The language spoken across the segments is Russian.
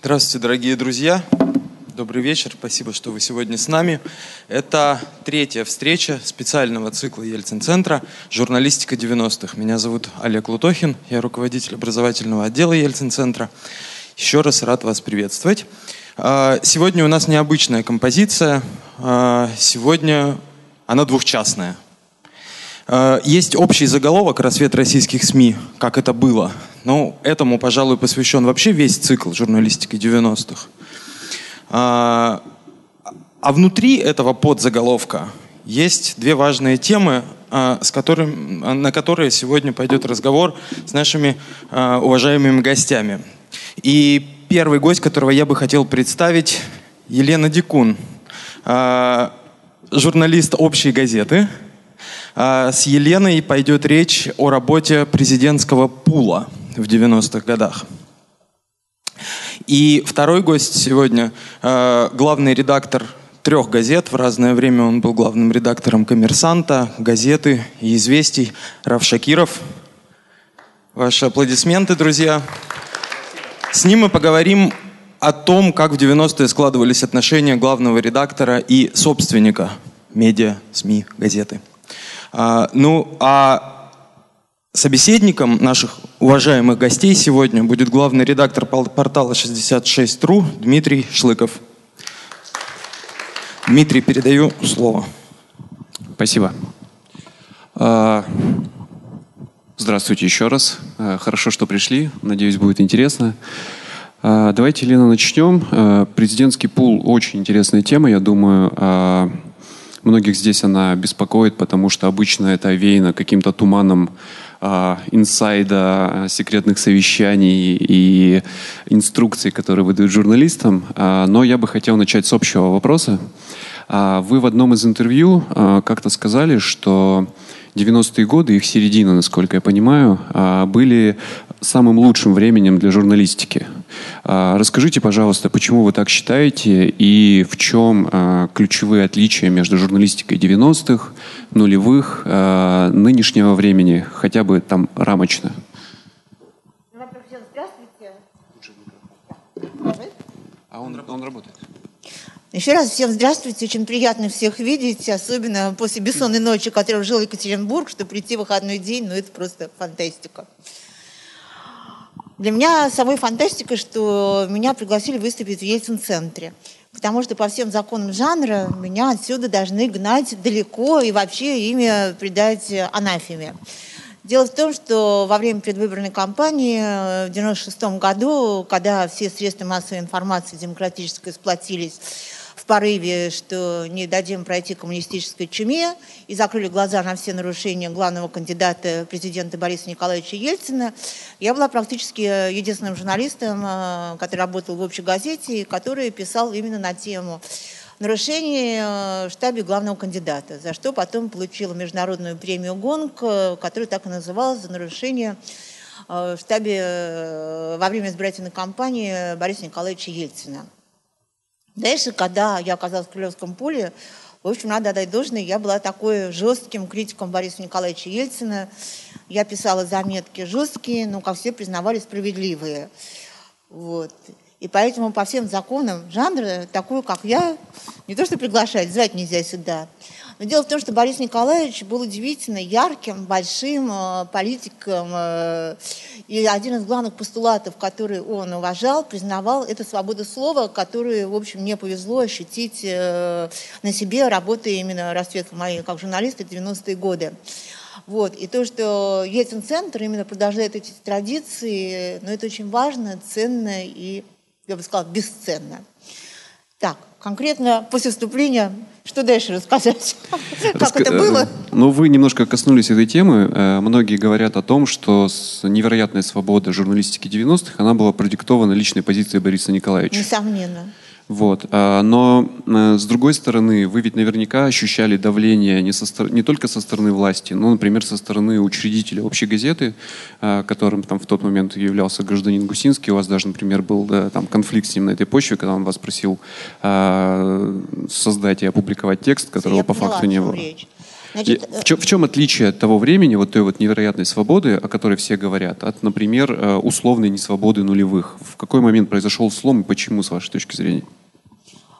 Здравствуйте, дорогие друзья. Добрый вечер. Спасибо, что вы сегодня с нами. Это третья встреча специального цикла Ельцин-центра «Журналистика 90-х». Меня зовут Олег Лутохин. Я руководитель образовательного отдела Ельцин-центра. Еще раз рад вас приветствовать. А, сегодня у нас необычная композиция. А, сегодня она двухчастная. А, есть общий заголовок «Рассвет российских СМИ. Как это было?». Ну, этому, пожалуй, посвящен вообще весь цикл журналистики 90-х. А, а внутри этого подзаголовка есть две важные темы, а, с которым, на которые сегодня пойдет разговор с нашими а, уважаемыми гостями. И первый гость, которого я бы хотел представить, Елена Дикун, журналист общей газеты. С Еленой пойдет речь о работе президентского пула – в 90-х годах. И второй гость сегодня, э, главный редактор трех газет. В разное время он был главным редактором «Коммерсанта», «Газеты» и «Известий» Раф Шакиров. Ваши аплодисменты, друзья. С ним мы поговорим о том, как в 90-е складывались отношения главного редактора и собственника медиа, СМИ, газеты. А, ну, а Собеседником наших уважаемых гостей сегодня будет главный редактор портала 66.ru Дмитрий Шлыков. Дмитрий, передаю слово. Спасибо. А, здравствуйте еще раз. А, хорошо, что пришли. Надеюсь, будет интересно. А, давайте, Лена, начнем. Президентский пул – очень интересная тема. Я думаю, многих здесь она беспокоит, потому что обычно это овеяно каким-то туманом инсайда, а, секретных совещаний и инструкций, которые выдают журналистам. А, но я бы хотел начать с общего вопроса. Вы в одном из интервью как-то сказали, что 90-е годы, их середина, насколько я понимаю, были самым лучшим временем для журналистики. Расскажите, пожалуйста, почему вы так считаете и в чем ключевые отличия между журналистикой 90-х, нулевых, нынешнего времени, хотя бы там рамочно? А он, он работает. Еще раз всем здравствуйте, очень приятно всех видеть, особенно после бессонной ночи, которая жил Екатеринбург, что прийти в выходной день, ну это просто фантастика. Для меня самой фантастика, что меня пригласили выступить в Ельцин-центре. Потому что по всем законам жанра меня отсюда должны гнать далеко и вообще имя придать анафеме. Дело в том, что во время предвыборной кампании в 1996 году, когда все средства массовой информации демократической сплотились порыве, что не дадим пройти коммунистической чуме, и закрыли глаза на все нарушения главного кандидата президента Бориса Николаевича Ельцина, я была практически единственным журналистом, э, который работал в общей газете, который писал именно на тему нарушений э, в штабе главного кандидата, за что потом получила международную премию «Гонг», которая так и называлась за нарушение э, в штабе во время избирательной кампании Бориса Николаевича Ельцина. Дальше, когда я оказалась в Крылевском поле, в общем, надо отдать должное, я была такой жестким критиком Бориса Николаевича Ельцина. Я писала заметки жесткие, но, как все признавали, справедливые. Вот. И поэтому по всем законам жанра, такую, как я, не то что приглашать, звать нельзя сюда. Но дело в том, что Борис Николаевич был удивительно ярким, большим э, политиком. Э, и один из главных постулатов, который он уважал, признавал, это свобода слова, которую, в общем, мне повезло ощутить э, на себе, работая именно расцвет моей как журналиста 90-е годы. Вот. И то, что Ельцин-центр именно продолжает эти традиции, ну, это очень важно, ценно и, я бы сказала, бесценно. Так, конкретно после вступления что дальше рассказать? Как это было? Э, ну, вы немножко коснулись этой темы. Э, многие говорят о том, что невероятная свобода журналистики 90-х, она была продиктована личной позицией Бориса Николаевича. Несомненно. Вот. А, но э, с другой стороны, вы ведь наверняка ощущали давление не, со, не только со стороны власти, но, например, со стороны учредителя общей газеты, а, которым там в тот момент являлся гражданин Гусинский. У вас даже, например, был да, там конфликт с ним на этой почве, когда он вас просил а, создать и опубликовать текст, которого Я по факту не было. Речь. Значит, в, чем, в чем отличие от того времени, вот той вот невероятной свободы, о которой все говорят, от, например, э, условной несвободы нулевых? В какой момент произошел слом и почему, с вашей точки зрения?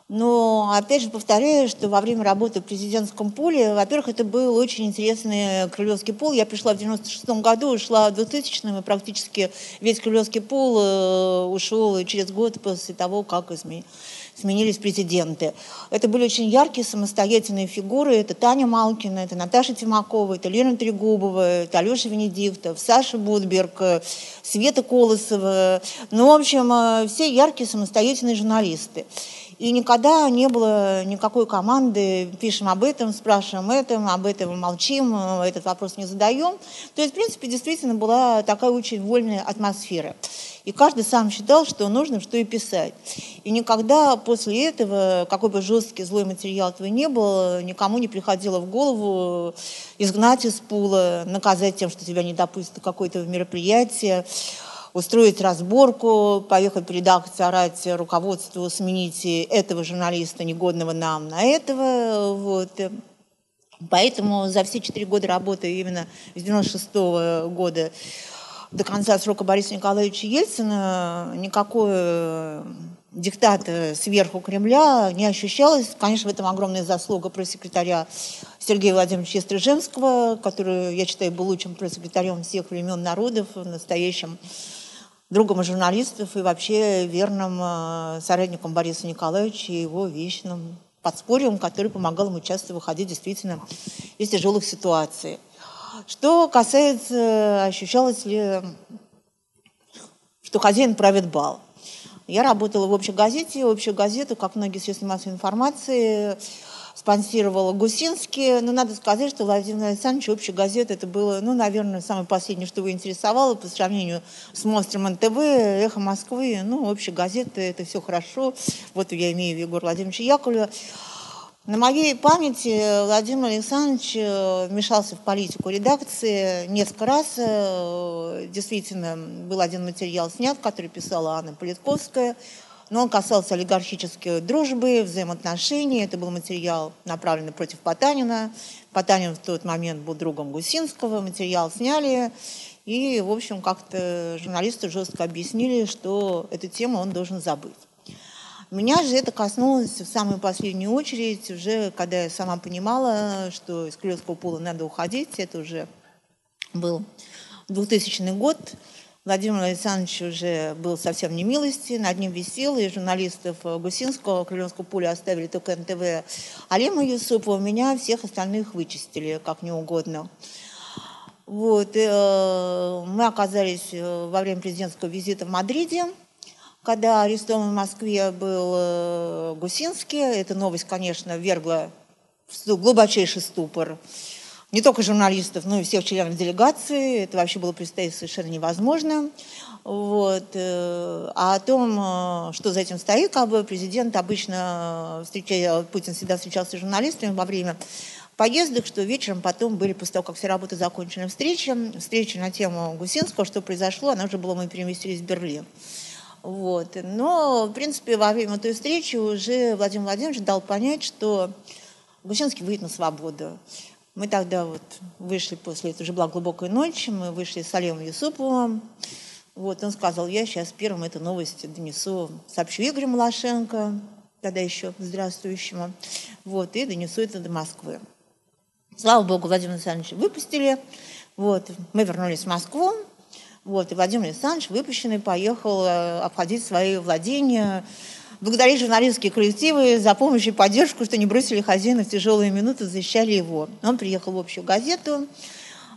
Но, опять же, повторяю, что во время работы в президентском поле, во-первых, это был очень интересный крылевский пол. Я пришла в 96 году, ушла в 2000 и практически весь крылевский пол э, ушел через год после того, как сменились президенты. Это были очень яркие самостоятельные фигуры. Это Таня Малкина, это Наташа Тимакова, это Лена Трегубова, это Алеша Венедиктов, Саша Будберг, Света Колосова. Ну, в общем, э, все яркие самостоятельные журналисты. И никогда не было никакой команды, пишем об этом, спрашиваем этом, об этом молчим, этот вопрос не задаем. То есть, в принципе, действительно была такая очень вольная атмосфера. И каждый сам считал, что нужно, что и писать. И никогда после этого, какой бы жесткий злой материал этого не был, никому не приходило в голову изгнать из пула, наказать тем, что тебя не допустят какое-то мероприятие устроить разборку, поехать в редакцию, орать руководству, смените этого журналиста, негодного нам на этого. Вот. Поэтому за все четыре года работы именно с 96 -го года до конца срока Бориса Николаевича Ельцина никакой диктата сверху Кремля не ощущалось. Конечно, в этом огромная заслуга пресс-секретаря Сергея Владимировича Стриженского, который, я считаю, был лучшим пресс-секретарем всех времен народов, настоящим другом журналистов и вообще верным э, соратником Бориса Николаевича и его вечным подспорьем, который помогал ему часто выходить действительно из тяжелых ситуаций. Что касается, ощущалось ли, что хозяин правит бал. Я работала в общей газете. Общую газету, как многие средства массовой информации, спонсировала Гусинский. Но надо сказать, что Владимир Александрович общая газета, это было, ну, наверное, самое последнее, что его интересовало по сравнению с «Монстром НТВ», «Эхо Москвы». Ну, общая газета, это все хорошо. Вот я имею Егора Владимировича Яковлева. На моей памяти Владимир Александрович э, вмешался в политику редакции несколько раз. Э, действительно, был один материал снят, который писала Анна Политковская но он касался олигархической дружбы, взаимоотношений. Это был материал, направленный против Потанина. Потанин в тот момент был другом Гусинского, материал сняли. И, в общем, как-то журналисты жестко объяснили, что эту тему он должен забыть. Меня же это коснулось в самую последнюю очередь, уже когда я сама понимала, что из Крыльевского пола надо уходить. Это уже был 2000 год. Владимир Александрович уже был совсем не милости, над ним висел, и журналистов Гусинского, Крыльевского поля оставили только НТВ. Алима Юсупова меня всех остальных вычистили, как не угодно. Вот, э, мы оказались э, во время президентского визита в Мадриде, когда арестован в Москве был э, Гусинский. Эта новость, конечно, вергла в глубочайший ступор не только журналистов, но и всех членов делегации. Это вообще было представить совершенно невозможно. Вот. Э, а о том, э, что за этим стоит, как бы президент обычно встречал, Путин всегда встречался с журналистами во время поездок, что вечером потом были, после того, как все работы закончены, встречи. Встреча на тему Гусинского, что произошло, она уже была, мы переместились в Берлин. Вот. Но, в принципе, во время той встречи уже Владимир Владимирович дал понять, что Гусинский выйдет на свободу. Мы тогда вот вышли после, это уже была глубокая ночь, мы вышли с Олегом Юсуповым. Вот, он сказал, я сейчас первым эту новость донесу, сообщу Игорю Малашенко, тогда еще здравствующему, вот, и донесу это до Москвы. Слава Богу, Владимир Александрович выпустили, вот, мы вернулись в Москву, вот, и Владимир Александрович, выпущенный, поехал э, обходить свои владения, благодарить журналистские коллективы за помощь и поддержку, что не бросили хозяина в тяжелые минуты, защищали его. Он приехал в общую газету,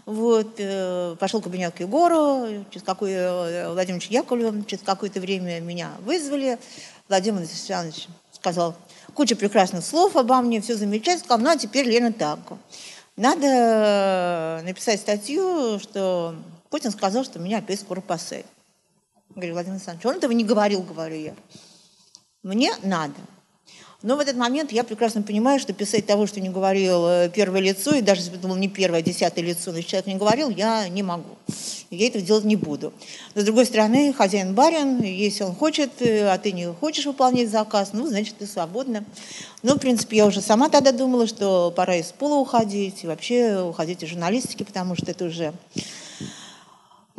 вот, э, пошел в кабинет к Егору, через какое, э, Владимир Яковлевым, через какое-то время меня вызвали. Владимир Александрович сказал куча прекрасных слов обо мне, все замечательно, сказал, ну а теперь, Лена, так. Надо написать статью, что Путин сказал, что меня опять скоро посадят. Говорю, Владимир Александрович, он этого не говорил, говорю я. Мне надо. Но в этот момент я прекрасно понимаю, что писать того, что не говорил э, первое лицо, и даже если это было не первое, а десятое лицо, но человек не говорил, я не могу. Я этого делать не буду. Но, с другой стороны, хозяин барин, если он хочет, э, а ты не хочешь выполнять заказ, ну, значит, ты свободна. Ну, в принципе, я уже сама тогда думала, что пора из пола уходить, и вообще уходить из журналистики, потому что это уже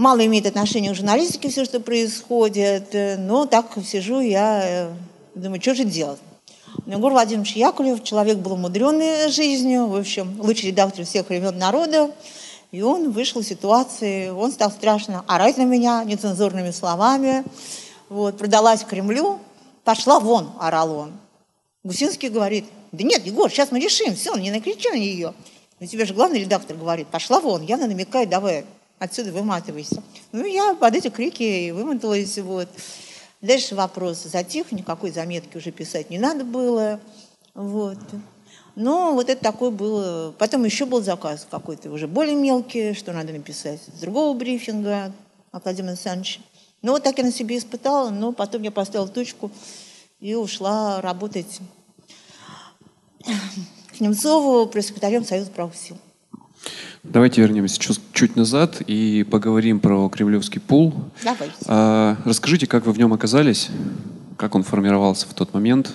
мало имеет отношения к журналистике, все, что происходит. Но так сижу, я э, думаю, что же делать? Егор Владимирович Яковлев, человек был умудренный жизнью, в общем, лучший редактор всех времен народа. И он вышел из ситуации, он стал страшно орать на меня нецензурными словами. Вот, продалась Кремлю, пошла вон, орал он. Гусинский говорит, да нет, Егор, сейчас мы решим, все, не накричи на нее. Но тебе же главный редактор говорит, пошла вон, явно намекает, давай, отсюда выматывайся. Ну, я под эти крики и вымоталась, вот. Дальше вопрос затих, никакой заметки уже писать не надо было. Вот. Но вот это такой был... Потом еще был заказ какой-то уже более мелкий, что надо написать с другого брифинга от Владимира Александровича. Ну, вот так я на себе испытала, но потом я поставила точку и ушла работать к Немцову пресс-секретарем Союза правых сил. Давайте вернемся чуть, назад и поговорим про Кремлевский пул. Давайте. А, расскажите, как вы в нем оказались, как он формировался в тот момент.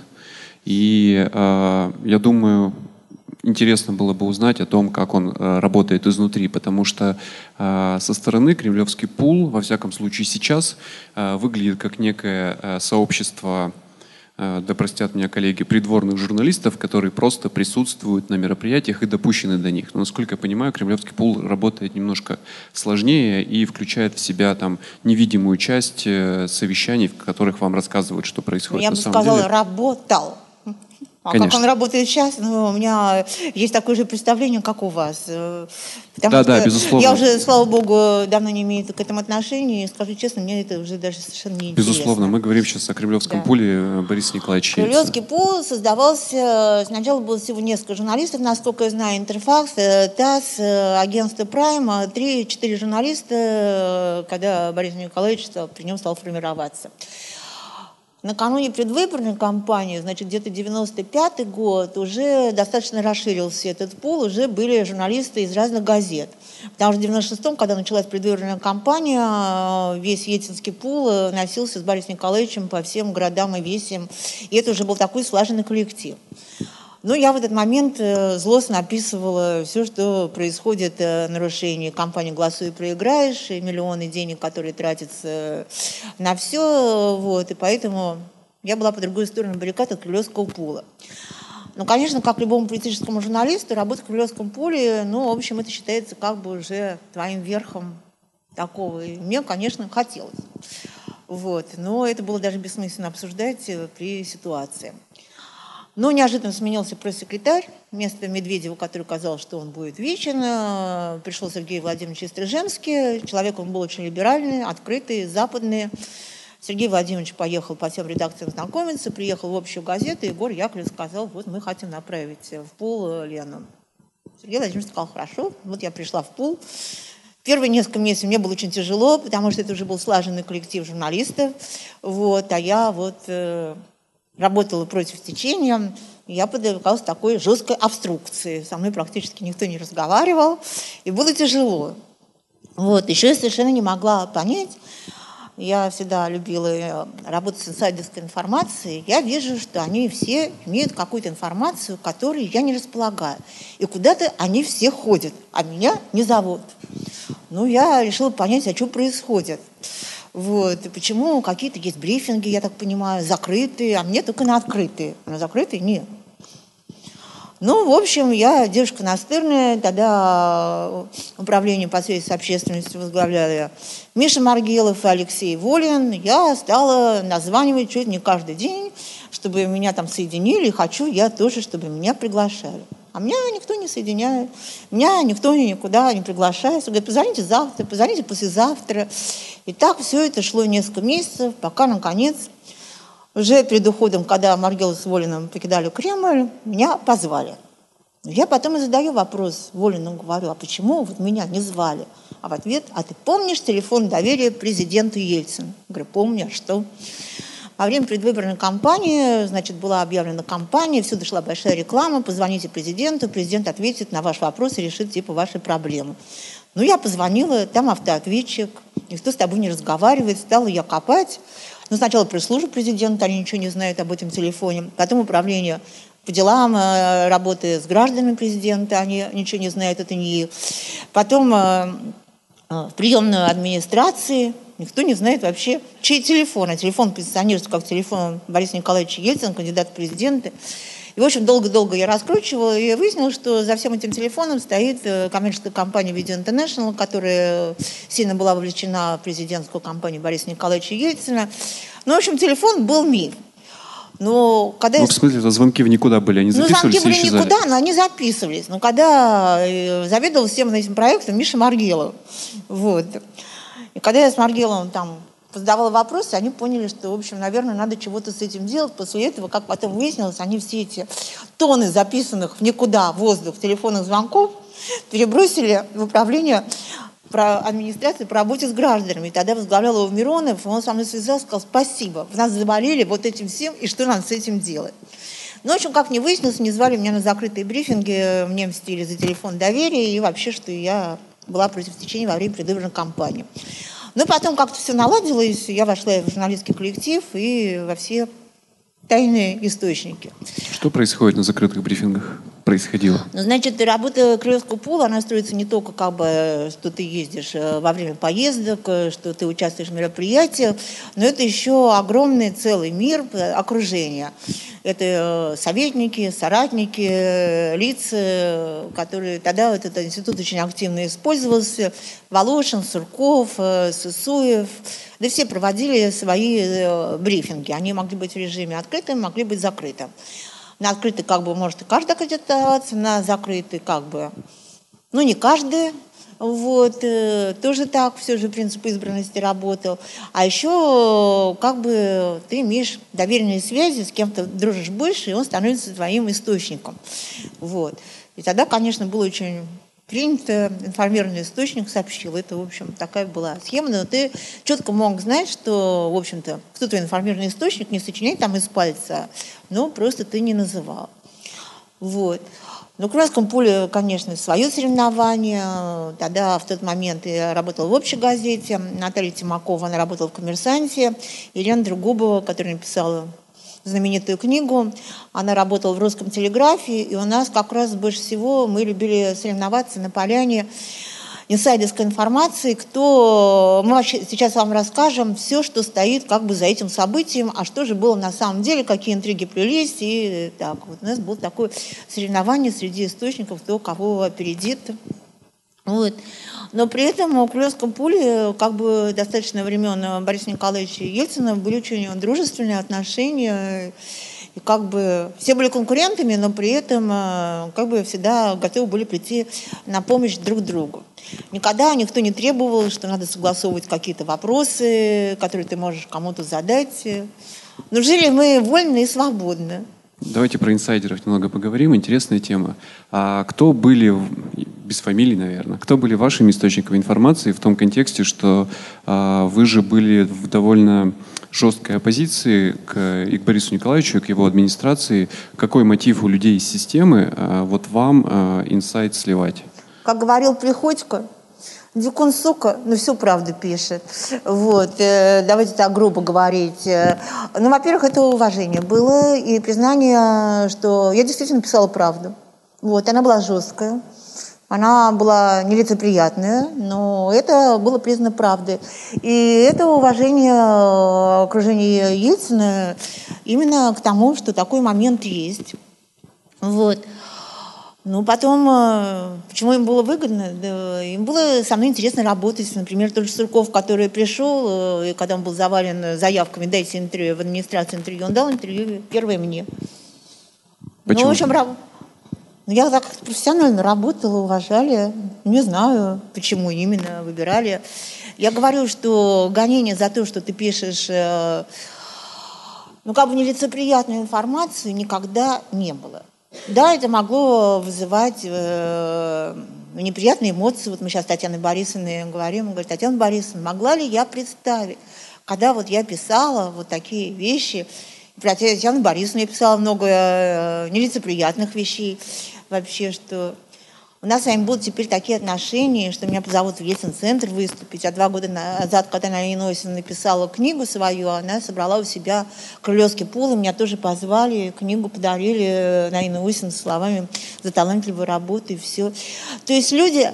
И а, я думаю, интересно было бы узнать о том, как он а, работает изнутри, потому что а, со стороны Кремлевский пул, во всяком случае сейчас, а, выглядит как некое а, сообщество да простят меня коллеги, придворных журналистов, которые просто присутствуют на мероприятиях и допущены до них. Но, насколько я понимаю, кремлевский пул работает немножко сложнее и включает в себя там невидимую часть э, совещаний, в которых вам рассказывают, что происходит я на бы самом сказала, деле. работал. А Конечно. как он работает сейчас, ну, у меня есть такое же представление, как у вас. Э, Потому Да, да, безусловно. Я уже, слава богу, давно не имею к этому отношения. И скажу честно, мне это уже даже совершенно не Безусловно, мы говорим сейчас о кремлевском Да. пуле э, Бориса Николаевича Ельцина. Кремлевский пул создавался, сначала было всего несколько журналистов, насколько я знаю, Интерфакс, э, ТАСС, э, агентство Прайм, а три-четыре журналиста, э, когда Борис Николаевич при нем стал формироваться. Накануне предвыборной кампании, значит, где-то 95 год, уже достаточно расширился этот пул, уже были журналисты из разных газет. Потому что в 96-м, когда началась предвыборная кампания, э, весь Ельцинский пул э, носился с Борисом Николаевичем по всем городам и весям. И это уже был такой слаженный коллектив. Ну, я в этот момент э, злостно описывала все, что происходит э, нарушение кампании «Голосуй проиграешь», и миллионы денег, которые тратятся э, на все, вот, и поэтому я была по другую сторону баррикад от Кремлевского пула. Ну, конечно, как любому политическому журналисту, работа в Кремлевском пуле, ну, в общем, это считается как бы уже твоим верхом такого. И мне, конечно, хотелось. Вот. Но это было даже бессмысленно обсуждать при ситуации. Но неожиданно сменился пресс-секретарь. Вместо Медведева, который казалось, что он будет вечен, э, пришел Сергей Владимирович Истрижемский. Человек он был очень либеральный, открытый, западный. Сергей Владимирович поехал по всем редакциям знакомиться, приехал в общую газету, и Егор Яковлев сказал, вот мы хотим направить в пул э, Лену. Сергей Владимирович сказал, хорошо, вот я пришла в пул. Первые несколько месяцев мне было очень тяжело, потому что это уже был слаженный коллектив журналистов, вот, а я вот э, работала против течения, я подвергалась такой жесткой обструкции. Со мной практически никто не разговаривал, и было тяжело. Вот, еще я совершенно не могла понять, я всегда любила э, работать с инсайдерской информацией. Я вижу, что они все имеют какую-то информацию, которой я не располагаю. И куда-то они все ходят, а меня не зовут. Ну, я решила понять, а что происходит. Вот. И почему какие-то есть брифинги, я так понимаю, закрытые, а мне только на открытые. На закрытые нет. Ну, в общем, я девушка настырная, тогда управление по связи с общественностью возглавляли Миша Маргелов и Алексей Волин. Я стала названивать чуть не каждый день, чтобы меня там соединили, хочу я тоже, чтобы меня приглашали. А меня никто не соединяет, меня никто никуда не приглашает. Говорит, позвоните завтра, позвоните послезавтра. И так все это шло несколько месяцев, пока, наконец, уже перед уходом, когда Маргел с Волиным покидали Кремль, меня позвали. Я потом и задаю вопрос Волину, говорю, а почему вот меня не звали? А в ответ, а ты помнишь телефон доверия президенту Ельцину? Говорю, помню, а что? Во время предвыборной кампании, значит, была объявлена кампания, всюду шла большая реклама, позвоните президенту, президент ответит на ваш вопрос и решит типа ваши проблемы. Ну, я позвонила, там автоответчик, никто с тобой не разговаривает, стала я копать. Ну, сначала пресс-служба президента, они ничего не знают об этом телефоне, потом управление по делам э, работы с гражданами президента, они ничего не знают, это не их. Потом э, э, в приемную администрации, никто не знает вообще, чей телефон. А телефон позиционируется как телефон Бориса Николаевича Ельцина, кандидата в президенты. И, в общем, долго-долго я раскручивала и выяснила, что за всем этим телефоном стоит коммерческая компания Video International, которая сильно была вовлечена в президентскую кампанию Бориса Николаевича Ельцина. Ну, в общем, телефон был миф. Но когда ну, в смысле, это звонки в никуда были, они записывались Ну, звонки были никуда, но они записывались. Но когда э, заведовал всем этим проектом Миша Маргелов, вот. И когда я с Маргеловым там задавала вопросы, они поняли, что, в общем, наверное, надо чего-то с этим делать. После этого, как потом выяснилось, они все эти тонны записанных в никуда воздух телефонных звонков перебросили в управление про администрацию по работе с гражданами. И тогда возглавлял его Миронов, и он со мной связался, сказал, спасибо, в нас заболели вот этим всем, и что нам с этим делать? Ну, в общем, как не выяснилось, не звали меня на закрытые брифинги, мне мстили за телефон доверия, и вообще, что я была против течения во время предвыборной кампании. Ну, потом как-то все наладилось, я вошла в журналистский коллектив и во все тайные источники. Что происходит на закрытых брифингах? Происходило? Ну, значит, работа Крыловского пула, она строится не только как бы, что ты ездишь э, во время поездок, э, что ты участвуешь в мероприятиях, но это еще огромный целый мир э, окружения. Это советники, соратники, лица, которые тогда вот этот институт очень активно использовался. Волошин, Сурков, Сысуев. Да все проводили свои брифинги. Они могли быть в режиме открытым, могли быть закрытым. На открытый как бы может и каждый аккредитоваться, на закрытый как бы, ну не каждый, вот, э, тоже так, все же принцип избранности работал. А еще как бы ты имеешь доверенные связи, с кем-то дружишь больше, и он становится твоим источником. Вот. И тогда, конечно, было очень принято, информированный источник сообщил. Это, в общем, такая была схема. Но ты четко мог знать, что, в общем-то, кто твой информированный источник, не сочиняй там из пальца, но просто ты не называл. Вот. Ну, Красском поле, конечно, свое соревнование. Тогда, в тот момент, я работала в общей газете. Наталья Тимакова, она работала в «Коммерсанте». Елена Другубова, которая написала знаменитую книгу. Она работала в русском телеграфе, и у нас как раз больше всего мы любили соревноваться на поляне инсайдерской информации, кто мы сейчас вам расскажем все, что стоит как бы за этим событием, а что же было на самом деле, какие интриги плелись, и так вот у нас было такое соревнование среди источников, кто кого опередит. Вот. Но при этом у Крылевском пуле как бы достаточно времен Бориса Николаевича Ельцина были очень дружественные отношения. И как бы все были конкурентами, но при этом э, как бы всегда готовы были прийти на помощь друг другу. Никогда никто не требовал, что надо согласовывать какие-то вопросы, которые ты можешь кому-то задать. Но жили мы вольно и свободно. Давайте про инсайдеров немного поговорим. Интересная тема. А кто были, без фамилий, наверное, кто были вашими источниками информации в том контексте, что а, вы же были в довольно жесткой оппозиции к, и к Борису Николаевичу, и к его администрации. Какой мотив у людей из системы а, вот вам а, инсайт сливать? Как говорил Приходько, Дикун, сука, ну всю правду пишет. Вот, э, давайте так грубо говорить. Э, ну, во-первых, это уважение было и признание, что я действительно писала правду. Вот, она была жесткая, она была нелицеприятная, но это было признано правдой. И это уважение э, окружения Ельцина именно к тому, что такой момент есть. Вот. Ну, потом, э, почему им было выгодно? Да, им было со мной интересно работать. Например, тот же Сурков, который пришел, э, и когда он был завален заявками «дайте интервью» в администрации интервью, он дал интервью первое мне. Почему? Ну, в общем, ну, я так профессионально работала, уважали. Не знаю, почему именно выбирали. Я говорю, что гонение за то, что ты пишешь э, ну, как бы нелицеприятную информацию, никогда не было. Да, это могло вызывать э, неприятные эмоции. Вот мы сейчас с Татьяной Борисовной говорим, говорит, Татьяна Борисовна, могла ли я представить, когда вот я писала вот такие вещи, про Татьяну Борисовну я писала много э, нелицеприятных вещей вообще, что у нас с вами будут теперь такие отношения, что меня позовут в Ельцин-центр выступить. А два года назад, когда Нарина Осина написала книгу свою, она собрала у себя Крылевский пул, и меня тоже позвали, книгу подарили Нарина Осина словами за талантливую работу и все. То есть люди,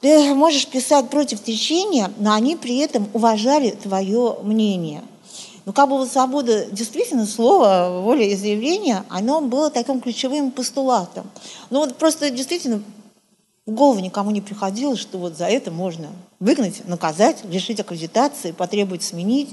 ты можешь писать против течения, но они при этом уважали твое мнение. Ну, как бы свобода, действительно, слова, воля и заявления, оно было таким ключевым постулатом. Ну, вот просто действительно в голову никому не приходило, что вот за это можно выгнать, наказать, лишить аккредитации, потребовать сменить.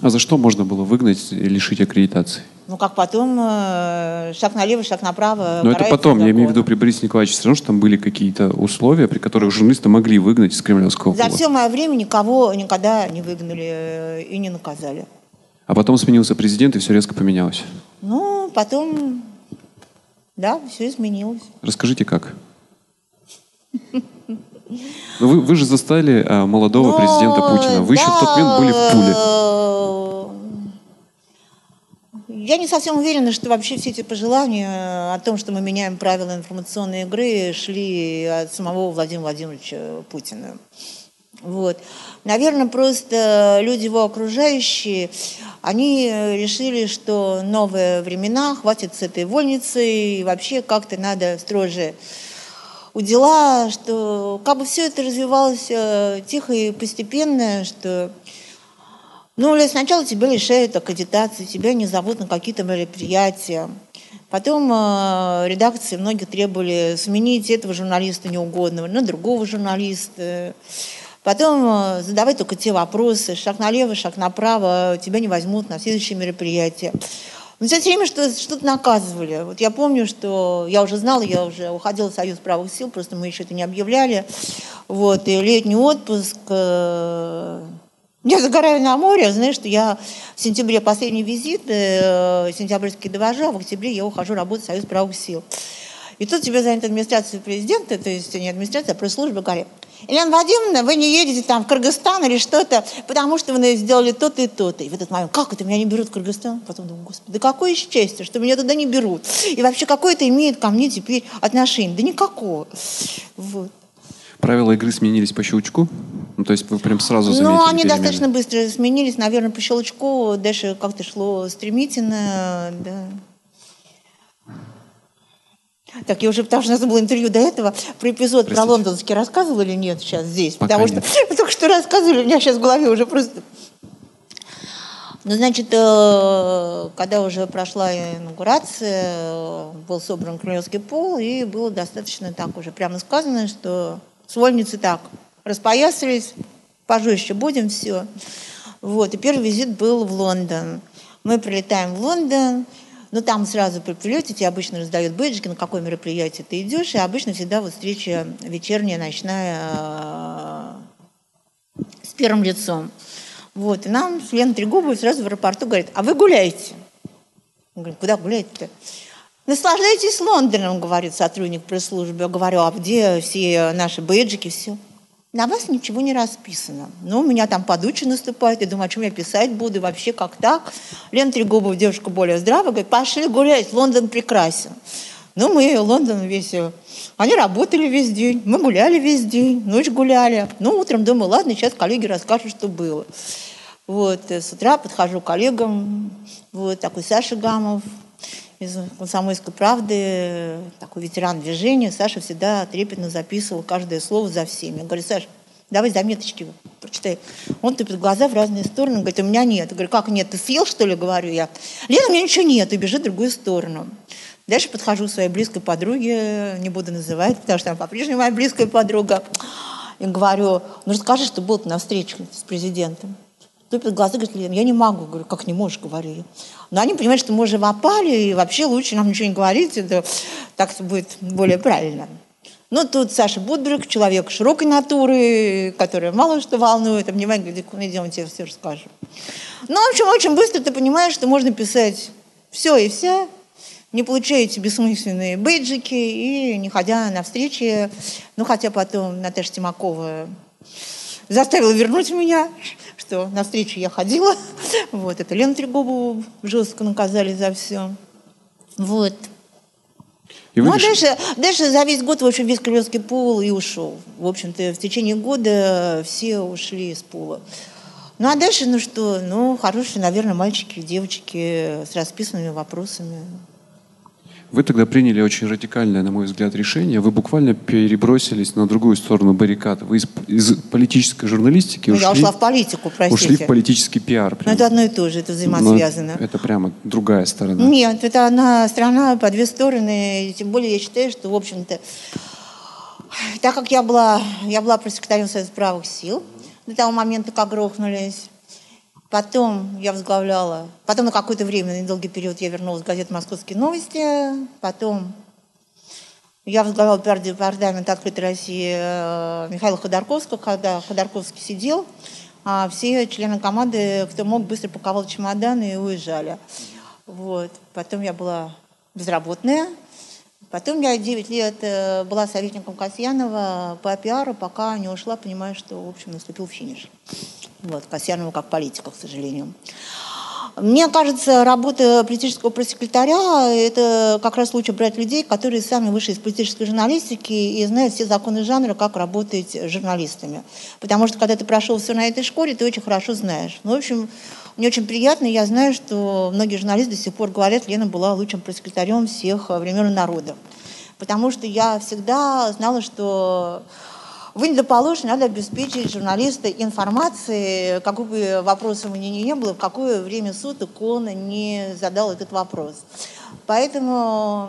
А за что можно было выгнать и лишить аккредитации? Ну, как потом, э, шаг налево, шаг направо. Но это потом, я имею в виду при Борисе Николаевиче, все равно, что там были какие-то условия, при которых журналисты могли выгнать из кремлевского За все мое время никого никогда не выгнали э, и не наказали. А потом сменился президент, и все резко поменялось. Ну, потом, да, все изменилось. Расскажите, как? Ну, вы, вы же застали а, молодого Но, президента Путина. Вы да, еще в тот момент были в пуле. Я не совсем уверена, что вообще все эти пожелания о том, что мы меняем правила информационной игры, шли от самого Владимира Владимировича Путина. Вот. Наверное, просто люди его окружающие, они решили, что новые времена, хватит с этой вольницы, и вообще как-то надо строже у дела, что как бы все это развивалось э, тихо и постепенно, что ну, сначала тебя лишают аккредитации, тебя не зовут на какие-то мероприятия. Потом э, редакции многих требовали сменить этого журналиста неугодного на другого журналиста. Потом э, задавай только те вопросы, шаг налево, шаг направо, тебя не возьмут на следующее мероприятие. Но все время что, что-то наказывали. Вот я помню, что я уже знала, я уже уходила в Союз правых сил, просто мы еще это не объявляли. Вот, и летний отпуск. Э, я загораю на море, знаешь, что я в сентябре последний визит, э, сентябрьский довожу, а в октябре я ухожу работать в Союз правых сил. И тут тебе звонит администрация президента, то есть не администрация, а пресс-служба, говорит, Елена Вадимовна, вы не едете там в Кыргызстан или что-то, потому что вы сделали то-то и то-то. И в этот момент, как это, меня не берут в Кыргызстан? Потом думаю, господи, да какое счастье, что меня туда не берут. И вообще, какое это имеет ко мне теперь отношение? Да никакого. Вот. Правила игры сменились по щелчку? Ну, то есть вы прям сразу заметили Ну, они перемены. достаточно быстро сменились, наверное, по щелчку. Дальше как-то шло стремительно, да. Так, я уже, потому что у нас было интервью до этого, про эпизод Простите. про лондонский рассказывала или нет сейчас здесь? Пока потому нет. что только что рассказывали, у меня сейчас в голове уже просто... Ну, значит, э, когда уже прошла инаугурация, был собран Кремлевский пол, и было достаточно так уже прямо сказано, что с вольницы так распоясались, пожестче будем, все. Вот, и первый визит был в Лондон. Мы прилетаем в Лондон, но там сразу при прилете тебе обычно раздают бейджики, на какое мероприятие ты идешь, и обычно всегда вот встреча вечерняя, ночная э, с первым лицом. Вот, и нам Лена Трегубова сразу в аэропорту говорит, а вы гуляете? Мы говорим, куда гуляете-то? Наслаждайтесь Лондоном, говорит сотрудник пресс-службы. Я говорю, а где все наши бейджики, все? На вас ничего не расписано. Ну, у меня там подучи наступает, я думаю, о чем я писать буду, вообще как так. Лена Трегубова, девушка более здравая, говорит, пошли гулять, Лондон прекрасен. Ну, мы Лондон весь... Они работали весь день, мы гуляли весь день, ночь гуляли. Ну, утром думаю, ладно, сейчас коллеги расскажут, что было. Вот, э, с утра подхожу к коллегам, вот, такой Саша Гамов, из «Комсомольской правды», такой ветеран движения, Саша всегда трепетно записывал каждое слово за всеми. Я говорю, Саша, давай заметочки прочитай. Он тупит глаза в разные стороны, говорит, у меня нет. Я говорю, как нет, ты съел, что ли, говорю я. Лена, у меня ничего нет, и бежит в другую сторону. Дальше подхожу к своей близкой подруге, не буду называть, потому что она по-прежнему моя близкая подруга. И говорю, ну расскажи, что было на встрече с президентом. Тупит глаза, говорит, я не могу. Говорю, как не можешь, говорю. Но они понимают, что мы уже вопали, и вообще лучше нам ничего не говорить, это так будет более правильно. Ну, тут Саша Будберг, человек широкой натуры, который мало что волнует, внимание, говорит, идем, я тебе все расскажу. Ну, в общем, очень быстро ты понимаешь, что можно писать все и вся, не получая эти бессмысленные бейджики и не ходя на встречи. Ну, хотя потом Наташа Тимакова заставила вернуть меня, что на встречу я ходила. Вот, это Лену Трегубову жестко наказали за все. Вот. И ну, а дальше, дальше за весь год, в общем, весь Кремлевский пул и ушел. В общем-то, в течение года все ушли из пула. Ну, а дальше, ну что, ну, хорошие, наверное, мальчики, девочки с расписанными вопросами. Вы тогда приняли очень радикальное, на мой взгляд, решение. Вы буквально перебросились на другую сторону баррикад. Вы из, из политической журналистики ну, ушли... Я ушла в политику, простите. Ушли в политический пиар. Прямо. Ну, это одно и то же, это взаимосвязано. Но это прямо другая сторона. Нет, это одна страна по две стороны. Тем более я считаю, что, в общем-то, так как я была, я была пресс-секретарем Союза правых сил до того момента, как грохнулись, Потом я возглавляла, потом на какое-то время, на недолгий период я вернулась в газету «Московские новости», потом я возглавляла департамент «Открытой России» э, Михаила Ходорковского, когда Ходорковский сидел, а все члены команды, кто мог, быстро паковал чемоданы и уезжали. Вот. Потом я была безработная. Потом я 9 лет э, была советником Касьянова по пиару, пока не ушла, понимая, что, в общем, наступил финиш. Вот, Касьянова как политика, к сожалению. Мне кажется, работа политического пресс-секретаря – это как раз лучше брать людей, которые сами вышли из политической журналистики и знают все законы жанра, как работать с журналистами. Потому что, когда ты прошел все на этой школе, ты очень хорошо знаешь. Ну, в общем, мне очень приятно, я знаю, что многие журналисты до сих пор говорят, Лена была лучшим пресс-секретарем всех времен и народов. Потому что я всегда знала, что вы недоположены, надо обеспечить журналиста информацией, какой бы вопрос у ни было, в какое время суток он не задал этот вопрос. Поэтому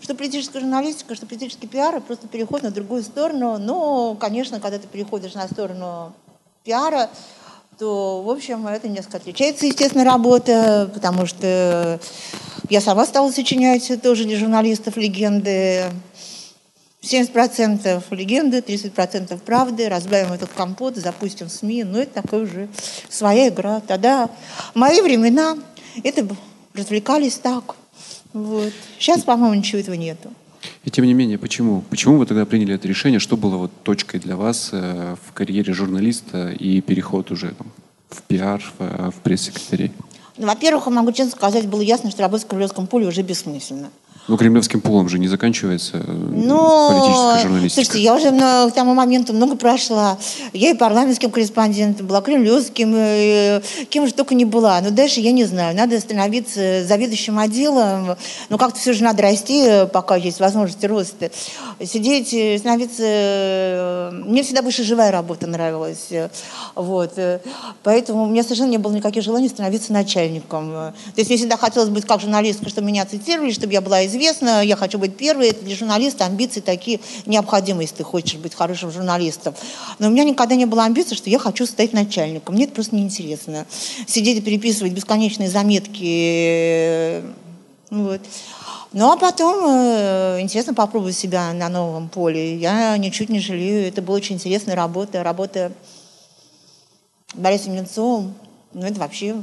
что политическая журналистика, что политический пиар, просто переход на другую сторону. Но, конечно, когда ты переходишь на сторону пиара, то, в общем, это несколько отличается, естественно, работа, потому что я сама стала сочинять тоже для журналистов легенды. 70% легенды, 30% правды, разбавим этот компот, запустим СМИ. Ну, это такая уже своя игра. Тогда в мои времена это развлекались так. Вот. Сейчас, по-моему, ничего этого нету. И тем не менее, почему? Почему вы тогда приняли это решение? Что было вот точкой для вас э, в карьере журналиста и переход уже там, в пиар, в, э, в пресс-секретарей? Ну, во-первых, могу честно сказать, было ясно, что работать в Кремлевском поле уже бессмысленно. Ну, кремлевским пулом же не заканчивается э, Но, политическая журналистика. Слушайте, я уже на, к тому моменту много прошла. Я и парламентским корреспондентом была, кремлевским, и, кем же только не была. Но дальше я не знаю. Надо становиться заведующим отделом. Но как-то все же надо расти, пока есть возможность роста. Сидеть, становиться... Мне всегда больше живая работа нравилась. Вот. Поэтому у меня совершенно не было никаких желаний становиться начальником. То есть мне всегда хотелось быть как журналистка, чтобы меня цитировали, чтобы я была известна, я хочу быть первой. Это для журналиста амбиции такие необходимы, если ты хочешь быть хорошим журналистом. Но у меня никогда не было амбиции, что я хочу стать начальником. Мне это просто неинтересно. Сидеть и переписывать бесконечные заметки. Вот. Ну, а потом э, интересно попробовать себя на новом поле. Я ничуть не жалею. Это была очень интересная работа. Работа Борисом Немцовым. Ну, это вообще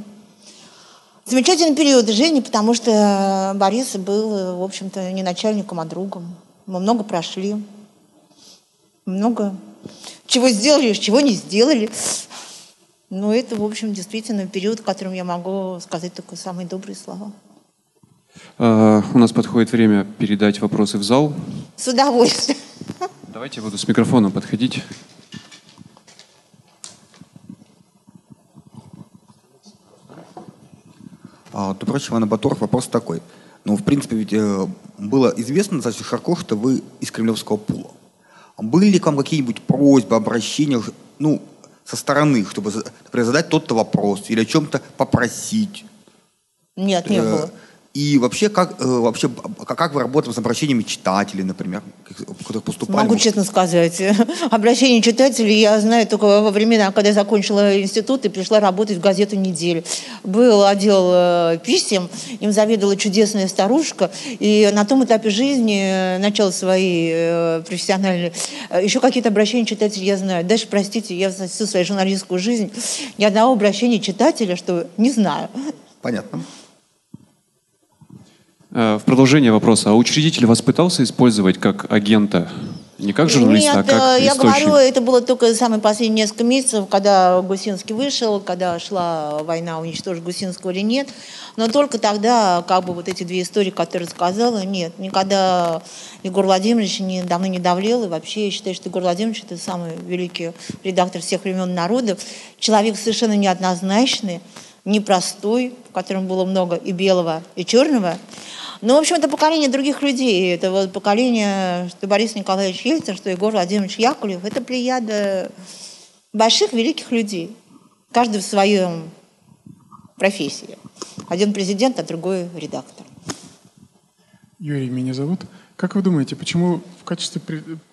замечательный период жизни, потому что Борис был, в общем-то, не начальником, а другом. Мы много прошли. Много чего сделали, чего не сделали. Но это, в общем, действительно период, в котором я могу сказать только самые добрые слова. Uh, у нас подходит время передать вопросы в зал. С удовольствием. Давайте я буду с микрофоном подходить. А, добрый вечер, Иван Баторов. Вопрос такой. Ну, в принципе, ведь э, было известно достаточно широко, что вы из кремлевского пула. Были ли к вам какие-нибудь просьбы, обращения, ну, со стороны, чтобы, например, задать тот-то вопрос или о чем-то попросить? Нет, не э, было. И вообще, как, э, вообще, как вы работаете с обращениями читателей, например, которые поступали? Могу честно сказать. Обращение читателей я знаю только во времена, когда я закончила институт и пришла работать в газету «Неделю». Был отдел э, писем, им заведовала чудесная старушка, и на том этапе жизни, э, начала своей профессиональной, еще какие-то обращения читателей я знаю. Дальше, простите, я всю свою журналистскую жизнь ни одного обращения читателя, что не знаю. Понятно. Э, в продолжение вопроса. А учредитель вас пытался использовать как агента Не как журналист, Нет, а как э, я источник. говорю, это было только самые последние несколько месяцев, когда Гусинский вышел, когда шла война, уничтожить Гусинского или нет. Но только тогда, как бы вот эти две истории, которые сказала, нет, никогда Егор Владимирович не, давно не давлел, и вообще я считаю, что Егор Владимирович это самый великий редактор всех времен народов, человек совершенно неоднозначный, непростой, в котором было много и белого, и черного. Ну, в общем, это поколение других людей. Это вот поколение, что Борис Николаевич Ельцин, что Егор Владимирович Яковлев. Это плеяда больших, великих людей. Каждый в своем профессии. Один президент, а другой редактор. Юрий меня зовут. Как вы думаете, почему в качестве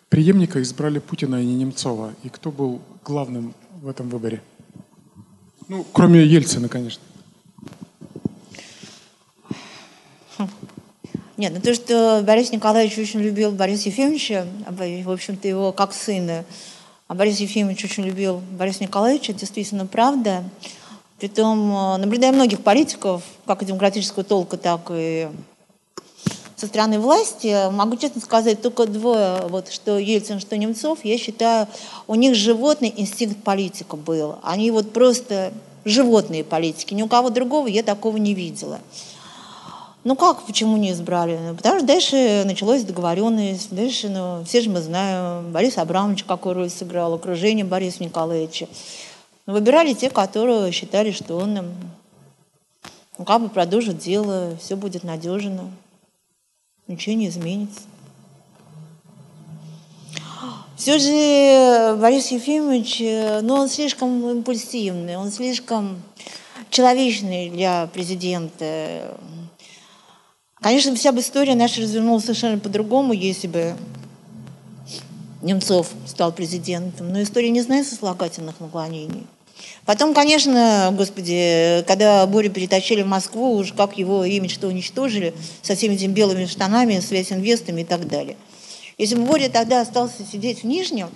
преемника избрали Путина, а не Немцова? И кто был главным в этом выборе? Ну, кроме Ельцина, конечно. Нет, ну то, что Борис Николаевич очень любил Бориса Ефимовича, а, в общем-то, его как сына, а Борис Ефимович очень любил Бориса Николаевича, это действительно правда. Притом, э, наблюдая многих политиков, как и демократического толка, так и со стороны власти, могу честно сказать, только двое, вот, что Ельцин, что Немцов, я считаю, у них животный инстинкт политика был. Они вот просто животные политики. Ни у кого другого я такого не видела. Ну как, почему не избрали? Ну, Потому что дальше началась договоренность, дальше, ну, все же мы знаем, Борис Абрамович какую роль сыграл, окружение Бориса Николаевича. Но выбирали те, которые считали, что он ну, как бы продолжит дело, все будет надежно, ничего не изменится. Все же Борис Ефимович, э, ну, он слишком импульсивный, он слишком человечный для президента. Конечно, вся бы история наша развернулась совершенно по-другому, если бы Немцов стал президентом. Но история не знает сослагательных наклонений. Потом, конечно, господи, когда Борю перетащили в Москву, уж как его имидж-то уничтожили со всеми этими белыми штанами, связь инвестами и так далее. Если бы Боря тогда остался сидеть в Нижнем,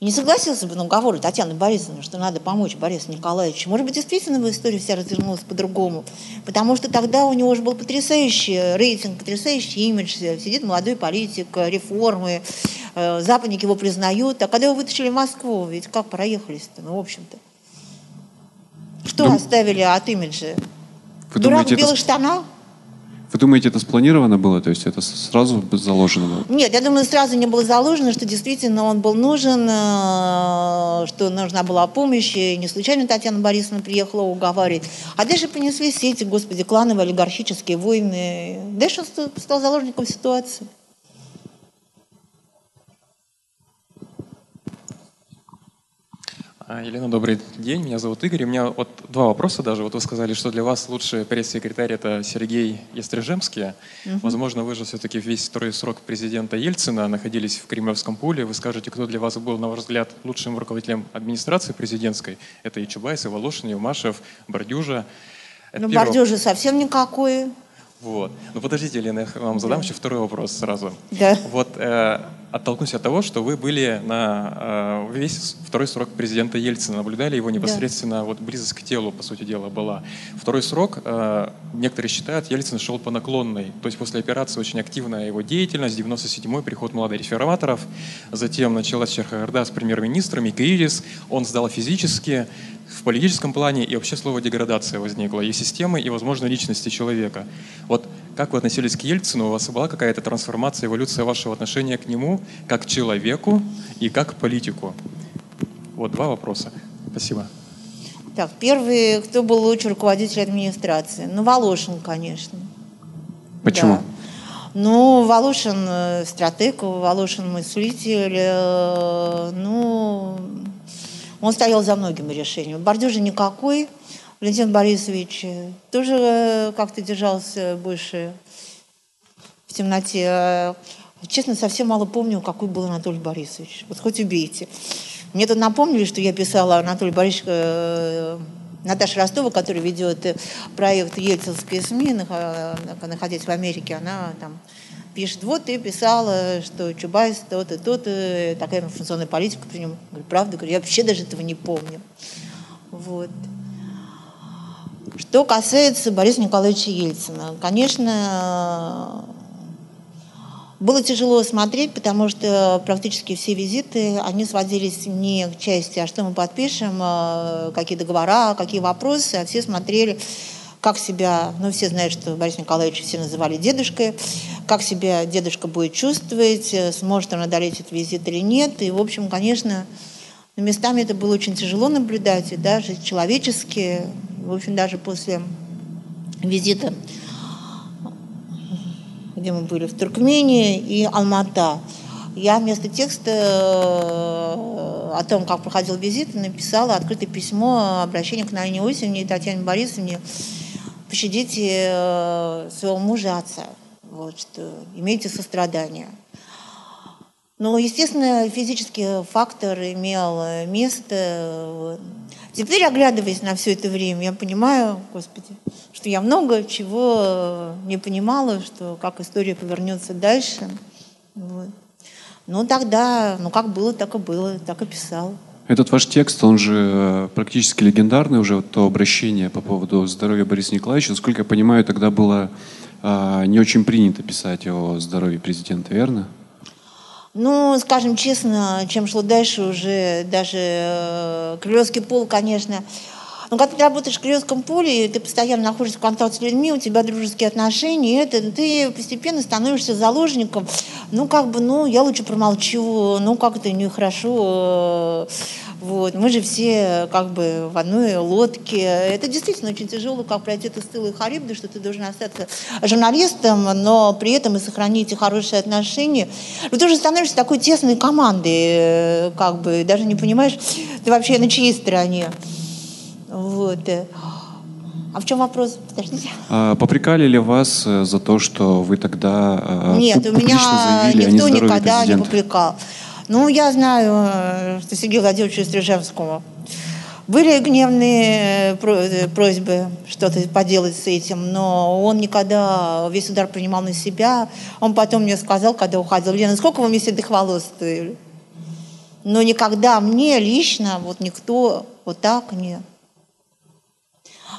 не согласился бы на уговоры Татьяны Борисовны, что надо помочь Борису Николаевичу. Может быть, действительно бы история вся развернулась по-другому. Потому что тогда у него уже был потрясающий рейтинг, потрясающий имидж. Сидит молодой политик, реформы, э, западники его признают. А когда его вытащили в Москву, ведь как проехались-то, ну, в общем-то. Что Дум- оставили от имиджа? Вы Дурак думаете, в это, белых штанах? Вы думаете, это спланировано было? То есть это сразу заложено было? Нет, я думаю, сразу не было заложено, что действительно он был нужен, э, что нужна была помощь. И не случайно Татьяна Борисовна приехала уговаривать. А дальше понеслись все эти, господи, клановые олигархические войны. Он ст- стал заложником ситуации. Елена, добрый день. Меня зовут Игорь. У меня вот два вопроса даже. Вот вы сказали, что для вас лучший пресс-секретарь это Сергей Естрижемский. Возможно, вы же все-таки весь второй срок президента Ельцина находились в Кремлевском поле. Вы скажете, кто для вас был, на ваш взгляд, лучшим руководителем администрации президентской? Это и Чубайс, и Волошин, и Умашев, Бордюжа. Это первый бордюжи совсем никакой. Вот. Ну подождите, Елена, я вам задам еще второй вопрос сразу. Да. Вот э, оттолкнусь от того, что вы были на э, весь второй срок президента Ельцина, наблюдали его непосредственно, вот близость к телу, по сути дела, была. Второй срок, э, некоторые считают, Ельцин шел по наклонной. То есть после операции очень активная его деятельность, 97-й приход молодых реформаторов, затем началась Чехарда с премьер-министром и кризис, он сдал физически, в политическом плане и вообще слово деградация возникла и системы, и, возможно, личности человека. Вот как вы относились к Ельцину? У вас была какая-то трансформация, эволюция вашего отношения к нему как к человеку и как к политику? Вот два вопроса. Спасибо. Так, первый, кто был лучший руководитель администрации? Ну, Волошин, конечно. Почему? Да. Ну, Волошин э, стратег, Волошин мыслитель. э, Ну, он стоял за многими решениями. Бордюжи никакой. Валентин Борисович тоже э, как-то держался больше в темноте. Э, Честно, совсем мало помню, какой был Анатолий Борисович. Вот хоть убейте. Мне тут напомнили, что я писала Анатолий Борисович э, Наташа Ростова, которая ведет проект «Ельцинские СМИ», нах- находясь в Америке, она там пишет, вот ты писала, что Чубайс тот и тот, и такая информационная политика при нем. Говорю, правда? Говорю, я вообще даже этого не помню. Вот. Что касается Бориса Николаевича Ельцина, конечно, Было тяжело смотреть, потому что практически все визиты, они сводились не к части, а что мы подпишем, э, какие договора, какие вопросы, а все смотрели, как себя, ну все знают, что Борис Николаевич все называли дедушкой, как себя дедушка будет чувствовать, э, сможет он одолеть этот визит или нет. И, в общем, конечно, местами это было очень тяжело наблюдать, и даже человечески, в общем, даже после визита где мы были, в Туркмении и Алмата. Я вместо текста э, о том, как проходил визит, написала открытое письмо, обращение к Наине Осине и Татьяне Борисовне. Пощадите э, своего мужа отца. Вот, что имейте сострадание. Но, естественно, физический фактор имел место. Теперь, оглядываясь на все это время, я понимаю, Господи, что я много чего не понимала, что как история повернется дальше. Вот. Ну, тогда, ну, как было, так и было, так и писал. Этот ваш текст, он же э, практически легендарный уже, то обращение по поводу здоровья Бориса Николаевича. Насколько я понимаю, тогда было а, не очень принято писать о здоровье президента, верно? Ну, скажем честно, чем шло дальше уже, даже э, Крылевский пол, конечно, но когда ты работаешь в Крылевском поле, ты постоянно находишься в контакте с людьми, у тебя дружеские отношения, это ты постепенно становишься заложником. Ну, как бы, ну, я лучше промолчу, ну, как это нехорошо. Вот. Мы же все как бы в одной лодке. Это действительно очень тяжело, как пройти это с тылой харибды, что ты должен остаться журналистом, но при этом и сохранить хорошие отношения. Но ты уже становишься такой тесной командой, как бы, даже не понимаешь, ты вообще на чьей стороне. Вот. А в чем вопрос? Подождите. А, попрекали ли вас э, за то, что вы тогда а, Нет, у меня никто никогда президента? не попрекал. Ну, я знаю, э, что Сергею Владимировичу Стрижевскому были гневные э, просьбы что-то поделать с этим, но он никогда весь удар принимал на себя. Он потом мне сказал, когда уходил, Лена, сколько вы мне седых волос стоили? Но никогда мне лично вот никто вот так не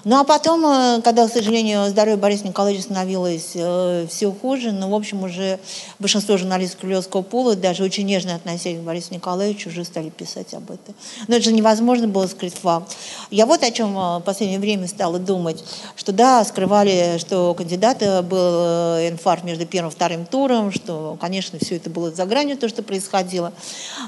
ну а потом, э, когда, к сожалению, здоровье Бориса Николаевича становилось э, все хуже, ну, в общем, уже большинство журналистов Крылевского пола, даже очень нежно относясь к Борису Николаевичу, уже стали писать об этом. Но это же невозможно было скрыть факт. Я вот о чем э, в последнее время стала думать, что да, скрывали, что кандидата был инфаркт между первым и вторым туром, что, конечно, все это было за гранью, то, что происходило.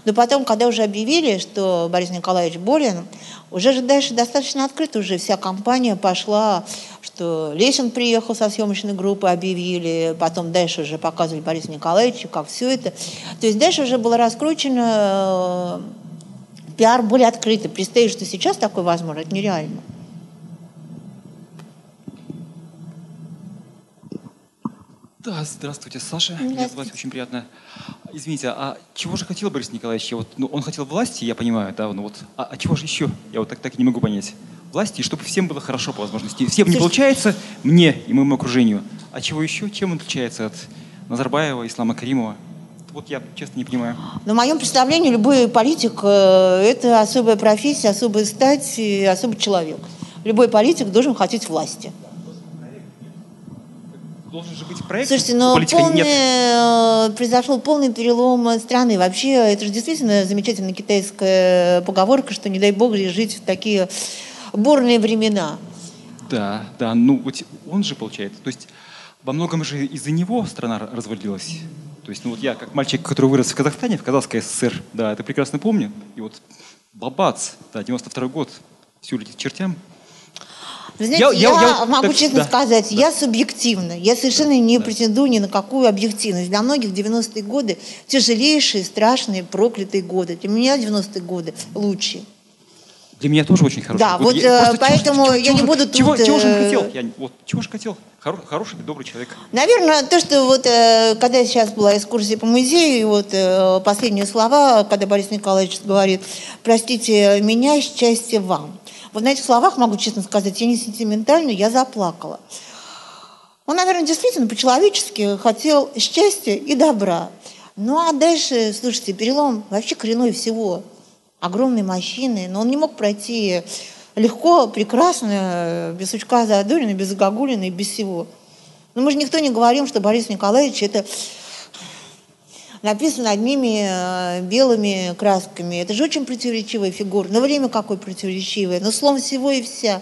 Но потом, когда уже объявили, что Борис Николаевич болен, уже же дальше достаточно открыто уже вся компания пошла, что Лесин приехал со съемочной группы, объявили, потом дальше уже показывали Борис Николаевича, как все это. То есть дальше уже было раскручено э, пиар более открытый. Представить, что сейчас такое возможно, это нереально. Да, здравствуйте, Саша. Здравствуйте. Меня зовут очень приятно. Извините, а чего же хотел Борис Николаевич? Вот, ну, он хотел власти, я понимаю, да, ну вот, а, а чего же еще? Я вот так, так и не могу понять. Власти, чтобы всем было хорошо по возможности. Всем не получается, мне и моему окружению. А чего еще? Чем он отличается от Назарбаева, Ислама Каримова? Вот я, честно, не понимаю. На моем представлении любой политик э, – это особая профессия, особая стать, особый человек. Любой политик должен хотеть власти должен же быть проект. Слушайте, но полный, нет. Э, произошел полный перелом страны. Вообще, это же действительно замечательная китайская поговорка, что не дай бог жить в такие бурные времена. Да, да, ну вот он же получает. То есть во многом же из-за него страна развалилась. То есть, ну вот я, как мальчик, который вырос в Казахстане, в Казахской ССР, да, это прекрасно помню. И вот бабац, да, 92 год, все летит чертям, вы знаете, я, я, я могу так, честно да, сказать, да. я субъективна. Я совершенно не да. претендую ни на какую объективность. Для многих 90-е годы тяжелейшие, страшные, проклятые годы. Для меня 90-е годы лучшие. Для меня тоже очень хороший. Да, вот я, э, поэтому чего, я чего, не буду чего, тут... Чего же он э, хотел? Я, вот, чего же хотел? Хор, хороший, добрый человек. Наверное, то, что вот, э, когда я сейчас была экскурсия по музею, и вот последние слова, когда Борис Николаевич говорит, простите меня, счастье вам. Вот на этих словах, могу честно сказать, я не сентиментальна, я заплакала. Он, наверное, действительно по-человечески хотел счастья и добра. Ну а дальше, слушайте, перелом вообще коренной всего. Огромной мужчины, но он не мог пройти легко, прекрасно, без сучка Задорина, без Гагулина и без всего. Но мы же никто не говорим, что Борис Николаевич – это написано одними э, белыми красками. Это же очень противоречивая фигура. Но время какое противоречивое. Но словом всего и вся.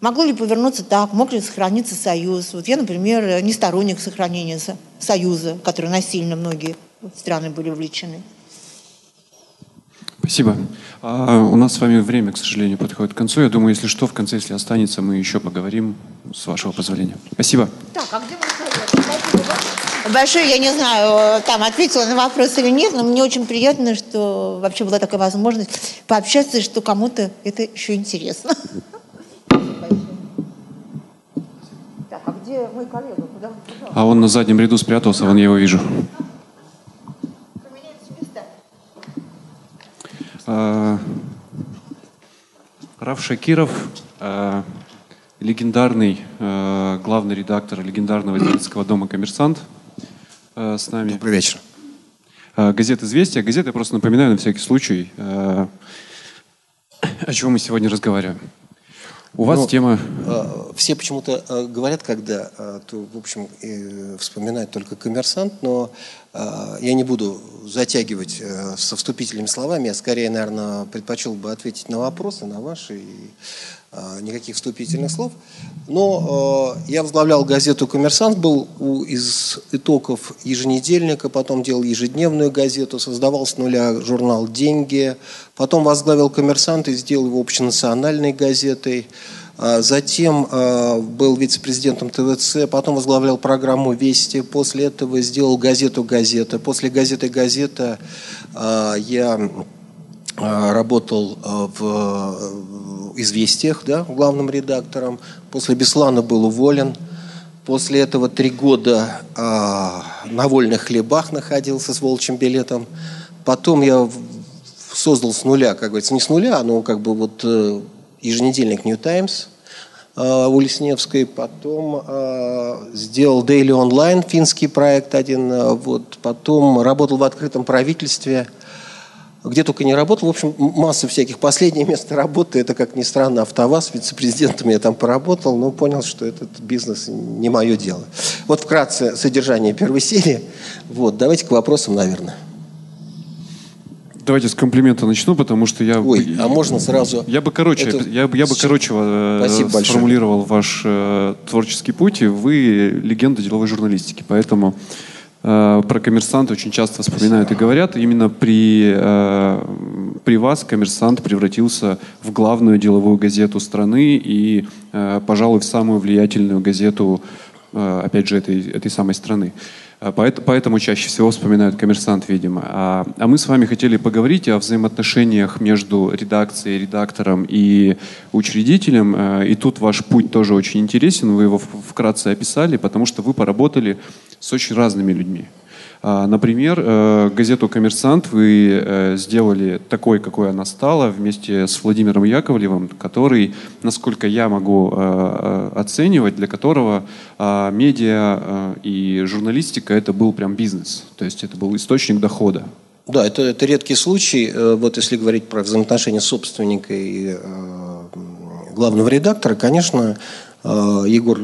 Могло ли повернуться так? Мог ли сохраниться союз? Вот я, например, не сторонник сохранения союза, который насильно многие страны были увлечены. Спасибо. А, у нас с вами время, к сожалению, подходит к концу. Я думаю, если что, в конце, если останется, мы еще поговорим, с вашего позволения. Спасибо. Так, а где мой Большое, я не знаю, там ответила на вопрос или нет, но мне очень приятно, что вообще была такая возможность пообщаться, что кому-то это еще интересно. Так, а где мой коллега? Куда? А он на заднем ряду спрятался, вон я его вижу. А, Раф Шакиров, а, легендарный а, главный редактор легендарного издательского дома «Коммерсант» с нами. Добрый вечер. Газета «Известия». Газета, я просто напоминаю на всякий случай, о чем мы сегодня разговариваем. У вас ну, тема... Все почему-то говорят, когда, то, в общем, вспоминают только коммерсант, но я не буду затягивать со вступительными словами. Я скорее, наверное, предпочел бы ответить на вопросы, на ваши, и никаких вступительных слов. Но я возглавлял газету «Коммерсант», был из итогов еженедельника, потом делал ежедневную газету, создавал с нуля журнал «Деньги», потом возглавил «Коммерсант» и сделал его общенациональной газетой. А, затем а, был вице-президентом ТВЦ, потом возглавлял программу «Вести», после этого сделал газету «Газета». После газеты «Газета» а, я работал в «Известиях», да, главным редактором. После Беслана был уволен. После этого три года на вольных хлебах находился с волчьим билетом. Потом я создал с нуля, как говорится, не с нуля, но как бы вот э, еженедельник New Times э, у Лесневской, потом э, сделал Daily Online, финский проект один, э, вот, потом работал в открытом правительстве, где только не работал, в общем, масса всяких. Последнее место работы, это, как ни странно, АвтоВАЗ, вице-президентом я там поработал, но понял, что этот бизнес не мое дело. Вот вкратце содержание первой серии. Вот, давайте к вопросам, наверное. Давайте с комплимента начну, потому что я... Ой, а можно сразу... Я бы короче, Это... я, я бы короче э, сформулировал ваш э, творческий путь. Вы легенда деловой журналистики, поэтому про коммерсант очень часто вспоминают Спасибо. и говорят. Именно при, э, при вас коммерсант превратился в главную деловую газету страны и, э, пожалуй, в самую влиятельную газету, э, опять же, этой, этой самой страны. Поэтому чаще всего вспоминают коммерсант, видимо. А, а мы с вами хотели поговорить о взаимоотношениях между редакцией, редактором и учредителем. А, и тут ваш путь тоже очень интересен, вы его вкратце описали, потому что вы поработали с очень разными людьми. А, например, э, газету «Коммерсант» вы э, сделали такой, какой она стала, вместе с Владимиром Яковлевым, который, насколько я могу э, оценивать, для которого медиа и журналистика — это был прям бизнес, то есть это был источник дохода. Да, это, это редкий случай. Вот если говорить про взаимоотношения собственника и главного редактора, конечно, Егор,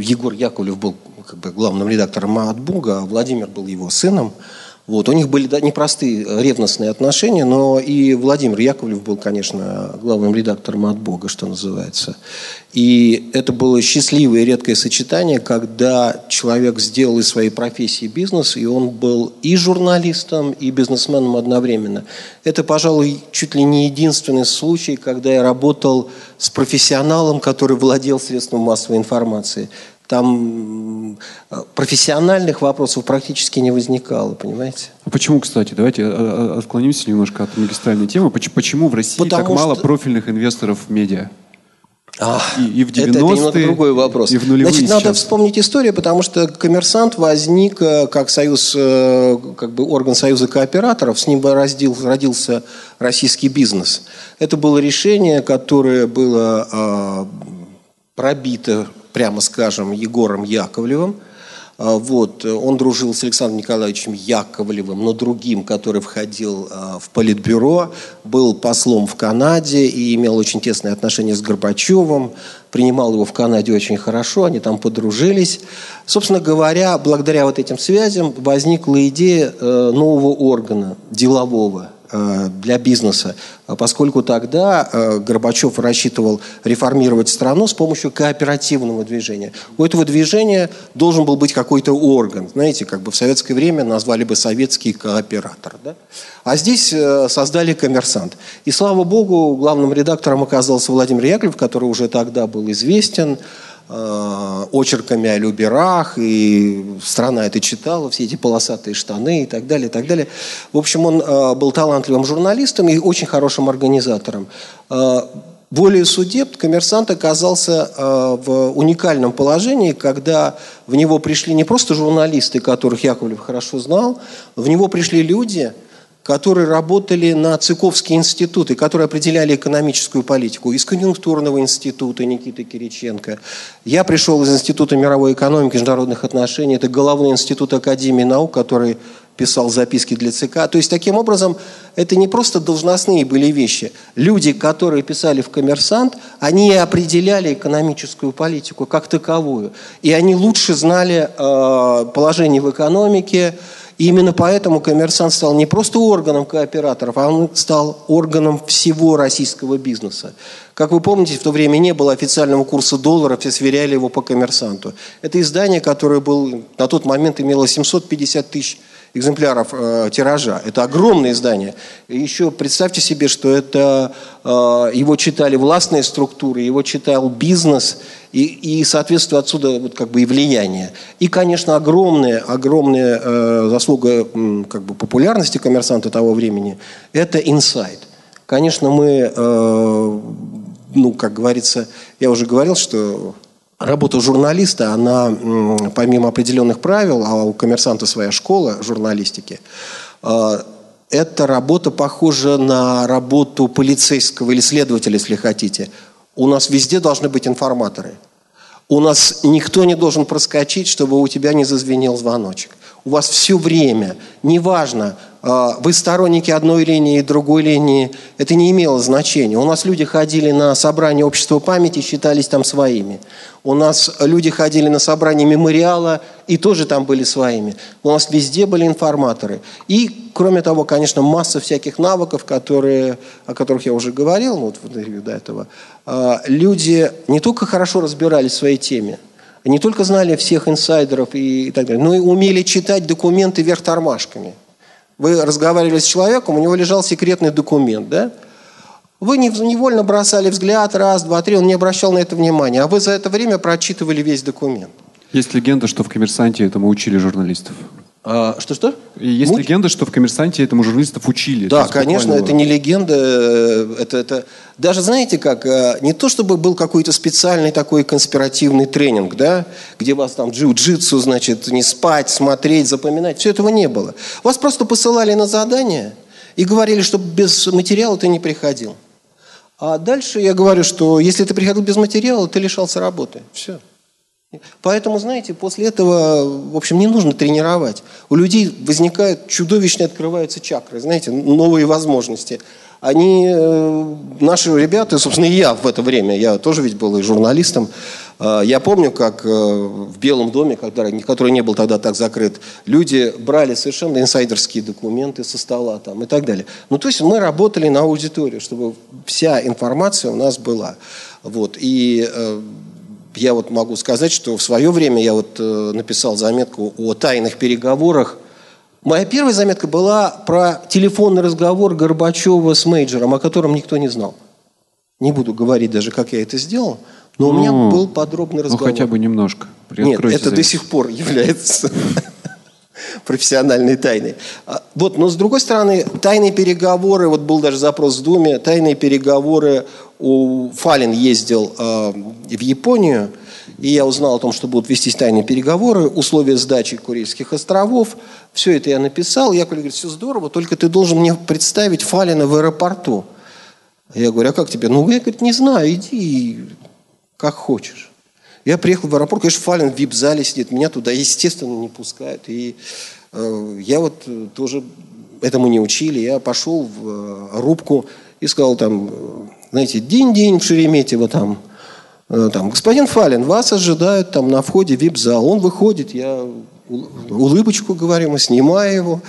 Егор Яковлев был как бы главным редактором от Бога, а Владимир был его сыном. Вот. У них были да, непростые ревностные отношения, но и Владимир Яковлев был, конечно, главным редактором от Бога, что называется. И это было счастливое и редкое сочетание, когда человек сделал из своей профессии бизнес, и он был и журналистом, и бизнесменом одновременно. Это, пожалуй, чуть ли не единственный случай, когда я работал с профессионалом, который владел средством массовой информации. Там профессиональных вопросов практически не возникало, понимаете? А почему, кстати? Давайте а, а, отклонимся немножко от магистральной темы. Почему в России Потому так что... мало профильных инвесторов в медиа? А, и, и в 90-е, это, это немного другой вопрос. И в нулевые Значит, сейчас. надо вспомнить историю, потому что коммерсант возник э, как союз, э, как бы орган союза кооператоров, с ним родил, родился российский бизнес. Это было решение, которое было э, пробито прямо скажем, Егором Яковлевым. А, вот. Он дружил с Александром Николаевичем Яковлевым, но другим, который входил а, в Политбюро, был послом в Канаде и имел очень тесные отношения с Горбачевым, принимал его в Канаде очень хорошо, они там подружились. Собственно говоря, благодаря вот этим связям возникла идея э, нового органа, делового, для бизнеса, поскольку тогда э, Горбачев рассчитывал реформировать страну с помощью кооперативного движения. У этого движения должен был быть какой-то орган. Знаете, как бы в советское время назвали бы советский кооператор. Да? А здесь э, создали коммерсант. И слава богу, главным редактором оказался Владимир Яковлев, который уже тогда был известен. Э, очерками о люберах, и страна это читала, все эти полосатые штаны и так далее, и так далее. В общем, он э, был талантливым журналистом и очень хорошим организатором. Э, волею судеб коммерсант оказался в уникальном положении, когда в него пришли не просто журналисты, которых Яковлев хорошо знал, в него пришли люди – которые работали на Цыковские институты, которые определяли экономическую политику. Из конъюнктурного института Никиты Кириченко. Я пришел из Института мировой экономики и международных отношений. Это головной институт Академии наук, который писал записки для ЦК. То есть, таким образом, это не просто должностные были вещи. Люди, которые писали в «Коммерсант», они определяли экономическую политику как таковую. И они лучше знали э, положение в экономике, и именно поэтому коммерсант стал не просто органом кооператоров, а он стал органом всего российского бизнеса. Как вы помните, в то время не было официального курса доллара, все сверяли его по коммерсанту. Это издание, которое было, на тот момент имело 750 тысяч экземпляров э, тиража. Это огромное издание. Еще представьте себе, что это э, его читали властные структуры, его читал бизнес, и, и соответственно отсюда вот как бы и влияние. И, конечно, огромная, огромная э, заслуга э, как бы популярности коммерсанта того времени – это инсайт. Конечно, мы, э, ну, как говорится, я уже говорил, что работа журналиста, она помимо определенных правил, а у коммерсанта своя школа журналистики, э, эта работа похожа на работу полицейского или следователя, если хотите. У нас везде должны быть информаторы. У нас никто не должен проскочить, чтобы у тебя не зазвенел звоночек. У вас все время, неважно, а, вы сторонники одной линии и другой линии, это не имело значения. У нас люди ходили на собрание общества памяти, считались там своими. У нас люди ходили на собрание мемориала и тоже там были своими. У нас везде были информаторы. И, кроме того, конечно, масса всяких навыков, которые, о которых я уже говорил, ну, вот в интервью до этого. А, люди не только хорошо разбирались в своей теме, не только знали всех инсайдеров и так далее, но и умели читать документы вверх тормашками – вы разговаривали с человеком, у него лежал секретный документ, да? Вы невольно бросали взгляд, раз, два, три, он не обращал на это внимания, а вы за это время прочитывали весь документ. Есть легенда, что в «Коммерсанте» этому учили журналистов. А, что-что? есть Муч... легенда, что в «Коммерсанте» этому журналистов учили. Да, конечно, буквально... это не легенда. Э, это, это... Даже знаете как, э, не то чтобы был какой-то специальный такой конспиративный тренинг, да, где вас там джиу-джитсу, значит, не спать, смотреть, запоминать. Все этого не было. Вас просто посылали на задание и говорили, что без материала ты не приходил. А дальше я говорю, что если ты приходил без материала, ты лишался работы. Все. Поэтому, знаете, после этого, в общем, не нужно тренировать. У людей возникают чудовищные, открываются чакры, знаете, новые возможности. Они, э, наши ребята, собственно, и я в это время, я тоже ведь был и журналистом, э, я помню, как э, в Белом доме, который не был тогда так закрыт, люди брали совершенно инсайдерские документы со стола там, и так далее. Ну, то есть мы работали на аудиторию, чтобы вся информация у нас была. Вот. И я вот могу сказать, что в свое время я вот э, написал заметку о тайных переговорах. Моя первая заметка была про телефонный разговор Горбачева с Мейджером, о котором никто не знал. Не буду говорить даже, как я это сделал, но ну, у меня был подробный ну, разговор. Ну, хотя бы немножко. Нет, это заметку. до сих пор является профессиональной тайной. А, вот, но с другой стороны, тайные переговоры, вот был даже запрос в Думе, тайные переговоры у Фалин ездил э, в Японию, и я узнал о том, что будут вестись тайные переговоры, условия сдачи Курильских островов. Все это я написал. Я говорю, все здорово, только ты должен мне представить Фалина в аэропорту. Я говорю, а как тебе? Ну, я говорит, не знаю, иди как хочешь. Я приехал в аэропорт, конечно, Фалин в вип-зале сидит, меня туда, естественно, не пускают. И э, я вот тоже этому не учили. Я пошел в э, рубку и сказал там, знаете, день-день в Шереметьево там, э, там, господин Фалин, вас ожидают там на входе вип-зал. Он выходит, я улыбочку говорю, мы снимаю его,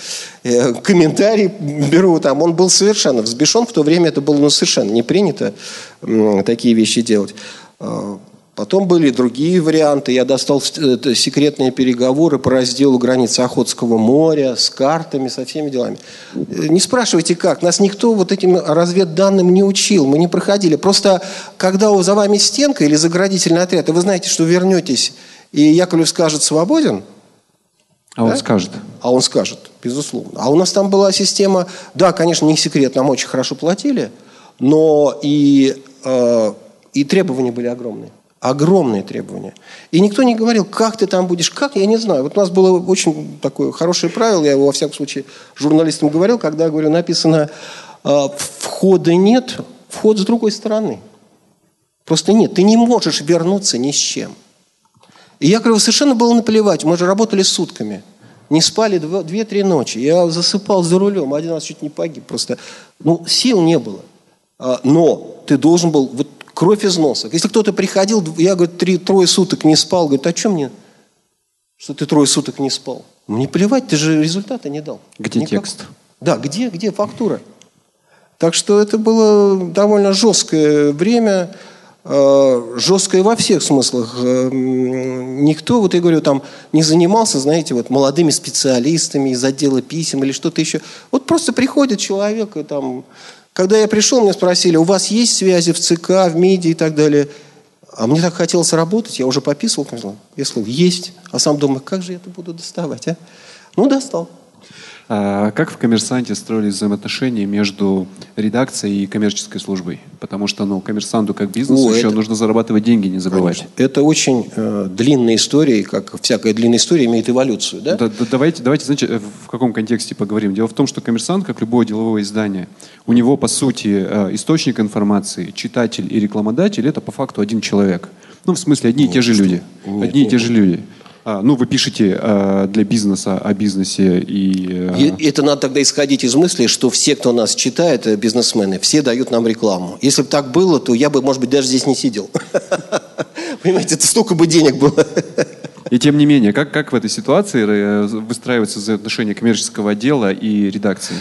э, комментарий беру там. Он был совершенно взбешен, в то время это было ну, совершенно не принято такие вещи делать. Потом были другие варианты. Я достал э, секретные переговоры по разделу границы Охотского моря с картами, со всеми делами. Э, не спрашивайте как. Нас никто вот этим разведданным не учил. Мы не проходили. Просто когда за вами стенка или заградительный отряд, и вы знаете, что вернетесь, и Яковлев скажет «свободен», а он скажет. А он скажет, безусловно. А у нас там была система, да, конечно, не секрет, нам очень хорошо платили, но и, э, и требования были огромные огромные требования. И никто не говорил, как ты там будешь, как, я не знаю. Вот у нас было очень такое хорошее правило, я его во всяком случае журналистам говорил, когда, говорю, написано, «А, входа нет, вход с другой стороны. Просто нет, ты не можешь вернуться ни с чем. И я говорю, совершенно было наплевать, мы же работали сутками. Не спали две-три ночи. Я засыпал за рулем, один раз чуть не погиб. Просто, ну, сил не было. А, но ты должен был, вот кровь из носа. Если кто-то приходил, я, говорит, три, трое суток не спал, говорит, а что мне, что ты трое суток не спал? Мне плевать, ты же результата не дал. Где Никак. текст? Да, где, где фактура? Так что это было довольно жесткое время, э, жесткое во всех смыслах. Э, никто, вот я говорю, там не занимался, знаете, вот молодыми специалистами из отдела писем или что-то еще. Вот просто приходит человек и там когда я пришел, меня спросили, у вас есть связи в ЦК, в МИДе и так далее? А мне так хотелось работать, я уже пописывал, я сказал, есть. А сам думаю, как же я это буду доставать, а? Ну, достал. А как в «Коммерсанте» строились взаимоотношения между редакцией и коммерческой службой? Потому что ну, коммерсанту как бизнесу О, еще это... нужно зарабатывать деньги, не забывать. Конечно. Это очень э, длинная история, как всякая длинная история имеет эволюцию. Да? Да, да, давайте, давайте, знаете, в каком контексте поговорим. Дело в том, что «Коммерсант», как любое деловое издание, у него, по сути, э, источник информации, читатель и рекламодатель – это по факту один человек. Ну, в смысле, одни и те же люди. Одни и те же люди. А, ну, вы пишете э, для бизнеса о бизнесе и... Э... и... Это надо тогда исходить из мысли, что все, кто нас читает, э, бизнесмены, все дают нам рекламу. Если бы так было, то я бы, может быть, даже здесь не сидел. Понимаете, это столько бы денег было. И тем не менее, как, как в этой ситуации э, выстраиваются взаимоотношения коммерческого отдела и редакции?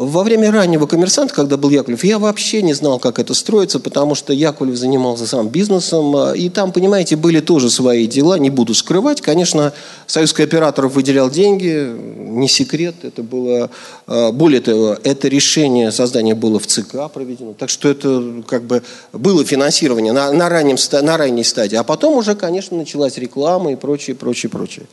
Во время раннего коммерсанта, когда был Яковлев, я вообще не знал, как это строится, потому что Яковлев занимался сам бизнесом, а, и там, понимаете, были тоже свои дела, не буду скрывать. Конечно, Союз кооператоров выделял деньги, не секрет, это было, а, более того, это решение создания было в ЦК проведено, так что это как бы было финансирование на, на, раннем, на ранней стадии, а потом уже, конечно, началась реклама и прочее, прочее, прочее.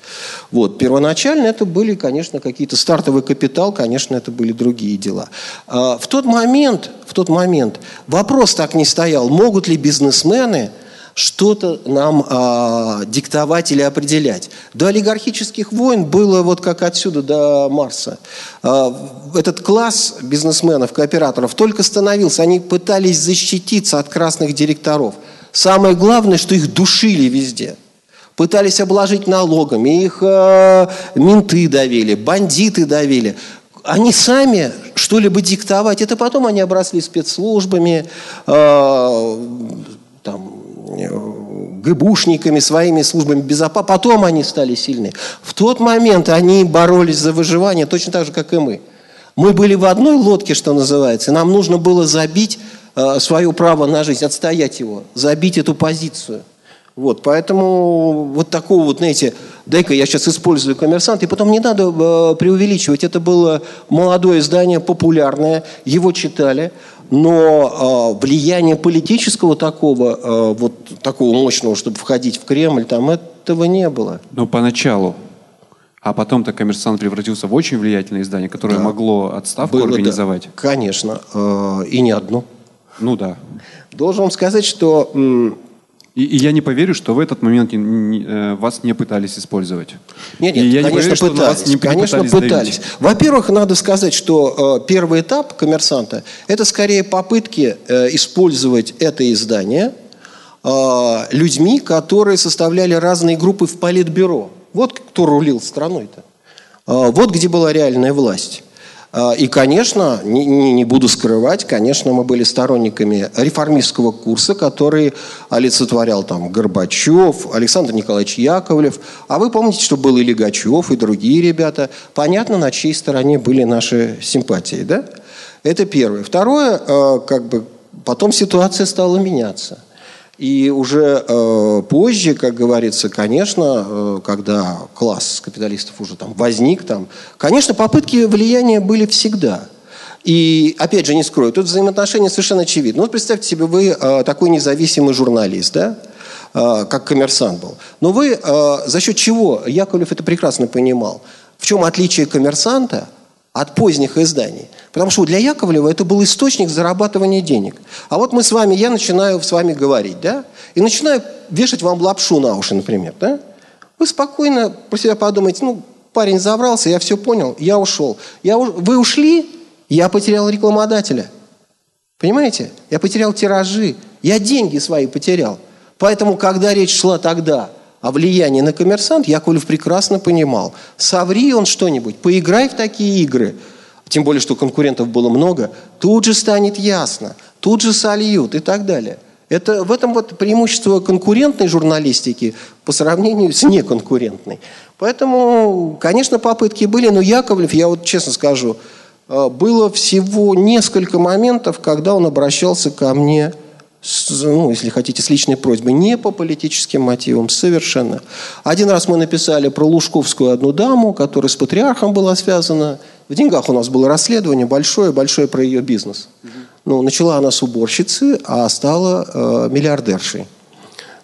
Вот, первоначально это были, конечно, какие-то стартовый капитал, конечно, это были другие дела. А, в тот момент, в тот момент вопрос так не стоял, могут ли бизнесмены что-то нам а, диктовать или определять. До олигархических войн было вот как отсюда до Марса. А, этот класс бизнесменов, кооператоров только становился, они пытались защититься от красных директоров. Самое главное, что их душили везде – пытались обложить налогами, их э, менты давили, бандиты давили они сами что-либо диктовать, это потом они обросли спецслужбами, э, там, ГБУшниками, своими службами безопасности. Потом они стали сильны. В тот момент они боролись за выживание точно так же, как и мы. Мы были в одной лодке, что называется, и нам нужно было забить э, свое право на жизнь, отстоять его, забить эту позицию – вот, поэтому вот такого вот, знаете, дай-ка я сейчас использую коммерсант, и потом не надо э, преувеличивать. Это было молодое издание, популярное, его читали, но э, влияние политического такого, э, вот такого мощного, чтобы входить в Кремль, там этого не было. Но поначалу. А потом-то коммерсант превратился в очень влиятельное издание, которое да. могло отставку было, организовать. Да. Конечно, э, и не одну. Ну да. Должен вам сказать, что и, и я не поверю, что в этот момент не, не, э, вас не пытались использовать. Нет, нет, и я конечно, не поверю, пытались. Что вас не, конечно, не пытались. пытались. Во-первых, надо сказать, что э, первый этап коммерсанта – это скорее попытки э, использовать это издание – э, людьми, которые составляли разные группы в политбюро. Вот кто рулил страной-то. Э, вот где была реальная власть. А, и, конечно, не, не буду скрывать, конечно, мы были сторонниками реформистского курса, который олицетворял там Горбачев, Александр Николаевич Яковлев. А вы помните, что был и Легачев, и другие ребята. Понятно, на чьей стороне были наши симпатии, да? Это первое. Второе, а, как бы потом ситуация стала меняться. И уже э, позже, как говорится, конечно, э, когда класс капиталистов уже там возник, там, конечно, попытки влияния были всегда. И, опять же, не скрою, тут взаимоотношения совершенно очевидны. Вот представьте себе, вы э, такой независимый журналист, да, э, как коммерсант был. Но вы э, за счет чего, Яковлев это прекрасно понимал, в чем отличие коммерсанта от поздних изданий? Потому что для Яковлева это был источник зарабатывания денег. А вот мы с вами, я начинаю с вами говорить, да, и начинаю вешать вам лапшу на уши, например, да. Вы спокойно про себя подумайте, ну, парень заврался, я все понял, я ушел. Я, вы ушли, я потерял рекламодателя. Понимаете? Я потерял тиражи, я деньги свои потерял. Поэтому, когда речь шла тогда о влиянии на коммерсант, Яковлев прекрасно понимал. Соври он что-нибудь, поиграй в такие игры – тем более, что конкурентов было много, тут же станет ясно, тут же сольют и так далее. Это, в этом вот преимущество конкурентной журналистики по сравнению с неконкурентной. Поэтому, конечно, попытки были, но Яковлев, я вот честно скажу, э, было всего несколько моментов, когда он обращался ко мне – ну, если хотите, с личной просьбой, не по политическим мотивам, совершенно. Один раз мы написали про Лужковскую одну даму, которая с патриархом была связана. В деньгах у нас было расследование большое-большое про ее бизнес. Ну, начала она с уборщицы, а стала э, миллиардершей.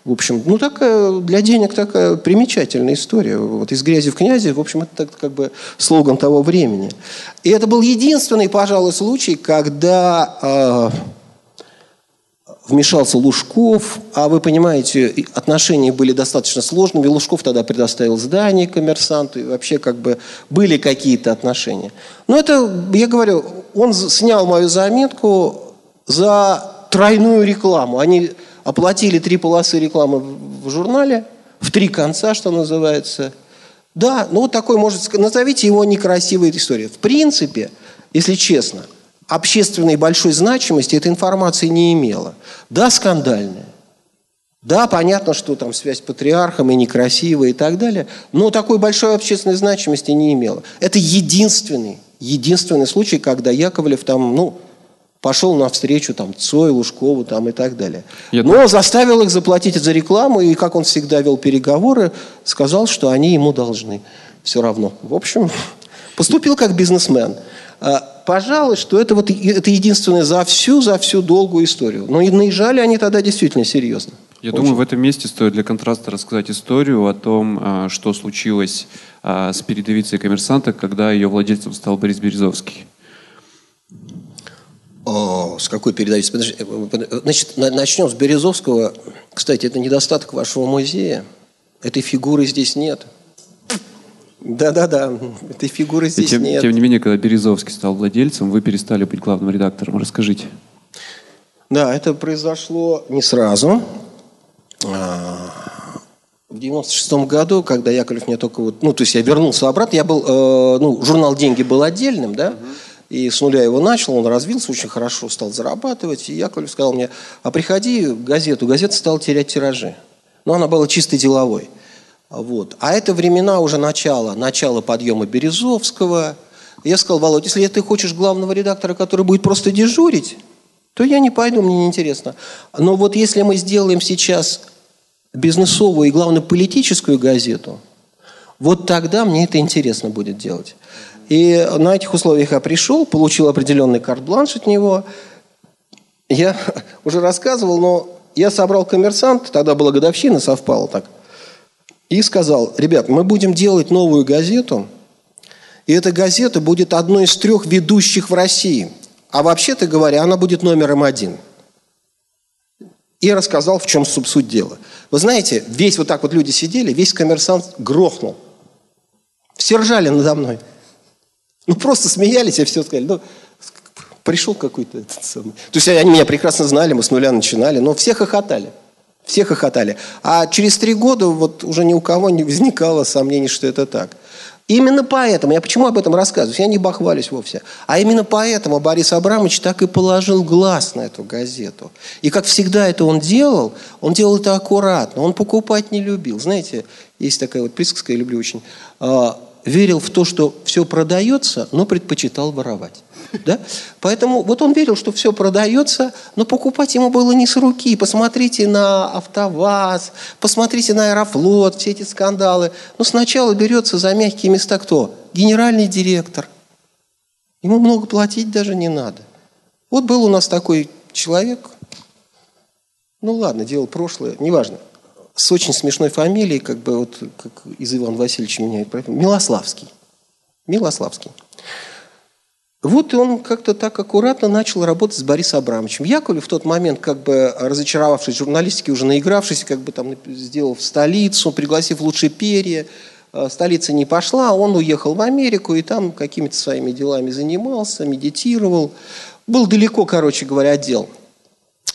В общем, ну такая для денег такая примечательная история. Вот из грязи в князи, в общем, это как бы слоган того времени. И это был единственный, пожалуй, случай, когда э, вмешался Лужков, а вы понимаете, отношения были достаточно сложными. Лужков тогда предоставил здание коммерсанту, и вообще как бы были какие-то отношения. Но это, я говорю, он снял мою заметку за тройную рекламу. Они оплатили три полосы рекламы в журнале, в три конца, что называется. Да, ну вот такой, может, назовите его некрасивой историей. В принципе, если честно, общественной большой значимости эта информация не имела. Да, скандальная. Да, понятно, что там связь с патриархом и некрасивая и так далее, но такой большой общественной значимости не имела. Это единственный, единственный случай, когда Яковлев там, ну, пошел навстречу там Цой, Лужкову там и так далее. Я но заставил их заплатить за рекламу, и как он всегда вел переговоры, сказал, что они ему должны все равно. В общем, поступил как бизнесмен. А, пожалуй, что это, вот, это единственное за всю, за всю долгую историю. Но и наезжали они тогда действительно серьезно. Я Очень. думаю, в этом месте стоит для контраста рассказать историю о том, а, что случилось а, с передовицей коммерсанта, когда ее владельцем стал Борис Березовский. О, с какой передовицей? Подожди, э, э, значит, начнем с Березовского. Кстати, это недостаток вашего музея. Этой фигуры здесь нет. Да-да-да, этой фигуры здесь тем, нет. Тем не менее, когда Березовский стал владельцем, вы перестали быть главным редактором. Расскажите. Да, это произошло не сразу. А, в 96 году, когда Яковлев мне только вот, ну, то есть я вернулся обратно, я был, э, ну, журнал «Деньги» был отдельным, да, и с нуля его начал, он развился очень хорошо, стал зарабатывать, и Яковлев сказал мне, а приходи в газету, газета стала терять тиражи. Но она была чисто деловой. Вот. А это времена уже начала, начала подъема Березовского. Я сказал, Володь, если ты хочешь главного редактора, который будет просто дежурить, то я не пойду, мне неинтересно. Но вот если мы сделаем сейчас бизнесовую и, главное, политическую газету, вот тогда мне это интересно будет делать. И на этих условиях я пришел, получил определенный карт-бланш от него. Я уже рассказывал, но я собрал коммерсант, тогда была годовщина, совпало так – и сказал, ребят, мы будем делать новую газету, и эта газета будет одной из трех ведущих в России. А вообще-то говоря, она будет номером один. И рассказал, в чем суть дела. Вы знаете, весь вот так вот люди сидели, весь коммерсант грохнул. Все ржали надо мной. Ну, просто смеялись и все сказали. Ну, пришел какой-то этот самый. То есть они меня прекрасно знали, мы с нуля начинали, но все хохотали. Все хохотали. А через три года вот уже ни у кого не возникало сомнений, что это так. Именно поэтому, я почему об этом рассказываю, я не бахвалюсь вовсе, а именно поэтому Борис Абрамович так и положил глаз на эту газету. И как всегда это он делал, он делал это аккуратно, он покупать не любил. Знаете, есть такая вот присказка, я люблю очень, а, верил в то, что все продается, но предпочитал воровать. Да? Поэтому вот он верил, что все продается, но покупать ему было не с руки. Посмотрите на АвтоВАЗ, посмотрите на Аэрофлот, все эти скандалы. Но сначала берется за мягкие места кто? Генеральный директор. Ему много платить даже не надо. Вот был у нас такой человек, ну ладно, делал прошлое, неважно, с очень смешной фамилией, как бы вот как из Ивана Васильевича меня Милославский. Милославский. Вот и он как-то так аккуратно начал работать с Борисом Абрамовичем. Яковлев в тот момент, как бы разочаровавшись в журналистике, уже наигравшись, как бы там сделал в столицу, пригласив лучшие перья, э, столица не пошла, он уехал в Америку и там какими-то своими делами занимался, медитировал. Был далеко, короче говоря, отдел.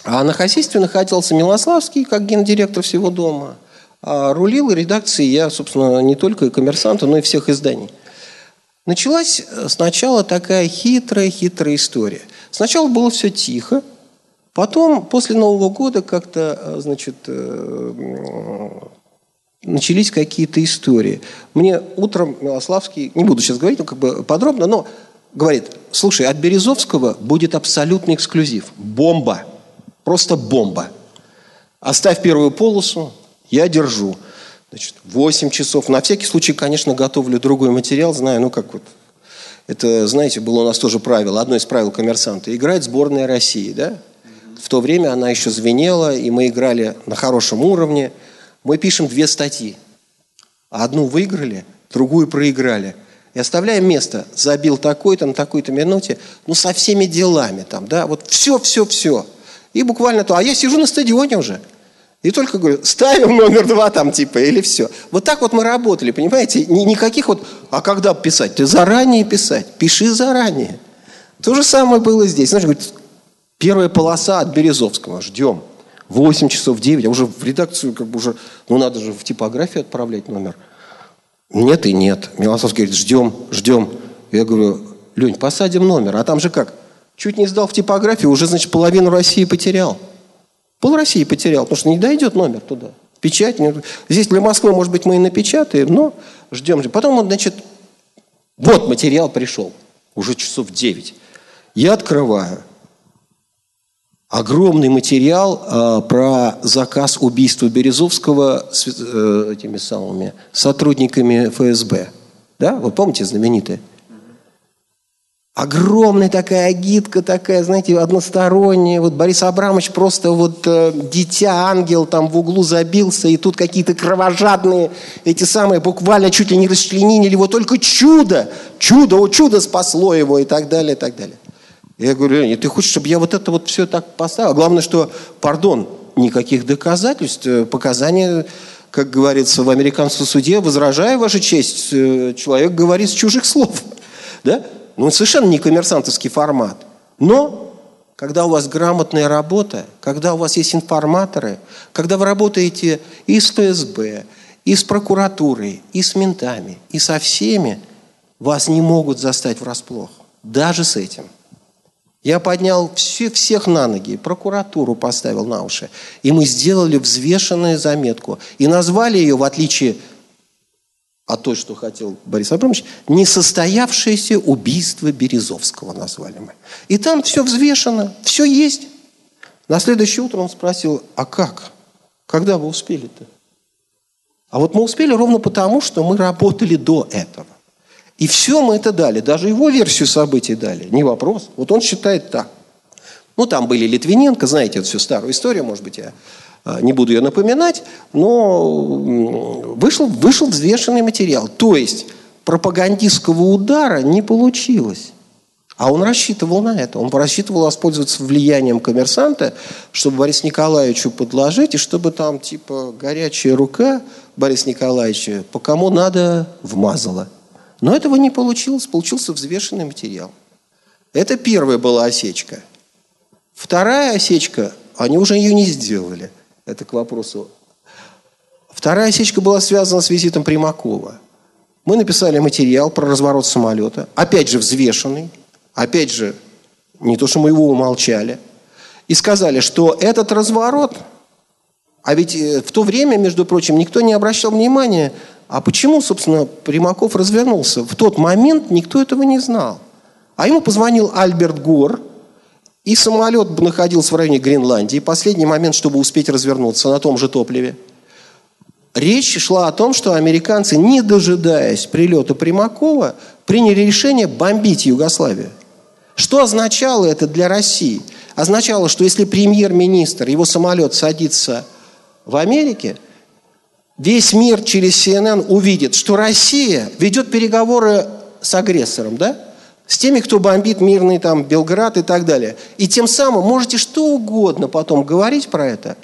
А на хозяйстве находился Милославский, как гендиректор всего дома. А рулил редакцией я, собственно, не только и коммерсанта, но и всех изданий. Началась э, сначала такая хитрая-хитрая история. Сначала было все тихо, потом после Нового года как-то, э, значит, э, начались какие-то истории. Мне утром Милославский, не буду сейчас говорить, ну, как бы подробно, но говорит, слушай, от Березовского будет абсолютный эксклюзив. Бомба. Просто бомба. Оставь первую полосу, я держу. Значит, 8 часов. На всякий случай, конечно, готовлю другой материал, знаю, ну как вот. Это, знаете, было у нас тоже правило, одно из правил коммерсанта. Играет сборная России, да? В то время она еще звенела, и мы играли на хорошем уровне. Мы пишем две статьи. Одну выиграли, другую проиграли. И оставляем место. Забил такой-то на такой-то минуте. Ну, со всеми делами там, да? Вот все, все, все. И буквально то. А я сижу на стадионе уже. И только говорю, ставим номер два там типа, или все. Вот так вот мы работали, понимаете? Никаких вот, а когда писать? Ты заранее писать, пиши заранее. То же самое было здесь. Знаешь, говорит, первая полоса от Березовского, ждем. 8 часов 9, а уже в редакцию как бы уже, ну надо же в типографию отправлять номер. Нет и нет. Милосовский говорит, ждем, ждем. Я говорю, Лень, посадим номер. А там же как? Чуть не сдал в типографию, уже, значит, половину России потерял. Пол России потерял, потому что не дойдет номер туда. Печать. Здесь для Москвы, может быть, мы и напечатаем, но ждем. Потом он, значит, вот материал пришел. Уже часов 9. Я открываю. Огромный материал э, про заказ убийства Березовского с э, этими самыми сотрудниками ФСБ. Да? Вы помните знаменитое? Огромная такая агитка, такая, знаете, односторонняя. Вот Борис Абрамович просто вот э, дитя, ангел там в углу забился, и тут какие-то кровожадные, эти самые, буквально чуть ли не расчленили его. Только чудо, чудо, о чудо спасло его и так далее, и так далее. Я говорю, Леня, ты хочешь, чтобы я вот это вот все так поставил? Главное, что, пардон, никаких доказательств, э, показания, как говорится в американском суде, возражая ваша честь, э, человек говорит с чужих слов. Да? Ну, совершенно не коммерсантовский формат. Но, когда у вас грамотная работа, когда у вас есть информаторы, когда вы работаете и с ФСБ, и с прокуратурой, и с ментами, и со всеми, вас не могут застать врасплох. Даже с этим. Я поднял все, всех на ноги, прокуратуру поставил на уши. И мы сделали взвешенную заметку. И назвали ее, в отличие а то, что хотел Борис Абрамович, несостоявшееся убийство Березовского назвали мы. И там все взвешено, все есть. На следующее утро он спросил, а как? Когда вы успели-то? А вот мы успели ровно потому, что мы работали до этого. И все мы это дали, даже его версию событий дали, не вопрос. Вот он считает так. Ну, там были Литвиненко, знаете, эту всю старую историю, может быть, я не буду ее напоминать, но вышел, вышел взвешенный материал. То есть пропагандистского удара не получилось. А он рассчитывал на это. Он рассчитывал воспользоваться влиянием коммерсанта, чтобы Борису Николаевичу подложить, и чтобы там, типа, горячая рука Бориса Николаевича по кому надо вмазала. Но этого не получилось. Получился взвешенный материал. Это первая была осечка. Вторая осечка, они уже ее не сделали – Это к вопросу. Вторая осечка была связана с визитом Примакова. Мы написали материал про разворот самолета, опять же взвешенный, опять же, не то, что мы его умолчали, и сказали, что этот разворот, а ведь э, в то время, между прочим, никто не обращал внимания, а почему, собственно, Примаков развернулся. В тот момент никто этого не знал. А ему позвонил Альберт Гор, и самолет находился в районе Гренландии. Последний момент, чтобы успеть развернуться на том же топливе. Речь шла о том, что американцы, не дожидаясь прилета Примакова, приняли решение бомбить Югославию. Что означало это для России? Означало, что если премьер-министр, его самолет садится в Америке, весь мир через CNN увидит, что Россия ведет переговоры с агрессором, да? С теми, кто бомбит мирный там Белград и так далее. И тем самым можете что угодно потом говорить про это,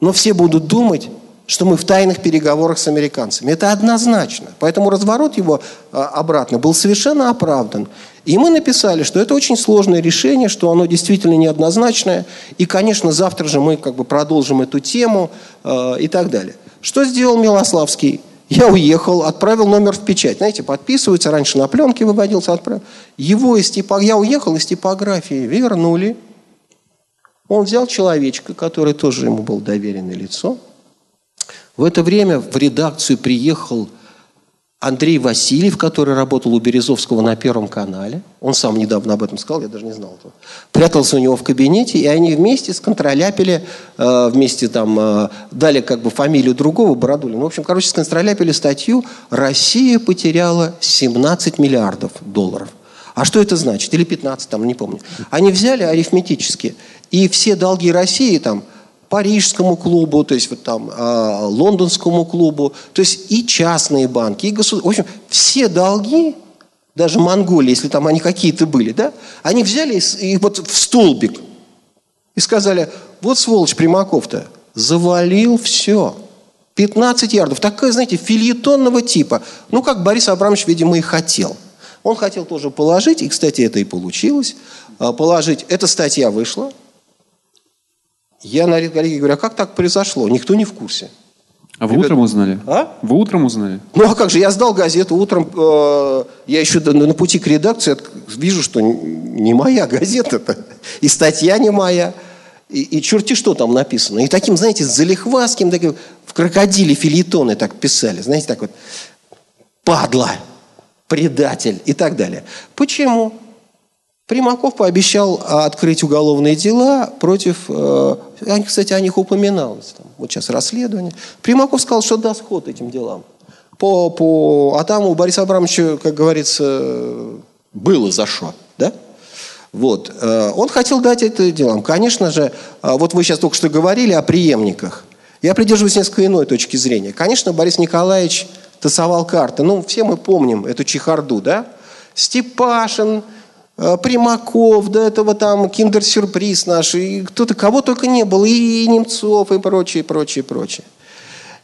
но все будут думать, что мы в тайных переговорах с американцами. Это однозначно. Поэтому разворот его а, обратно был совершенно оправдан. И мы написали, что это очень сложное решение, что оно действительно неоднозначное. И, конечно, завтра же мы как бы продолжим эту тему э, и так далее. Что сделал Милославский? Я уехал, отправил номер в печать. Знаете, подписывается, раньше на пленке выводился, отправил. Его из типа... Я уехал из типографии, вернули. Он взял человечка, который тоже ему был доверенное лицо. В это время в редакцию приехал Андрей Васильев, который работал у Березовского на Первом канале, он сам недавно об этом сказал, я даже не знал этого, прятался у него в кабинете, и они вместе сконтроляпили, э, вместе там э, дали как бы фамилию другого, Бородулина. В общем, короче, сконтроляпили статью «Россия потеряла 17 миллиардов долларов». А что это значит? Или 15, там, не помню. Они взяли арифметически, и все долги России там – Парижскому клубу, то есть вот там э, лондонскому клубу, то есть и частные банки, и государства. В общем, все долги, даже Монголии, если там они какие-то были, да, они взяли и, и вот в столбик и сказали, вот сволочь Примаков-то, завалил все. 15 ярдов. Такая, знаете, фильетонного типа. Ну, как Борис Абрамович, видимо, и хотел. Он хотел тоже положить, и, кстати, это и получилось, а, положить. Эта статья вышла, я на редколлегии говорю, а как так произошло? Никто не в курсе. А вы утром узнали? А? Вы утром узнали? Ну а как же, я сдал газету утром, э, я еще на, на пути к редакции вижу, что не моя газета-то, и статья не моя, и, и черти что там написано. И таким, знаете, залихвастским, таким, в крокодиле филитоны так писали, знаете, так вот, падла, предатель и так далее. Почему? Примаков пообещал а, открыть уголовные дела против... Э, кстати, о них упоминалось. Вот сейчас расследование. Примаков сказал, что даст ход этим делам. По, по, а там у Бориса Абрамовича, как говорится, было за что. Да? Вот. Э, он хотел дать это делам. Конечно же, а, вот вы сейчас только что говорили о преемниках. Я придерживаюсь несколько иной точки зрения. Конечно, Борис Николаевич тасовал карты. Ну, все мы помним эту чехарду, да? Степашин, Э, Примаков, до этого там киндер-сюрприз наш, и кто-то, кого только не было, и Немцов, и прочее, прочее, прочее.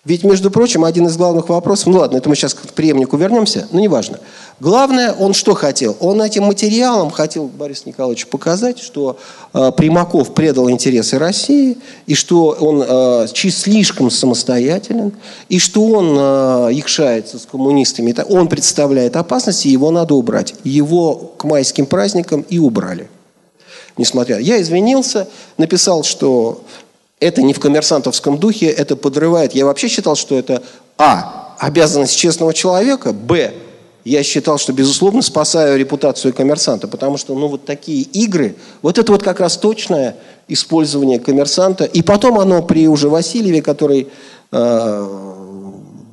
Ведь, между прочим, один из главных вопросов, ну ладно, это мы сейчас к преемнику вернемся, но неважно. Главное, он что хотел? Он этим материалом хотел Борис Николаевич показать, что э, Примаков предал интересы России, и что он э, слишком самостоятелен, и что он э, якшается с коммунистами. Он представляет опасность, и его надо убрать. Его к майским праздникам и убрали. Несмотря... Я извинился, написал, что это не в коммерсантовском духе, это подрывает. Я вообще считал, что это А. Обязанность честного человека, Б. Я считал, что, безусловно, спасаю репутацию коммерсанта, потому что, ну, вот такие игры, вот это вот как раз точное использование коммерсанта. И потом оно при уже Васильеве, который э,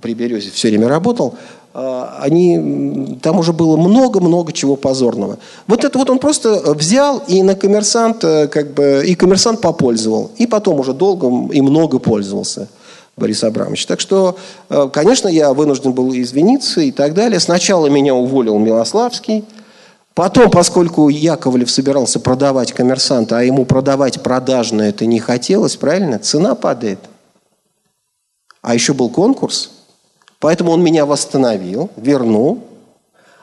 при Березе все время работал, а, они, там уже было много-много чего позорного. Вот это вот он просто взял и на коммерсант, э, как бы, и коммерсант попользовал. И потом уже долго и много пользовался Борис Абрамович. Так что, э, конечно, я вынужден был извиниться и так далее. Сначала меня уволил Милославский. Потом, поскольку Яковлев собирался продавать коммерсанта, а ему продавать продажно это не хотелось, правильно? Цена падает. А еще был конкурс – Поэтому он меня восстановил, вернул.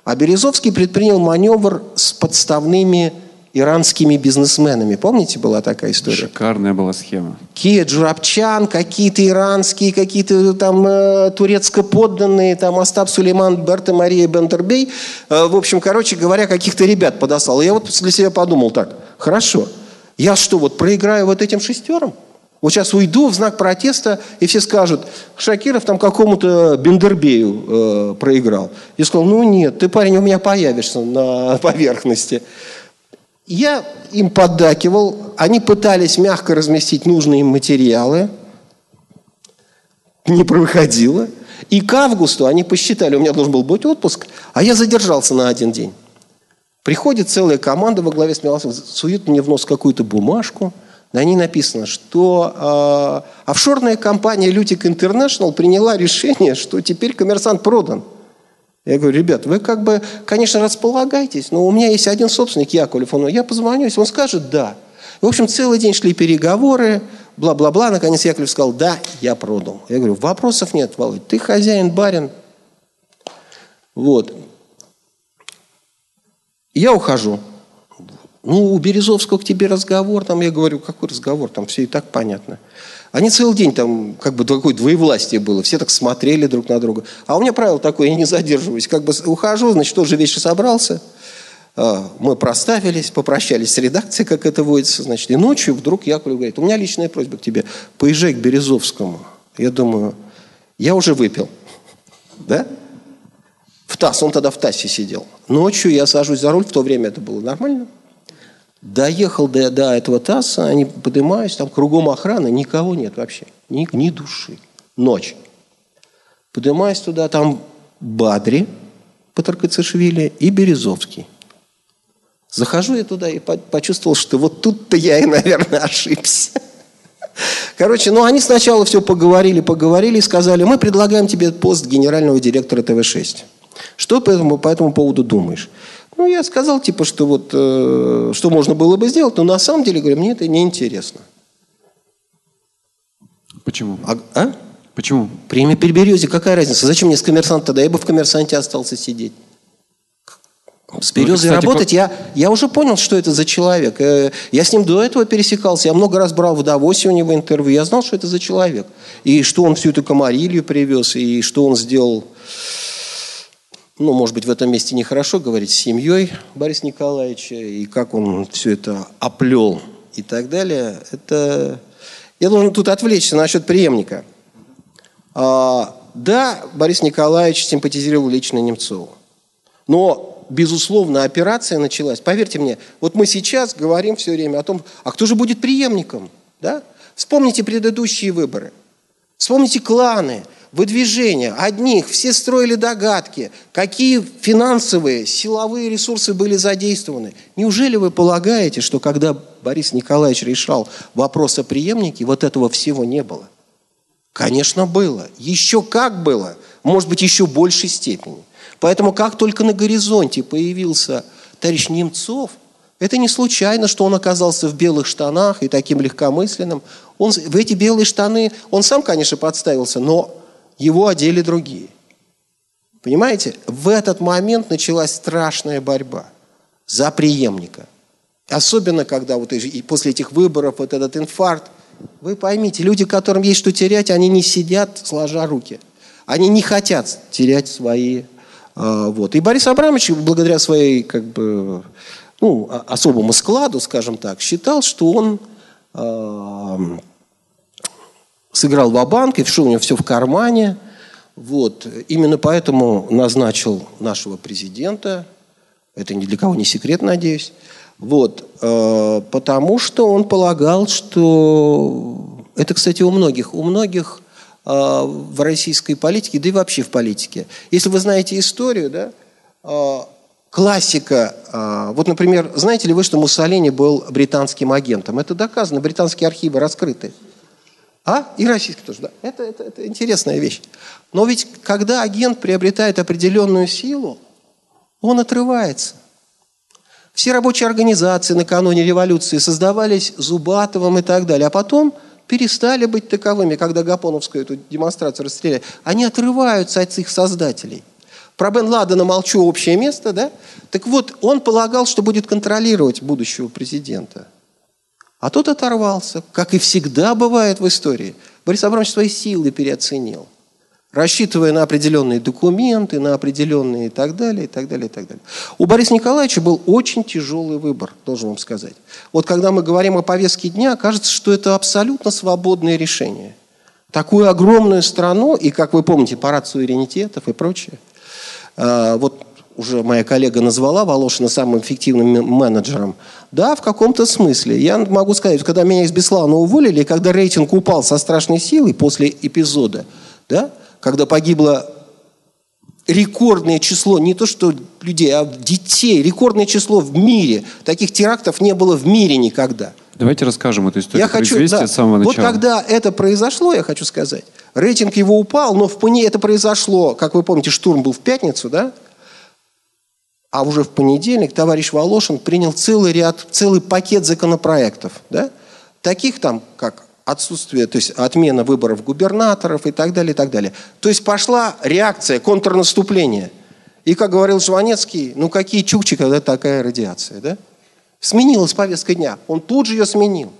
А Березовский предпринял маневр с подставными иранскими бизнесменами. Помните, была такая история? Шикарная была схема. Кия Джурабчан, какие-то иранские, какие-то там э, турецко-подданные, там Остап Сулейман, Берта Мария Бендербей. Э, в общем, короче говоря, каких-то ребят подослал. И я вот для себя подумал так, хорошо, я что, вот проиграю вот этим шестером? Вот сейчас уйду в знак протеста, и все скажут, Шакиров там какому-то Бендербею э, проиграл. Я сказал, ну нет, ты, парень, у меня появишься на поверхности. Я им поддакивал, они пытались мягко разместить нужные им материалы, не проходило. И к августу они посчитали, у меня должен был быть отпуск, а я задержался на один день. Приходит целая команда во главе с Милосом, сует мне в нос какую-то бумажку, на ней написано, что э, офшорная компания Лютик Интернешнл приняла решение, что теперь коммерсант продан – я говорю, ребят, вы как бы, конечно, располагайтесь, но у меня есть один собственник, Яковлев, он, я позвоню, если он скажет «да». В общем, целый день шли переговоры, бла-бла-бла. Наконец Яковлев сказал, да, я продал. Я говорю, вопросов нет, Володь, ты хозяин, барин. Вот. Я ухожу. Ну, у Березовского к тебе разговор, там, я говорю, какой разговор, там все и так понятно. Они целый день там, как бы такое двоевластие было, все так смотрели друг на друга. А у меня правило такое, я не задерживаюсь, как бы ухожу, значит, тоже вещи собрался, а, мы проставились, попрощались с редакцией, как это водится, значит, и ночью вдруг Яковлев говорит, у меня личная просьба к тебе, поезжай к Березовскому. Я думаю, я уже выпил, да? В ТАСС, он тогда в ТАССе сидел. Ночью я сажусь за руль, в то время это было нормально – Доехал до, до этого ТАССа, они поднимаюсь, там кругом охраны, никого нет вообще, ни, ни души. Ночь. Поднимаюсь туда, там Бадри, Патракацишвили и Березовский. Захожу я туда и почувствовал, что вот тут-то я и, наверное, ошибся. Короче, ну они сначала все поговорили, поговорили и сказали, мы предлагаем тебе пост генерального директора ТВ-6. Что по этому, по этому поводу думаешь? Ну, я сказал, типа, что вот, э, что можно было бы сделать, но на самом деле, говорю, мне это не интересно. Почему? А? а? Почему? Премия Переберезье, какая разница? Зачем мне с коммерсанта тогда? Я бы в коммерсанте остался сидеть. С ну, Березой работать, по... я, я уже понял, что это за человек. Э, я с ним до этого пересекался, я много раз брал в Давосе у него интервью, я знал, что это за человек. И что он всю эту комарилью привез, и что он сделал ну, может быть, в этом месте нехорошо говорить с семьей Бориса Николаевича, и как он все это оплел и так далее, это... Я должен тут отвлечься насчет преемника. А, да, Борис Николаевич симпатизировал лично Немцову. Но, безусловно, операция началась. Поверьте мне, вот мы сейчас говорим все время о том, а кто же будет преемником? Да? Вспомните предыдущие выборы. Вспомните кланы – выдвижения одних, все строили догадки, какие финансовые, силовые ресурсы были задействованы. Неужели вы полагаете, что когда Борис Николаевич решал вопрос о преемнике, вот этого всего не было? Конечно, было. Еще как было. Может быть, еще большей степени. Поэтому как только на горизонте появился товарищ Немцов, это не случайно, что он оказался в белых штанах и таким легкомысленным. Он, в эти белые штаны он сам, конечно, подставился, но его одели другие. Понимаете, в этот момент началась страшная борьба за преемника. Особенно, когда вот и после этих выборов вот этот инфаркт, вы поймите, люди, которым есть что терять, они не сидят сложа руки. Они не хотят терять свои... Э, вот. И Борис Абрамович, благодаря своей как бы, ну, особому складу, скажем так, считал, что он э, сыграл в банк и что у него все в кармане. Вот. Именно поэтому назначил нашего президента. Это ни для кого не секрет, надеюсь. Вот. Э, потому что он полагал, что... Это, кстати, у многих. У многих э, в российской политике, да и вообще в политике. Если вы знаете историю, да, э, классика. Вот, например, знаете ли вы, что Муссолини был британским агентом? Это доказано, британские архивы раскрыты. А? И российский тоже, да. Это, это, это интересная вещь. Но ведь когда агент приобретает определенную силу, он отрывается. Все рабочие организации накануне революции создавались Зубатовым и так далее, а потом перестали быть таковыми, когда Гапоновскую эту демонстрацию расстреляли. Они отрываются от их создателей. Про Бен Ладена молчу общее место, да? Так вот, он полагал, что будет контролировать будущего президента. А тот оторвался, как и всегда бывает в истории. Борис Абрамович свои силы переоценил – рассчитывая на определенные документы, на определенные и так далее, и так далее, и так далее. У Бориса Николаевича был очень тяжелый выбор, должен вам сказать. Вот когда мы говорим о повестке дня, кажется, что это абсолютно свободное решение. Такую огромную страну, и, как вы помните, парад суверенитетов и прочее, а, вот уже моя коллега назвала Волошина самым эффективным менеджером. Да, в каком-то смысле. Я могу сказать, когда меня из Беслана уволили, и когда рейтинг упал со страшной силой после эпизода, да, когда погибло рекордное число, не то что людей, а детей, рекордное число в мире. Таких терактов не было в мире никогда. Давайте расскажем эту историю я хочу, да, с самого начала. Вот когда это произошло, я хочу сказать, рейтинг его упал, но в понедельник это произошло, как вы помните, штурм был в пятницу, да? А уже в понедельник товарищ Волошин принял целый ряд, целый пакет законопроектов, да? Таких там, как отсутствие, то есть отмена выборов губернаторов и так далее, и так далее. То есть пошла реакция, контрнаступление. И, как говорил Жванецкий, ну какие чукчи, когда такая радиация, да? Сменилась повестка дня. Он тут же ее сменил.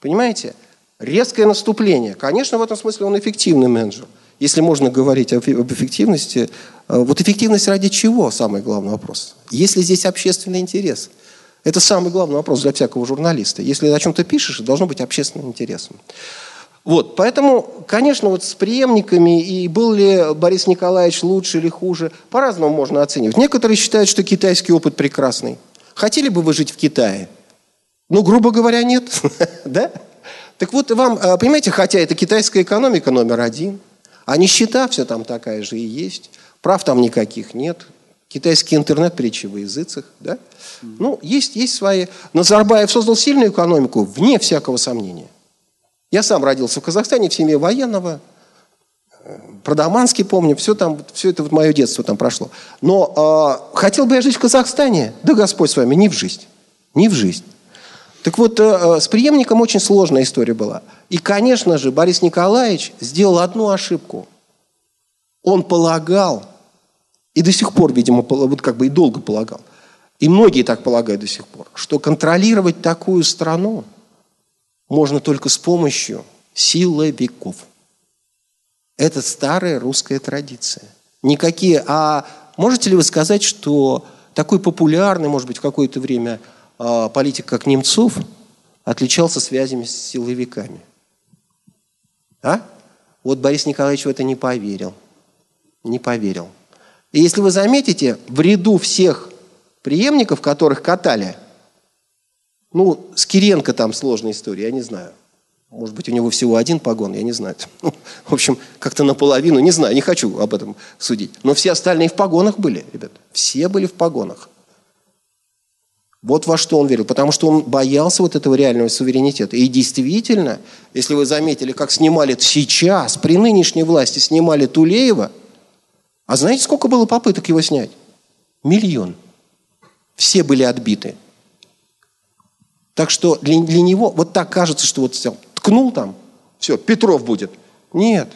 Понимаете? Резкое наступление. Конечно, в этом смысле он эффективный менеджер. Если можно говорить об эффективности, э, вот эффективность ради чего, самый главный вопрос. Есть ли здесь общественный интерес? Это самый главный вопрос для всякого журналиста. Если о чем-то пишешь, должно быть общественным интересом. Вот, поэтому, конечно, вот с преемниками, и был ли Борис Николаевич лучше или хуже, по-разному можно оценивать. Некоторые считают, что китайский опыт прекрасный. Хотели бы вы жить в Китае? Ну, грубо говоря, нет. да? Так вот, вам, а, понимаете, хотя это китайская экономика номер один, а нищета все там такая же и есть, прав там никаких нет, китайский интернет притчи во языцах, да? Ну, есть, есть свои... Назарбаев создал сильную экономику, вне всякого сомнения. Я сам родился в Казахстане, в семье военного, про Даманский помню, все, там, все это вот мое детство там прошло. Но э, хотел бы я жить в Казахстане? Да Господь с вами, не в жизнь. Не в жизнь. Так вот, э, с преемником очень сложная история была. И, конечно же, Борис Николаевич сделал одну ошибку. Он полагал, и до сих пор, видимо, вот как бы и долго полагал, и многие так полагают до сих пор, что контролировать такую страну можно только с помощью силовиков. Это старая русская традиция. Никакие... А можете ли вы сказать, что такой популярный, может быть, в какое-то время политик, как Немцов, отличался связями с силовиками? А? Вот Борис Николаевич в это не поверил. Не поверил. И если вы заметите, в ряду всех преемников, которых катали, ну, с Киренко там сложная история, я не знаю. Может быть, у него всего один погон, я не знаю. В общем, как-то наполовину, не знаю, не хочу об этом судить. Но все остальные в погонах были, ребят. Все были в погонах. Вот во что он верил, потому что он боялся вот этого реального суверенитета. И действительно, если вы заметили, как снимали сейчас, при нынешней власти снимали Тулеева, а знаете, сколько было попыток его снять? Миллион. Все были отбиты. Так что для, для него вот так кажется, что вот ткнул там, все, Петров будет. Нет.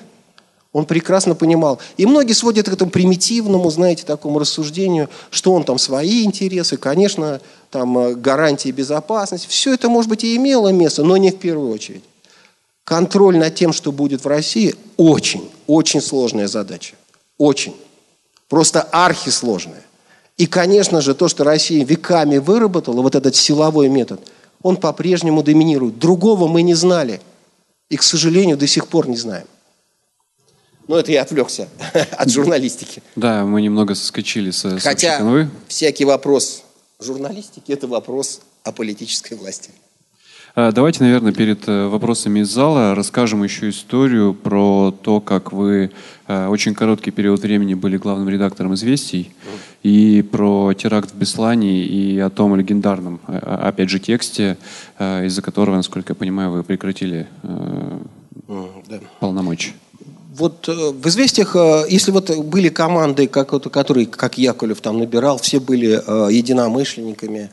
Он прекрасно понимал. И многие сводят к этому примитивному, знаете, такому рассуждению, что он там свои интересы, конечно, там э, гарантии безопасности. Все это, может быть, и имело место, но не в первую очередь. Контроль над тем, что будет в России, очень, очень сложная задача. Очень. Просто архисложная. И, конечно же, то, что Россия веками выработала, вот этот силовой метод, он по-прежнему доминирует. Другого мы не знали. И, к сожалению, до сих пор не знаем. Но это я отвлекся от журналистики. Да, мы немного соскочили с Хотя всякий вопрос журналистики – это вопрос о политической власти. А, давайте, наверное, перед э, вопросами из зала расскажем еще историю про то, как вы э, очень короткий период времени были главным редактором «Известий», и про теракт в Беслане, и о том легендарном, э, опять же, тексте, из-за которого, насколько я понимаю, вы прекратили полномочия. Вот в «Известиях», если вот были команды, как, которые, как Яковлев там набирал, все были единомышленниками,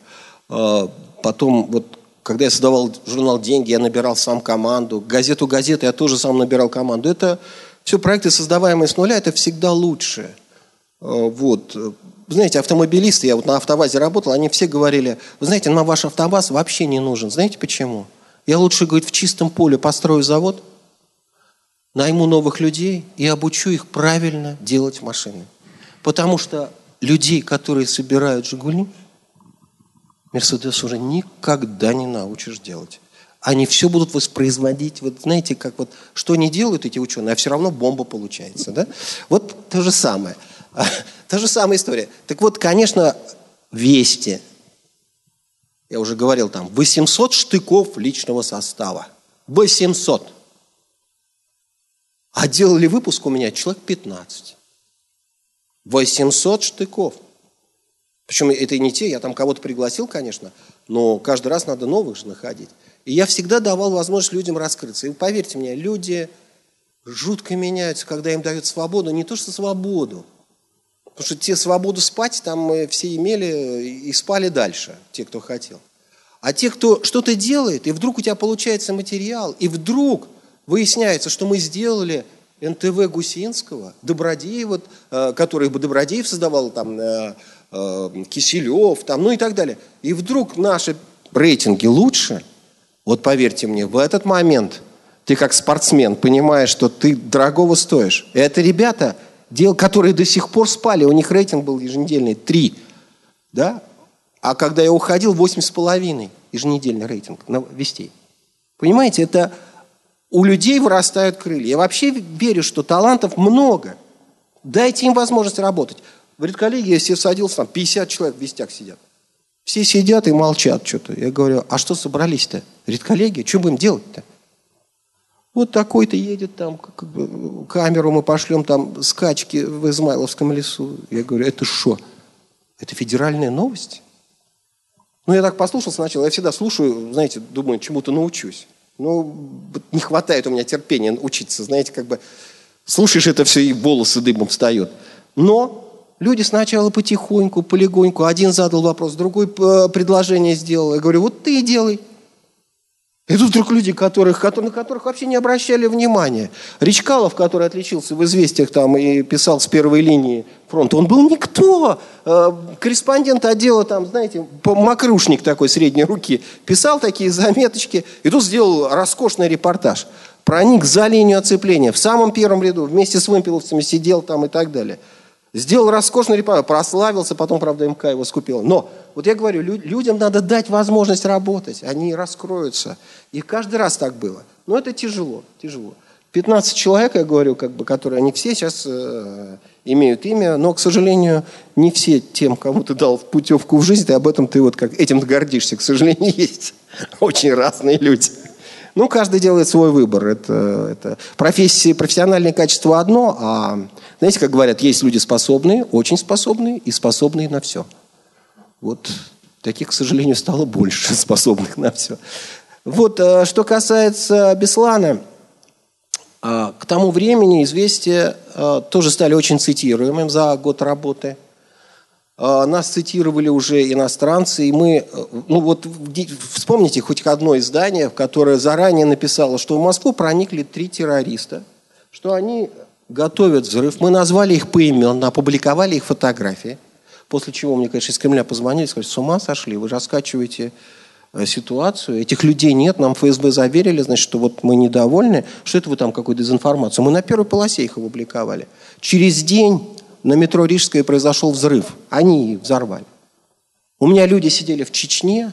потом вот когда я создавал журнал «Деньги», я набирал сам команду. Газету «Газета» я тоже сам набирал команду. Это все проекты, создаваемые с нуля, это всегда лучше. Вот. Знаете, автомобилисты, я вот на автовазе работал, они все говорили, вы знаете, нам ваш автоваз вообще не нужен. Знаете почему? Я лучше, говорит, в чистом поле построю завод, найму новых людей и обучу их правильно делать машины. Потому что людей, которые собирают «Жигули», Мерседес уже никогда не научишь делать. Они все будут воспроизводить. Вот знаете, как вот, что не делают эти ученые, а все равно бомба получается. Да? Вот то же самое. Та же самая история. Так вот, конечно, Вести, я уже говорил там, 800 штыков личного состава. 800. А делали выпуск у меня человек 15. 800 штыков. Причем это не те, я там кого-то пригласил, конечно, но каждый раз надо новых же находить. И я всегда давал возможность людям раскрыться. И поверьте мне, люди жутко меняются, когда им дают свободу. Не то, что свободу. Потому что те свободу спать там все имели и спали дальше, те, кто хотел. А те, кто что-то делает, и вдруг у тебя получается материал, и вдруг выясняется, что мы сделали НТВ Гусинского, Добродеева, э, который бы Добродеев создавал, там, э, э, Киселев, там, ну и так далее. И вдруг наши рейтинги лучше, вот поверьте мне, в этот момент ты как спортсмен понимаешь, что ты дорогого стоишь. Это ребята, дел, которые до сих пор спали, у них рейтинг был еженедельный 3, да? А когда я уходил, 8,5 еженедельный рейтинг на вестей. Понимаете, это у людей вырастают крылья. Я вообще верю, что талантов много. Дайте им возможность работать. В редколлегии я себе садился, там 50 человек в вестях сидят. Все сидят и молчат что-то. Я говорю, а что собрались-то? Редколлегия? Что будем делать-то? Вот такой-то едет там, как бы, камеру мы пошлем, там скачки в Измайловском лесу. Я говорю, это что? Это федеральная новость? Ну, я так послушал сначала. Я всегда слушаю, знаете, думаю, чему-то научусь. Ну, не хватает у меня терпения учиться, знаете, как бы слушаешь это все и волосы дымом встают. Но люди сначала потихоньку, полегоньку, один задал вопрос, другой э, предложение сделал. Я говорю, вот ты и делай. И тут вдруг люди, которых, на которых вообще не обращали внимания. Речкалов, который отличился в «Известиях» там и писал с первой линии фронта, он был никто. Э, корреспондент отдела, там, знаете, макрушник такой средней руки, писал такие заметочки, и тут сделал роскошный репортаж. Проник за линию оцепления, в самом первом ряду, вместе с вымпеловцами сидел там и так далее. Сделал роскошный репортаж, прославился, потом, правда, МК его скупил. Но, вот я говорю, людям надо дать возможность работать, они раскроются. И каждый раз так было. Но это тяжело, тяжело. 15 человек, я говорю, как бы, которые, они все сейчас э, имеют имя, но, к сожалению, не все тем, кому ты дал путевку в жизнь, ты об этом ты вот как этим гордишься. К сожалению, есть очень разные люди. Ну, каждый делает свой выбор. Это, это профессии, профессиональное качество одно, а знаете, как говорят, есть люди способные, очень способные и способные на все. Вот таких, к сожалению, стало больше способных на все. Вот, э, что касается Беслана, э, к тому времени известия э, тоже стали очень цитируемым за год работы – нас цитировали уже иностранцы, и мы, ну вот вспомните хоть одно издание, которое заранее написало, что в Москву проникли три террориста, что они готовят взрыв. Мы назвали их поименно, опубликовали их фотографии. После чего мне, конечно, из Кремля позвонили, сказали, с ума сошли, вы раскачиваете э, ситуацию, этих людей нет, нам ФСБ заверили, значит, что вот мы недовольны, что это вы там какую-то дезинформацию. Мы на первой полосе их опубликовали. Через день на метро Рижское произошел взрыв. Они взорвали. У меня люди сидели в Чечне,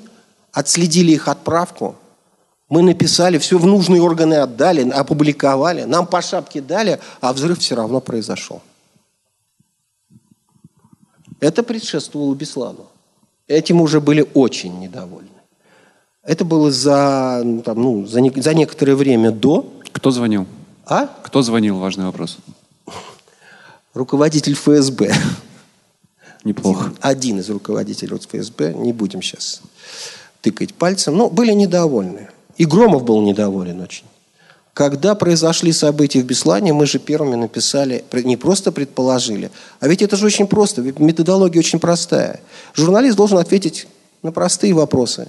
отследили их отправку. Мы написали, все в нужные органы отдали, опубликовали. Нам по шапке дали, а взрыв все равно произошел. Это предшествовало Беслану. Этим уже были очень недовольны. Это было за, ну, там, ну, за, не, за некоторое время до. Кто звонил? А? Кто звонил? Важный вопрос руководитель ФСБ. Неплохо. Один из руководителей ФСБ, не будем сейчас тыкать пальцем, но были недовольны. И Громов был недоволен очень. Когда произошли события в Беслане, мы же первыми написали, не просто предположили, а ведь это же очень просто, методология очень простая. Журналист должен ответить на простые вопросы.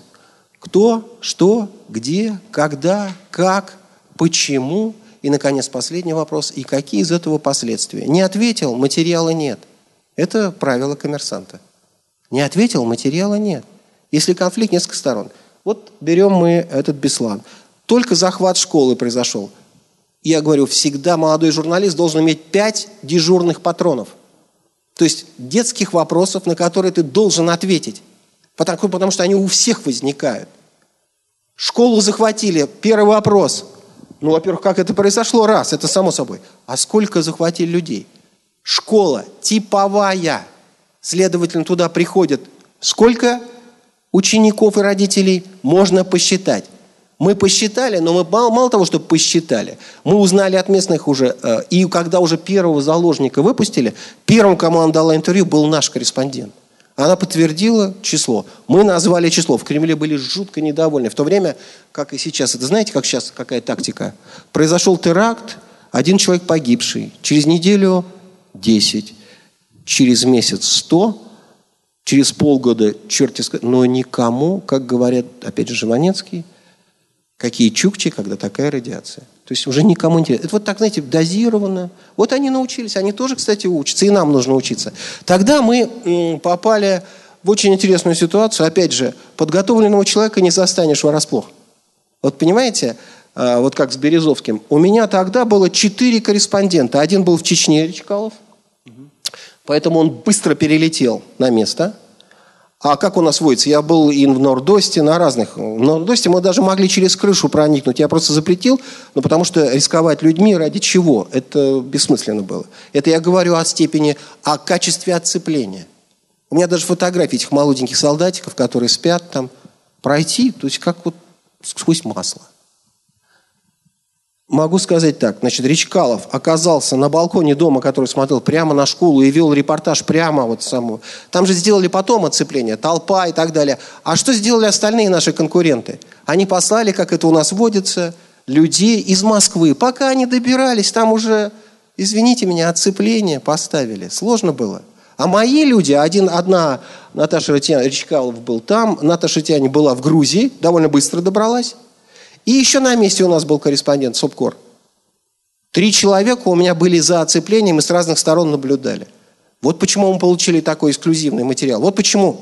Кто, что, где, когда, как, почему – и, наконец, последний вопрос. И какие из этого последствия? Не ответил, материала нет. Это правило коммерсанта. Не ответил, материала нет. Если конфликт несколько сторон. Вот берем мы этот Беслан. Только захват школы произошел. Я говорю, всегда молодой журналист должен иметь пять дежурных патронов. То есть детских вопросов, на которые ты должен ответить. Потому, потому что они у всех возникают. Школу захватили. Первый вопрос. Ну, во-первых, как это произошло? Раз, это само собой. А сколько захватили людей? Школа типовая. Следовательно, туда приходят сколько учеников и родителей? Можно посчитать. Мы посчитали, но мы мало, мало того, что посчитали, мы узнали от местных уже, э, и когда уже первого заложника выпустили, первым, кому она дала интервью, был наш корреспондент. Она подтвердила число. Мы назвали число. В Кремле были жутко недовольны. В то время, как и сейчас, это знаете, как сейчас, какая тактика? Произошел теракт, один человек погибший. Через неделю 10. Через месяц 100. Через полгода черти сказать. Но никому, как говорят, опять же, Живанецкий, какие чукчи, когда такая радиация. То есть уже никому не. Это вот так, знаете, дозированно. Вот они научились, они тоже, кстати, учатся, и нам нужно учиться. Тогда мы попали в очень интересную ситуацию. Опять же, подготовленного человека не застанешь врасплох. Вот понимаете, а, вот как с Березовским. У меня тогда было четыре корреспондента. Один был в Чечне, Речкалов. Поэтому он быстро перелетел на место. А как у нас водится? Я был и в Нордосте, на разных. В Нордосте мы даже могли через крышу проникнуть. Я просто запретил, ну, потому что рисковать людьми ради чего? Это бессмысленно было. Это я говорю о степени, о качестве отцепления. У меня даже фотографии этих молоденьких солдатиков, которые спят там, пройти, то есть как вот сквозь масло. Могу сказать так. Значит, Речкалов оказался на балконе дома, который смотрел прямо на школу и вел репортаж прямо вот саму. Там же сделали потом оцепление, толпа и так далее. А что сделали остальные наши конкуренты? Они послали, как это у нас водится, людей из Москвы. Пока они добирались, там уже, извините меня, оцепление поставили. Сложно было. А мои люди, один, одна Наташа Речкалов был там, Наташа Тяне была в Грузии, довольно быстро добралась. И еще на месте у нас был корреспондент СОПКОР. Три человека у меня были за оцеплением и с разных сторон наблюдали. Вот почему мы получили такой эксклюзивный материал. Вот почему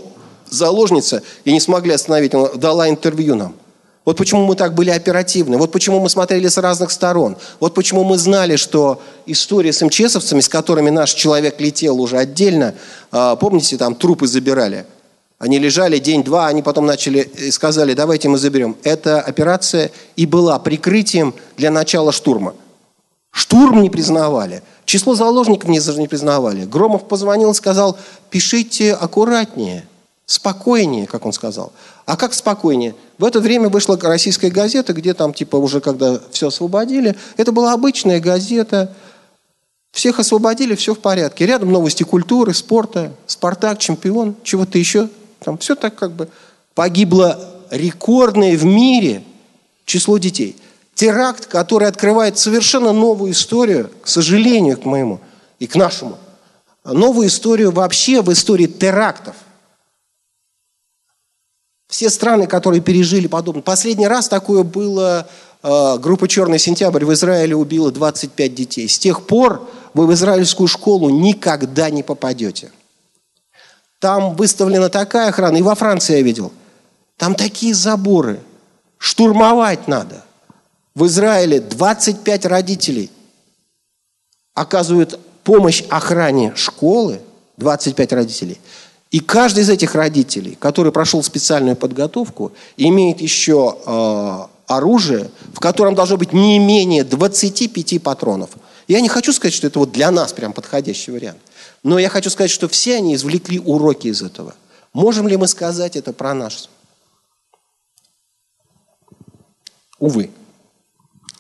заложница, и не смогли остановить, дала интервью нам. Вот почему мы так были оперативны. Вот почему мы смотрели с разных сторон. Вот почему мы знали, что история с МЧСовцами, с которыми наш человек летел уже отдельно, а, помните, там трупы забирали – они лежали день-два, они потом начали и э, сказали, давайте мы заберем. Эта операция и была прикрытием для начала штурма. Штурм не признавали. Число заложников не, признавали. Громов позвонил и сказал, пишите аккуратнее, спокойнее, как он сказал. А как спокойнее? В это время вышла российская газета, где там, типа, уже когда все освободили. Это была обычная газета. Всех освободили, все в порядке. Рядом новости культуры, спорта, Спартак, чемпион, чего-то еще. Там все так как бы погибло рекордное в мире число детей. Теракт, который открывает совершенно новую историю, к сожалению, к моему и к нашему, новую историю вообще в истории терактов. Все страны, которые пережили подобное. Последний раз такое было, э, группа «Черный сентябрь» в Израиле убила 25 детей. С тех пор вы в израильскую школу никогда не попадете. Там выставлена такая охрана, и во Франции я видел. Там такие заборы. Штурмовать надо. В Израиле 25 родителей оказывают помощь охране школы, 25 родителей. И каждый из этих родителей, который прошел специальную подготовку, имеет еще э, оружие, в котором должно быть не менее 25 патронов. Я не хочу сказать, что это вот для нас прям подходящий вариант. Но я хочу сказать, что все они извлекли уроки из этого. Можем ли мы сказать это про нас? Увы.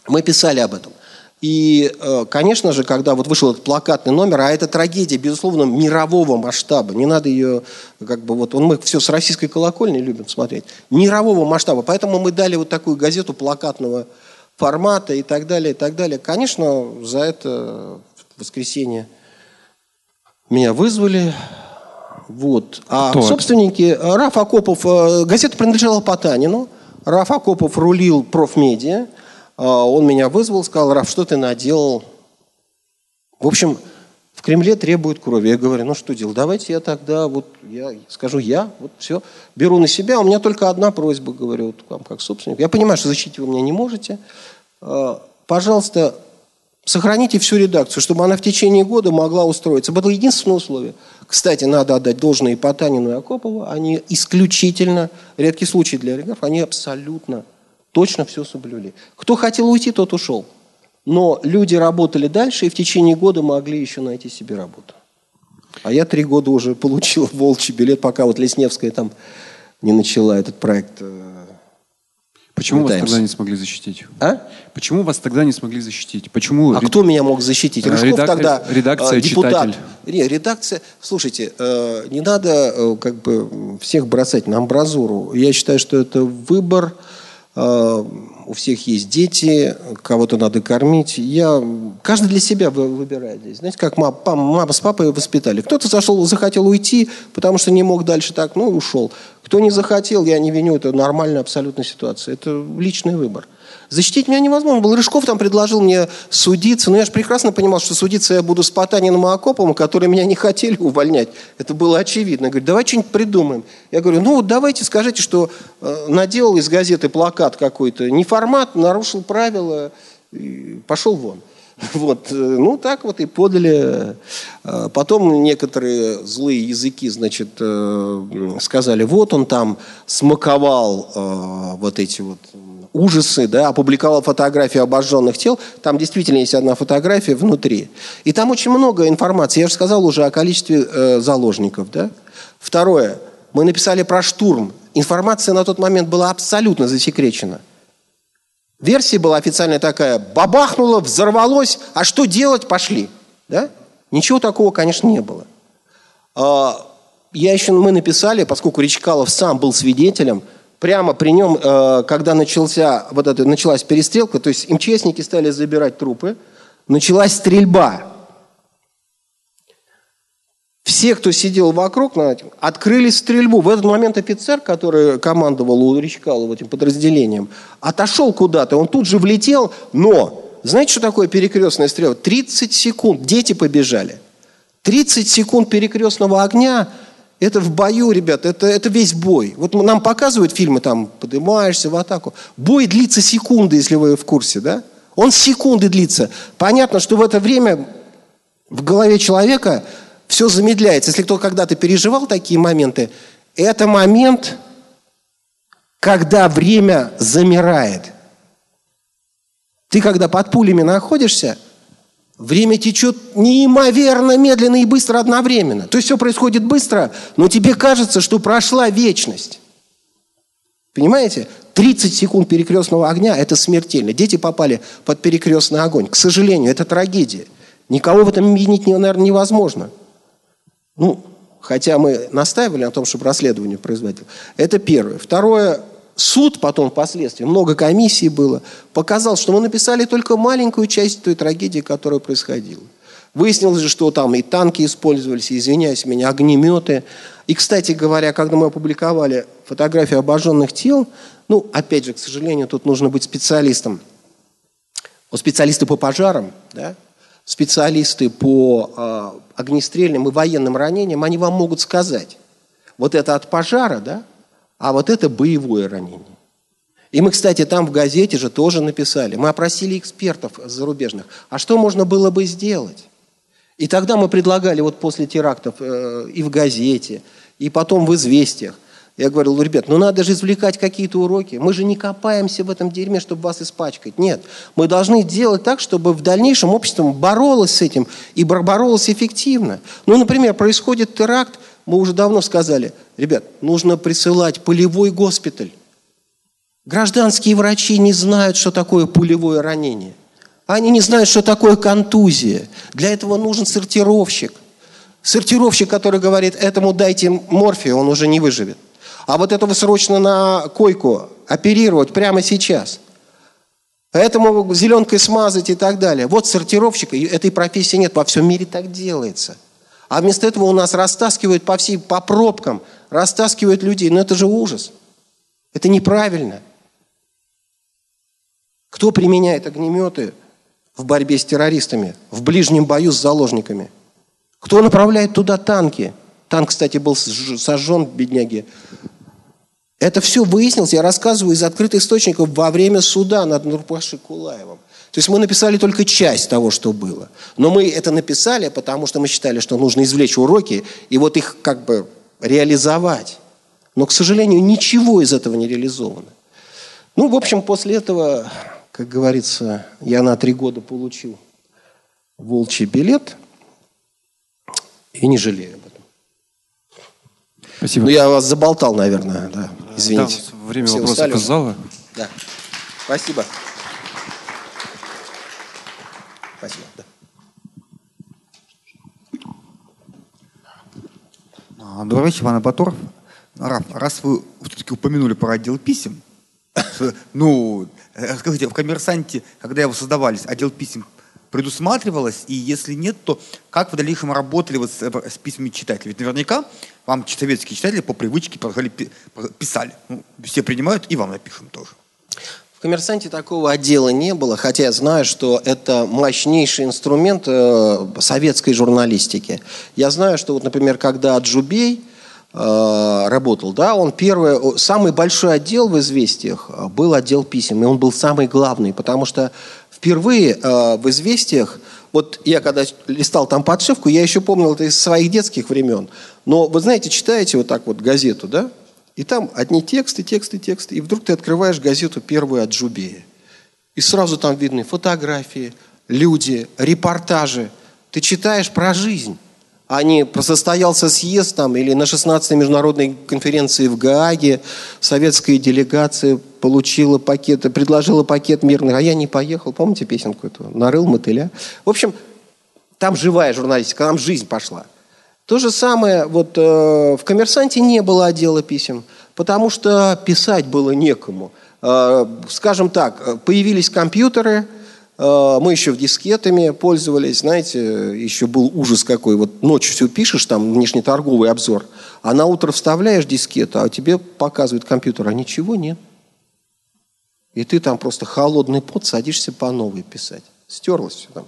Мы писали об этом. И, э, конечно же, когда вот вышел этот плакатный номер, а это трагедия, безусловно, мирового масштаба, не надо ее, как бы вот, мы все с российской колокольни любим смотреть, мирового масштаба, поэтому мы дали вот такую газету плакатного формата и так далее, и так далее. Конечно, за это воскресенье меня вызвали. Вот. А Кто собственники, это? Раф Акопов, э, газета принадлежала Потанину. Раф Акопов рулил профмедиа. А, он меня вызвал, сказал, Раф, что ты наделал? В общем, В Кремле требуют крови. Я говорю, ну что делать, давайте я тогда, вот я скажу, я вот все, беру на себя, у меня только одна просьба, говорю, вот вам как собственник. Я понимаю, что защитить вы меня не можете. А, пожалуйста, сохраните всю редакцию, чтобы она в течение года могла устроиться. Это единственное условие. Кстати, надо отдать должное и Потанину, и Акопову. Они исключительно, редкий случай для олигархов, они абсолютно точно все соблюли. Кто хотел уйти, тот ушел. Но люди работали дальше и в течение года могли еще найти себе работу. А я три года уже получил волчий билет, пока вот Лесневская там не начала этот проект. Э, Почему вас тогда не смогли защитить? А? Почему вас тогда не смогли защитить? Почему? А ред... кто меня мог защитить? Рыжков Редак... тогда редакция, э, депутат. читатель. Не, редакция. Слушайте, э, не надо как бы всех бросать на амбразуру. Я считаю, что это выбор Э, у всех есть дети, кого-то надо кормить. Я, каждый для себя выбирает здесь. Знаете, как мама, мама с папой воспитали. Кто-то зашел, захотел уйти, потому что не мог дальше так, ну, ушел. Кто не захотел, я не виню, это нормальная абсолютная ситуация. Это личный выбор. Защитить меня невозможно был. Рыжков там предложил мне судиться, но я же прекрасно понимал, что судиться я буду с Потаниным и Акоповым, которые меня не хотели увольнять. Это было очевидно. Я говорю, давай что-нибудь придумаем. Я говорю, ну вот давайте скажите, что э, наделал из газеты плакат какой-то, не формат, нарушил правила, пошел вон. Вот, э, ну так вот и подали. Э, потом некоторые злые языки, значит, сказали, вот он там смаковал вот эти вот ужасы, да, опубликовал фотографии обожженных тел. Там действительно есть одна фотография внутри. И там очень много информации. Я же сказал уже о количестве э, заложников, да. Второе. Мы написали про штурм. Информация на тот момент была абсолютно засекречена. Версия была официальная такая. Бабахнуло, взорвалось, а что делать? Пошли. Да? Ничего такого, конечно, не было. А, я еще, мы написали, поскольку Речкалов сам был свидетелем, прямо при нем, э, когда начался, вот это, началась перестрелка, то есть МЧСники стали забирать трупы, началась стрельба. Все, кто сидел вокруг, открыли стрельбу. В этот момент офицер, который командовал у Речкалова этим подразделением, отошел куда-то, он тут же влетел, но знаете, что такое перекрестная стрельба? 30 секунд, дети побежали. 30 секунд перекрестного огня – это в бою, ребят, это, это весь бой. Вот нам показывают фильмы, там, поднимаешься в атаку. Бой длится секунды, если вы в курсе, да? Он секунды длится. Понятно, что в это время в голове человека все замедляется. Если кто когда-то переживал такие моменты, это момент, когда время замирает. Ты когда под пулями находишься – Время течет неимоверно медленно и быстро одновременно. То есть все происходит быстро, но тебе кажется, что прошла вечность. Понимаете? 30 секунд перекрестного огня – это смертельно. Дети попали под перекрестный огонь. К сожалению, это трагедия. Никого в этом винить, наверное, невозможно. Ну, хотя мы настаивали на том, чтобы расследование производил. Это первое. Второе, суд потом впоследствии, много комиссий было, показал, что мы написали только маленькую часть той трагедии, которая происходила. Выяснилось же, что там и танки использовались, и, извиняюсь меня, огнеметы. И, кстати говоря, когда мы опубликовали фотографии обожженных тел, ну, опять же, к сожалению, тут нужно быть специалистом. Вот специалисты по пожарам, да, специалисты по э, огнестрельным и военным ранениям, они вам могут сказать, вот это от пожара, да, а вот это боевое ранение. И мы, кстати, там в газете же тоже написали. Мы опросили экспертов зарубежных. А что можно было бы сделать? И тогда мы предлагали вот после терактов э, и в газете, и потом в «Известиях». Я говорил, ну, ребят, ну надо же извлекать какие-то уроки. Мы же не копаемся в этом дерьме, чтобы вас испачкать. Нет, мы должны делать так, чтобы в дальнейшем общество боролось с этим и боролось эффективно. Ну, например, происходит теракт, мы уже давно сказали, ребят, нужно присылать полевой госпиталь. Гражданские врачи не знают, что такое пулевое ранение. Они не знают, что такое контузия. Для этого нужен сортировщик. Сортировщик, который говорит, этому дайте морфию, он уже не выживет. А вот этого срочно на койку оперировать прямо сейчас. Этому зеленкой смазать и так далее. Вот сортировщика, этой профессии нет, во всем мире так делается. А вместо этого у нас растаскивают по всей, по пробкам, растаскивают людей. Но это же ужас. Это неправильно. Кто применяет огнеметы в борьбе с террористами, в ближнем бою с заложниками? Кто направляет туда танки? Танк, кстати, был сожжен, бедняги. Это все выяснилось, я рассказываю из открытых источников во время суда над Нурпашей Кулаевым. То есть мы написали только часть того, что было. Но мы это написали, потому что мы считали, что нужно извлечь уроки и вот их как бы реализовать. Но, к сожалению, ничего из этого не реализовано. Ну, в общем, после этого, как говорится, я на три года получил волчий билет и не жалею об этом. Спасибо. Ну, я вас заболтал, наверное, да. Извините. Да, время Все вопросов из зала. Да. Спасибо. Спасибо. Да. А, добрый вечер, Иван Абатор. Раф, раз вы все-таки упомянули про отдел писем, ну, э, скажите, в «Коммерсанте», когда его создавались, отдел писем предусматривалось, и если нет, то как в дальнейшем работали вот с, с письмами читателей? Ведь наверняка вам советские читатели по привычке писали. Ну, все принимают, и вам напишем тоже. «Коммерсанте» такого отдела не было, хотя я знаю, что это мощнейший инструмент э, советской журналистики. Я знаю, что, вот, например, когда Джубей э, работал, да, он первый, самый большой отдел в «Известиях» был отдел писем, и он был самый главный, потому что впервые э, в «Известиях» Вот я когда листал там подшивку, я еще помнил это из своих детских времен. Но вы знаете, читаете вот так вот газету, да? И там одни тексты, тексты, тексты. И вдруг ты открываешь газету первую от Джубея. И сразу там видны фотографии, люди, репортажи. Ты читаешь про жизнь. А не состоялся съезд там или на 16-й международной конференции в Гааге советская делегация получила пакет, предложила пакет мирных, а я не поехал. Помните песенку эту? Нарыл мотыля. В общем, там живая журналистика, там жизнь пошла. То же самое, вот э, в «Коммерсанте» не было отдела писем, потому что писать было некому. Э, скажем так, появились компьютеры, э, мы еще в дискетами пользовались, знаете, еще был ужас какой. Вот ночью все пишешь, там внешнеторговый обзор, а на утро вставляешь дискету, а тебе показывает компьютер, а ничего нет. И ты там просто холодный пот садишься по новой писать. Стерлось все там.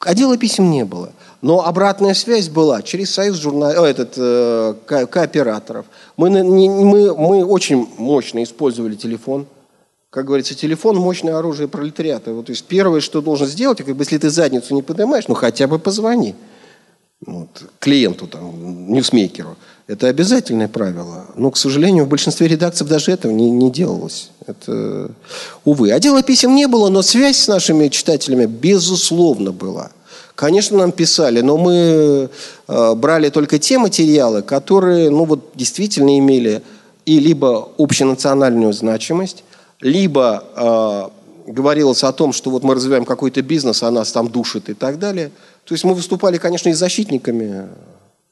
Отдела писем не было. Но обратная связь была через союз журнал... этот, э, ко- кооператоров. Мы, не, мы, мы очень мощно использовали телефон. Как говорится, телефон – мощное оружие пролетариата. Вот, то есть первое, что должен сделать, как бы, если ты задницу не поднимаешь, ну хотя бы позвони вот, клиенту, там, ньюсмейкеру. Это обязательное правило. Но, к сожалению, в большинстве редакций даже этого не, не делалось. Это, увы. Отдела писем не было, но связь с нашими читателями, безусловно, была. Конечно, нам писали, но мы э, брали только те материалы, которые ну, вот, действительно имели и либо общенациональную значимость, либо э, говорилось о том, что вот мы развиваем какой-то бизнес, а нас там душит и так далее. То есть мы выступали, конечно, и защитниками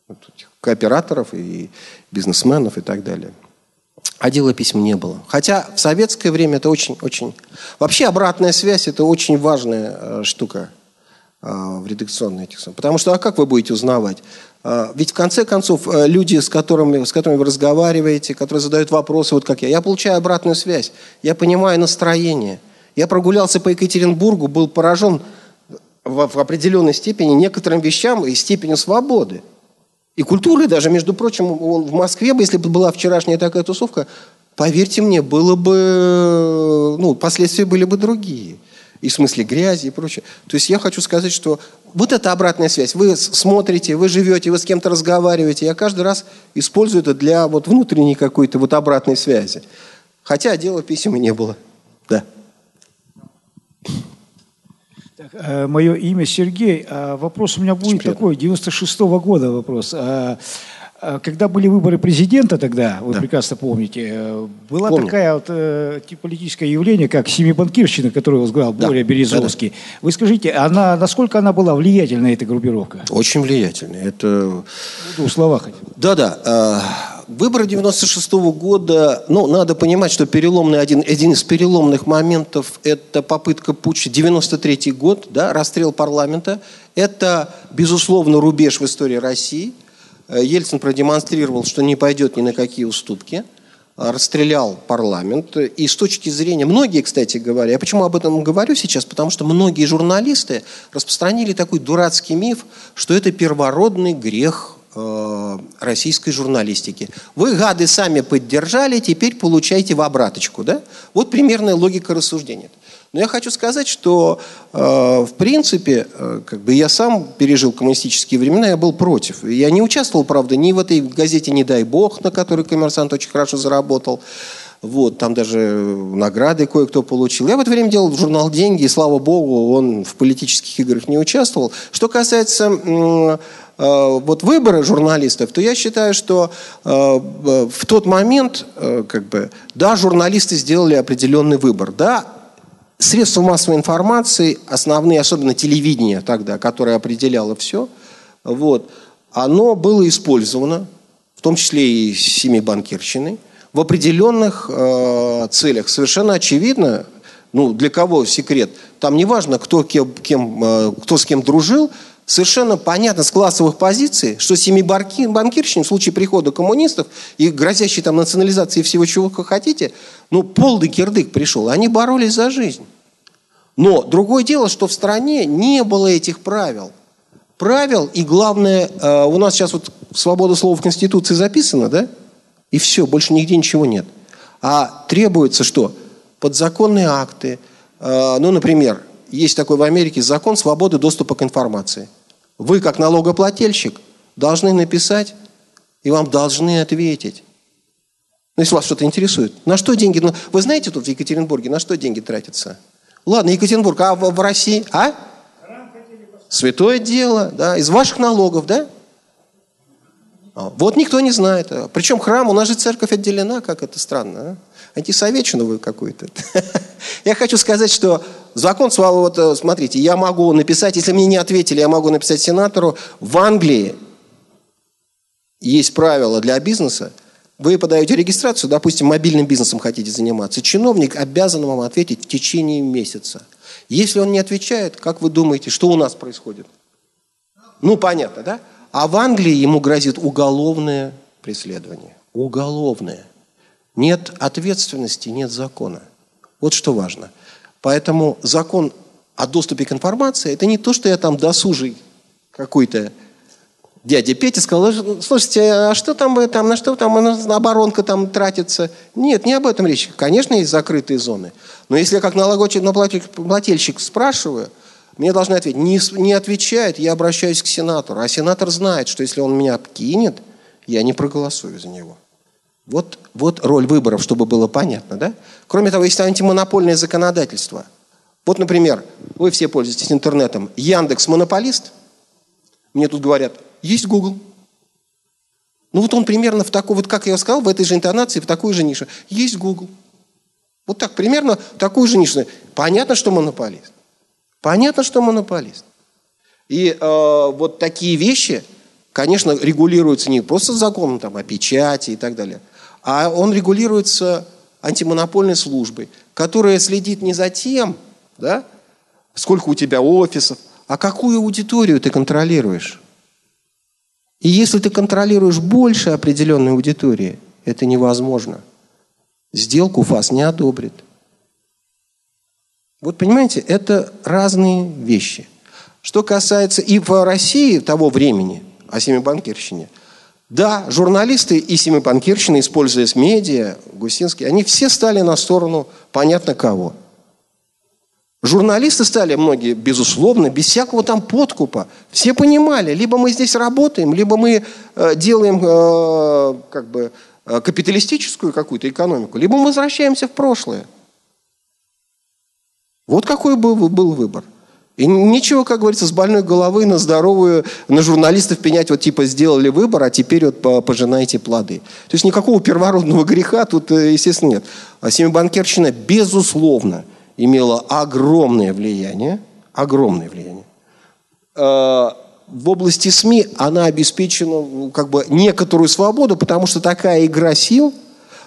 вот, кооператоров и бизнесменов и так далее. А дела писем не было. Хотя в советское время это очень-очень... Вообще обратная связь – это очень важная э, штука. А, в редакционной этих Потому что, а как вы будете узнавать? Ведь в конце концов э, люди, с которыми, с которыми вы разговариваете, которые задают вопросы, вот как я, я получаю обратную связь, я понимаю настроение. Я прогулялся по Екатеринбургу, был поражен в, в определенной степени некоторым вещам и степенью свободы. И культуры даже, между прочим, в Москве бы, если бы была вчерашняя такая тусовка, поверьте мне, было бы, ну, последствия были бы другие и в смысле грязи и прочее. То есть я хочу сказать, что вот эта обратная связь. Вы смотрите, вы живете, вы с кем-то разговариваете. Я каждый раз использую это для вот внутренней какой-то вот обратной связи. Хотя дела писем и не было. Да. Так, э, мое имя Сергей. А вопрос у меня будет такой, 96 -го года вопрос. А, а, когда были выборы президента тогда, вы да. прекрасно помните, э, была Помню. такая вот э, политическое явление, как семибанкирщина, которую возглавил да. Боря Березовский. Да, да. Вы скажите, она, насколько она была влиятельна, эта группировка? Очень влиятельная. Это... В двух словах. Да-да. Выборы 96 -го года, ну, надо понимать, что переломный один, один из переломных моментов – это попытка путча, 93 год, да, расстрел парламента. Это, безусловно, рубеж в истории России – Э, Ельцин продемонстрировал, что не пойдет ни на какие уступки. расстрелял парламент. И с точки зрения, многие, кстати говоря, я почему об этом говорю сейчас, потому что многие журналисты распространили такой дурацкий миф, что это первородный грех э, российской журналистики. Вы, гады, сами поддержали, теперь получайте в обраточку. Да? Вот примерная логика рассуждения. Но я хочу сказать, что э, в принципе, э, как бы я сам пережил коммунистические времена, я был против. Я не участвовал, правда, ни в этой газете «Не дай бог», на которой коммерсант очень хорошо заработал. Вот, там даже награды кое-кто получил. Я в это время делал журнал «Деньги», и, слава богу, он в политических играх не участвовал. Что касается э, вот выбора журналистов, то я считаю, что э, в тот момент, э, как бы, да, журналисты сделали определенный выбор. Да, средства массовой информации, основные, особенно телевидение тогда, которое определяло все, вот, оно было использовано, в том числе и семьей банкирщины, в определенных э, целях. Совершенно очевидно, ну, для кого секрет, там не важно, кто, кем, кем, э, кто с кем дружил, совершенно понятно с классовых позиций, что семьи банкирщин в случае прихода коммунистов и грозящей там национализации всего, чего вы хотите, ну, полный кирдык пришел. Они боролись за жизнь. Но другое дело, что в стране не было этих правил. Правил, и главное, э, у нас сейчас вот свобода слова в Конституции записана, да? И все, больше нигде ничего нет. А требуется что? Подзаконные акты. Э, ну, например, есть такой в Америке закон свободы доступа к информации. Вы, как налогоплательщик, должны написать, и вам должны ответить. Ну, если вас что-то интересует. На что деньги? Ну, вы знаете тут в Екатеринбурге, на что деньги тратятся? Ладно, Екатеринбург, а в, в России? А? Святое дело, да, из ваших налогов, да? А, вот никто не знает. Причем храм, у нас же церковь отделена, как это странно. А? Антисоветчину вы какой-то. Я хочу сказать, что закон, вот э, смотрите, я могу написать, если мне не ответили, я могу написать сенатору, в Англии есть правила для бизнеса, вы подаете регистрацию, допустим, мобильным бизнесом хотите заниматься, чиновник обязан вам ответить в течение месяца. Если он не отвечает, как вы думаете, что у нас происходит? Ну, понятно, да? А в Англии ему грозит уголовное преследование. Уголовное. Нет ответственности, нет закона. Вот что важно. Поэтому закон о доступе к информации – это не то, что я там досужий какой-то дядя Петя сказал, слушайте, а что там, там на что там, оборонка там тратится? Нет, не об этом речь. Конечно, есть закрытые зоны. Но если я как налогоплательщик спрашиваю, мне должны ответить. Не, не отвечает, я обращаюсь к сенатору. А сенатор знает, что если он меня кинет, я не проголосую за него. Вот, вот роль выборов, чтобы было понятно. Да? Кроме того, есть антимонопольное законодательство. Вот, например, вы все пользуетесь интернетом. Яндекс монополист. Мне тут говорят, есть Google. Ну вот он примерно в такой, вот как я сказал, в этой же интонации, в такой же нише. Есть Google. Вот так, примерно такой же нише. Понятно, что монополист. Понятно, что монополист. И э, вот такие вещи, конечно, регулируются не просто законом там, о печати и так далее, а он регулируется антимонопольной службой, которая следит не за тем, да, сколько у тебя офисов, а какую аудиторию ты контролируешь. И если ты контролируешь больше определенной аудитории, это невозможно. Сделку ФАС не одобрит. Вот понимаете, это разные вещи. Что касается и в России того времени, о семибанкирщине – да, журналисты и семипанкирщины, используя медиа, Гусинский, они все стали на сторону понятно кого. Журналисты стали многие, безусловно, без всякого там подкупа. Все понимали, либо мы здесь работаем, либо мы э, делаем э, как бы э, капиталистическую какую-то экономику, либо мы возвращаемся в прошлое. Вот какой был, был выбор. И нечего, как говорится, с больной головы на здоровую, на журналистов пенять, вот типа сделали выбор, а теперь вот пожинаете плоды. То есть никакого первородного греха тут, э, естественно, нет. А семибанкерщина, безусловно, имела огромное влияние, огромное влияние. Э, в области СМИ она обеспечена как бы некоторую свободу, потому что такая игра сил,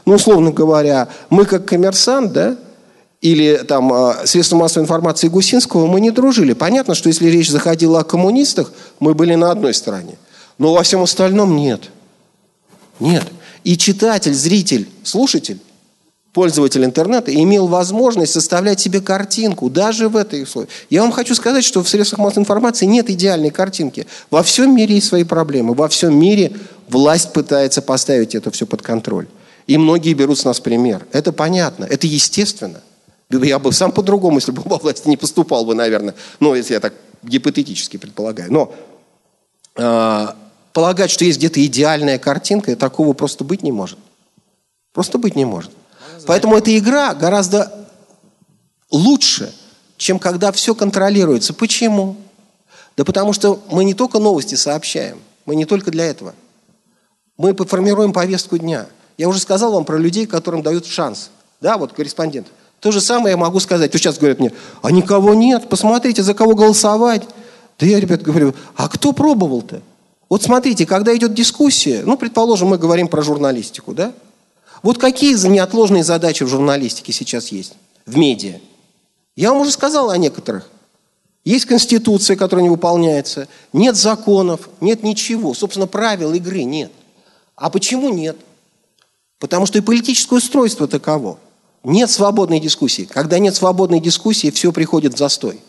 ну, условно говоря, мы как коммерсант, да, или там а, средства массовой информации Гусинского, мы не дружили. Понятно, что если речь заходила о коммунистах, мы были на одной стороне. Но во всем остальном нет. Нет. И читатель, зритель, слушатель, пользователь интернета имел возможность составлять себе картинку даже в этой условии. Я вам хочу сказать, что в средствах массовой информации нет идеальной картинки. Во всем мире есть свои проблемы. Во всем мире власть пытается поставить это все под контроль. И многие берут с нас пример. Это понятно, это естественно. Я бы сам по-другому, если бы во власти не поступал бы, наверное. Ну, если я так гипотетически предполагаю. Но э, полагать, что есть где-то идеальная картинка, такого просто быть не может. Просто быть не может. Поэтому эта игра гораздо лучше, чем когда все контролируется. Почему? Да потому что мы не только новости сообщаем, мы не только для этого. Мы формируем повестку дня – я уже сказал вам про людей, которым дают шанс. Да, вот корреспондент. То же самое я могу сказать. Вот сейчас говорят мне, а никого нет, посмотрите, за кого голосовать. Да я, ребят, говорю, а кто пробовал-то? Вот смотрите, когда идет дискуссия, ну, предположим, мы говорим про журналистику, да? Вот какие неотложные задачи в журналистике сейчас есть, в медиа? Я вам уже сказал о некоторых. Есть конституция, которая не выполняется, нет законов, нет ничего. Собственно, правил игры нет. А почему нет? Потому что и политическое устройство таково. Нет свободной дискуссии. Когда нет свободной дискуссии, все приходит в застой.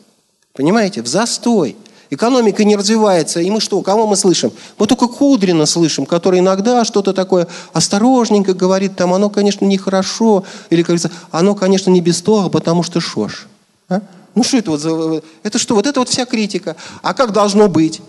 Понимаете? В застой. Экономика не развивается. И мы что, кого мы слышим? Мы только Кудрина слышим, который иногда что-то такое осторожненько говорит, там оно, конечно, нехорошо. Или, говорится, оно, конечно, не без того, потому что шош. А? Ну что это вот за... Это что? Вот это вот вся критика. А как должно быть?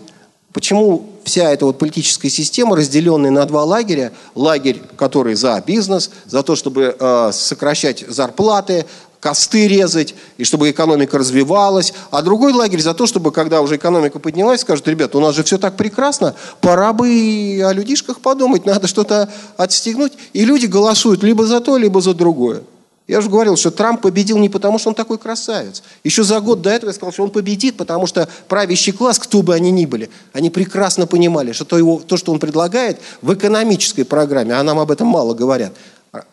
Почему вся эта вот политическая система, разделенная на два лагеря, лагерь, который за бизнес, за то, чтобы э, сокращать зарплаты, косты резать, и чтобы экономика развивалась, а другой лагерь за то, чтобы, когда уже экономика поднялась, скажут, ребята, у нас же все так прекрасно, пора бы и о людишках подумать, надо что-то отстегнуть. И люди голосуют либо за то, либо за другое. Я уже говорил, что Трамп победил не потому, что он такой красавец. Еще за год до этого я сказал, что он победит, потому что правящий класс, кто бы они ни были, они прекрасно понимали, что то, его, то что он предлагает в экономической программе, а нам об этом мало говорят,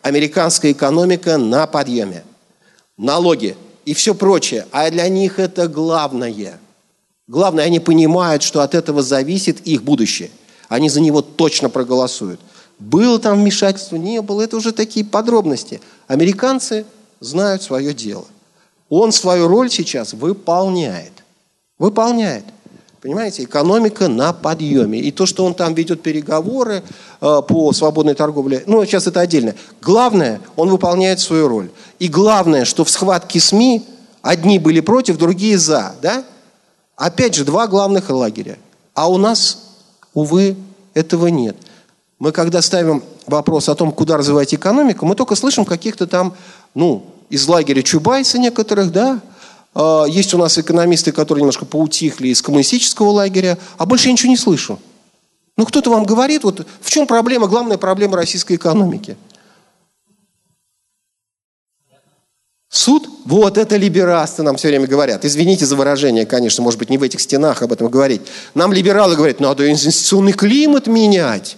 американская экономика на подъеме. Налоги и все прочее. А для них это главное. Главное, они понимают, что от этого зависит их будущее. Они за него точно проголосуют. Было там вмешательство, не было, это уже такие подробности. Американцы знают свое дело. Он свою роль сейчас выполняет. Выполняет. Понимаете, экономика на подъеме. И то, что он там ведет переговоры э, по свободной торговле, ну, сейчас это отдельно. Главное, он выполняет свою роль. И главное, что в схватке СМИ одни были против, другие за. Да? Опять же, два главных лагеря. А у нас, увы, этого нет. Мы когда ставим вопрос о том, куда развивать экономику, мы только слышим каких-то там, ну, из лагеря Чубайса некоторых, да, а, есть у нас экономисты, которые немножко поутихли из коммунистического лагеря, а больше я ничего не слышу. Ну, кто-то вам говорит, вот в чем проблема, главная проблема российской экономики? Суд? Вот это либерасты нам все время говорят. Извините за выражение, конечно, может быть, не в этих стенах об этом говорить. Нам либералы говорят, надо инвестиционный климат менять.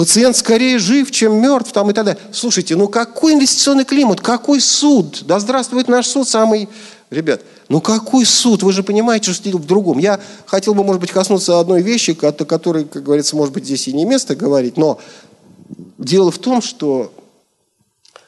Пациент скорее жив, чем мертв, там и так далее. Слушайте, ну какой инвестиционный климат, какой суд? Да здравствует наш суд самый... Ребят, ну какой суд? Вы же понимаете, что в другом. Я хотел бы, может быть, коснуться одной вещи, о которой, как говорится, может быть, здесь и не место говорить, но дело в том, что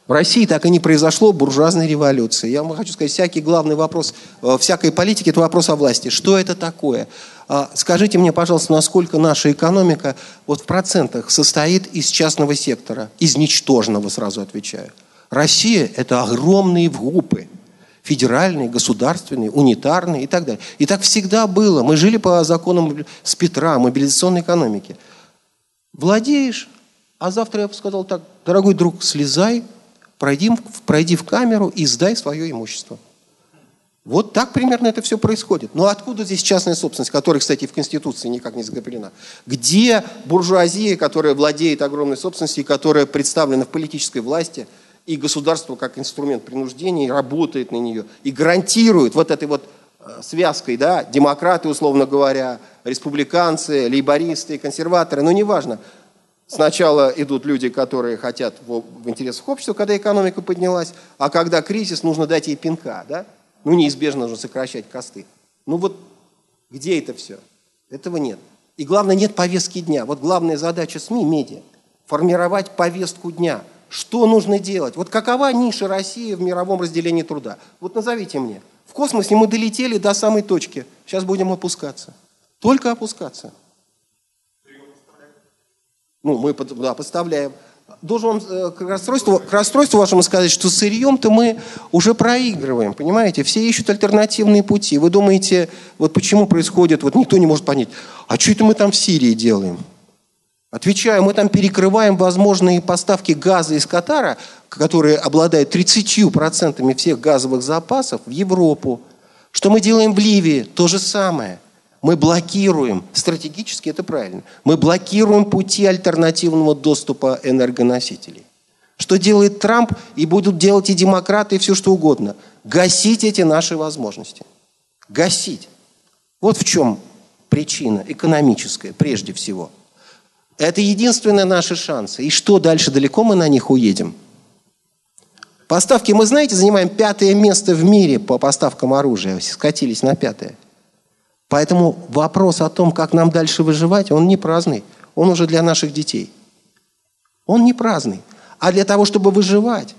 в России так и не произошло буржуазной революции. Я вам хочу сказать, всякий главный вопрос э, всякой политики – это вопрос о власти. Что это такое? А, скажите мне, пожалуйста, насколько наша экономика вот в процентах состоит из частного сектора? Из ничтожного, сразу отвечаю. Россия – это огромные группы. Федеральные, государственные, унитарные и так далее. И так всегда было. Мы жили по законам с Петра, мобилизационной экономики. Владеешь, а завтра я бы сказал так, дорогой друг, слезай, пройди, пройди в камеру и сдай свое имущество. Вот так примерно это все происходит. Но откуда здесь частная собственность, которая, кстати, в Конституции никак не закреплена? Где буржуазия, которая владеет огромной собственностью, которая представлена в политической власти, и государство как инструмент принуждения работает на нее и гарантирует вот этой вот э, связкой, да, демократы, условно говоря, республиканцы, лейбористы, консерваторы, но неважно, Сначала идут люди, которые хотят в интересах общества, когда экономика поднялась, а когда кризис, нужно дать ей пинка, да? Ну, неизбежно нужно сокращать косты. Ну вот где это все? Этого нет. И главное, нет повестки дня. Вот главная задача СМИ, медиа, формировать повестку дня. Что нужно делать? Вот какова ниша России в мировом разделении труда? Вот назовите мне. В космосе мы долетели до самой точки. Сейчас будем опускаться. Только опускаться. Ну, мы да, подставляем. Должен вам э, к расстройству, к расстройству вашему сказать, что сырьем-то мы уже проигрываем, понимаете? Все ищут альтернативные пути. Вы думаете, вот почему происходит, вот никто не может понять, а что это мы там в Сирии делаем? Отвечаю, мы там перекрываем возможные поставки газа из Катара, которые обладают 30% всех газовых запасов, в Европу. Что мы делаем в Ливии? То же самое. Мы блокируем, стратегически это правильно, мы блокируем пути альтернативного доступа энергоносителей. Что делает Трамп и будут делать и демократы, и все что угодно? Гасить эти наши возможности. Гасить. Вот в чем причина экономическая, прежде всего. Это единственные наши шансы. И что дальше? Далеко мы на них уедем? Поставки, мы, знаете, занимаем пятое место в мире по поставкам оружия. Скатились на пятое. Поэтому вопрос о том, как нам дальше выживать, он не праздный. Он уже для наших детей. Он не праздный. А для того, чтобы выживать,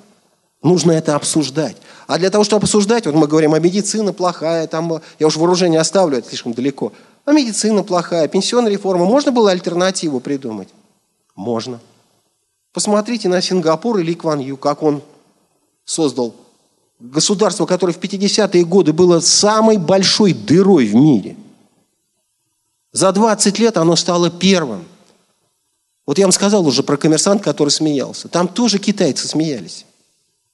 нужно это обсуждать. А для того, чтобы обсуждать, вот мы говорим, а медицина плохая, там, я уж вооружение оставлю, это слишком далеко. А медицина плохая, пенсионная реформа. Можно было альтернативу придумать? Можно. Посмотрите на Сингапур или Кван Ю, как он создал государство, которое в 50-е годы было самой большой дырой в мире – за 20 лет оно стало первым. Вот я вам сказал уже про коммерсант, который смеялся. Там тоже китайцы смеялись.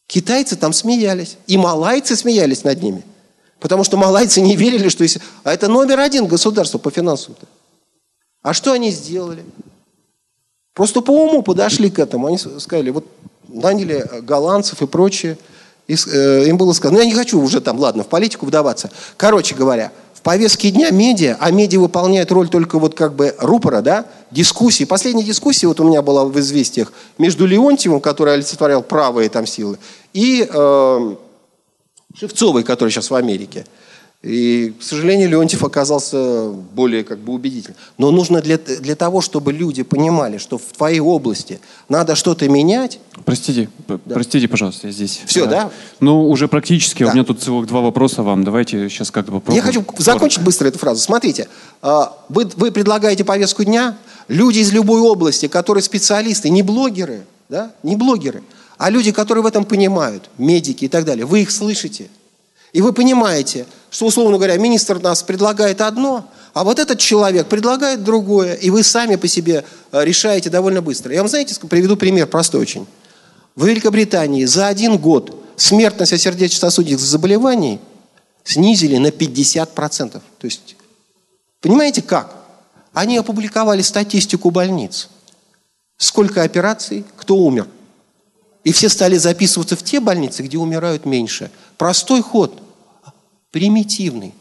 Китайцы там смеялись. И малайцы смеялись над ними. Потому что малайцы не верили, что если... А это номер один государства по финансам-то. А что они сделали? Просто по уму подошли к этому. Они сказали, вот наняли голландцев и прочее. И, э, им было сказано, ну я не хочу уже там, ладно, в политику вдаваться. Короче говоря, в повестке дня медиа, а медиа выполняет роль только вот как бы рупора, да, дискуссии. Последняя дискуссия вот у меня была в «Известиях» между Леонтьевым, который олицетворял правые там силы, и э, Шевцовой, который сейчас в Америке. И, к сожалению, Леонтьев оказался более как бы убедительным. Но нужно для, для того, чтобы люди понимали, что в твоей области надо что-то менять. Простите, да. простите, пожалуйста, я здесь. Все, да? да? Ну, уже практически. Да. У меня тут целых два вопроса вам. Давайте сейчас как-то попробуем. Я хочу закончить быстро эту фразу. Смотрите, а, вы, вы предлагаете повестку дня. Люди из любой области, которые специалисты, не блогеры, да, не блогеры, а люди, которые в этом понимают, медики и так далее, вы их слышите – и вы понимаете, что, условно говоря, министр нас предлагает одно, а вот этот человек предлагает другое, и вы сами по себе э, решаете довольно быстро. Я вам, знаете, приведу пример простой очень. В Великобритании за один год смертность от сердечно-сосудистых заболеваний снизили на 50%. То есть, понимаете как? Они опубликовали статистику больниц. Сколько операций, кто умер – и все стали записываться в те больницы, где умирают меньше. Простой ход, примитивный.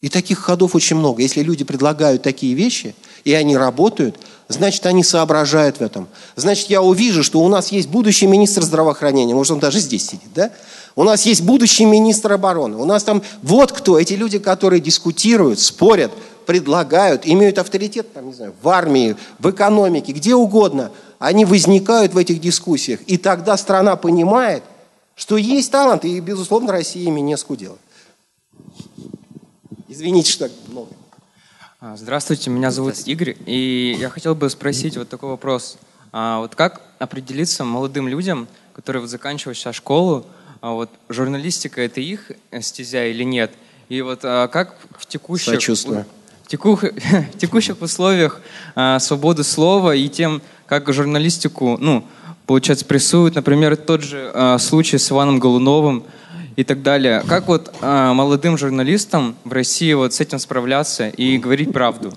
И таких ходов очень много. Если люди предлагают такие вещи, и они работают, значит, они соображают в этом. Значит, я увижу, что у нас есть будущий министр здравоохранения, может, он даже здесь сидит, да? У нас есть будущий министр обороны. У нас там вот кто, эти люди, которые дискутируют, спорят, предлагают, имеют авторитет, там, не знаю, в армии, в экономике, где угодно – они возникают в этих дискуссиях. И тогда страна понимает, что есть талант, и, безусловно, Россия ими не скудела. Извините, что так много. А, здравствуйте, меня зовут Игорь, и я хотел бы спросить вот такой вопрос. А вот как определиться молодым людям, которые вот заканчивают сейчас школу, а вот журналистика это их стезя или нет? И вот а как в текущих, Сочувствую. в, теку, в текущих условиях а, свободы слова и тем как журналистику, ну, получается, прессуют. Например, тот же э, случай с Иваном Голуновым и так далее. Как вот э, молодым журналистам в России вот с этим справляться и говорить правду?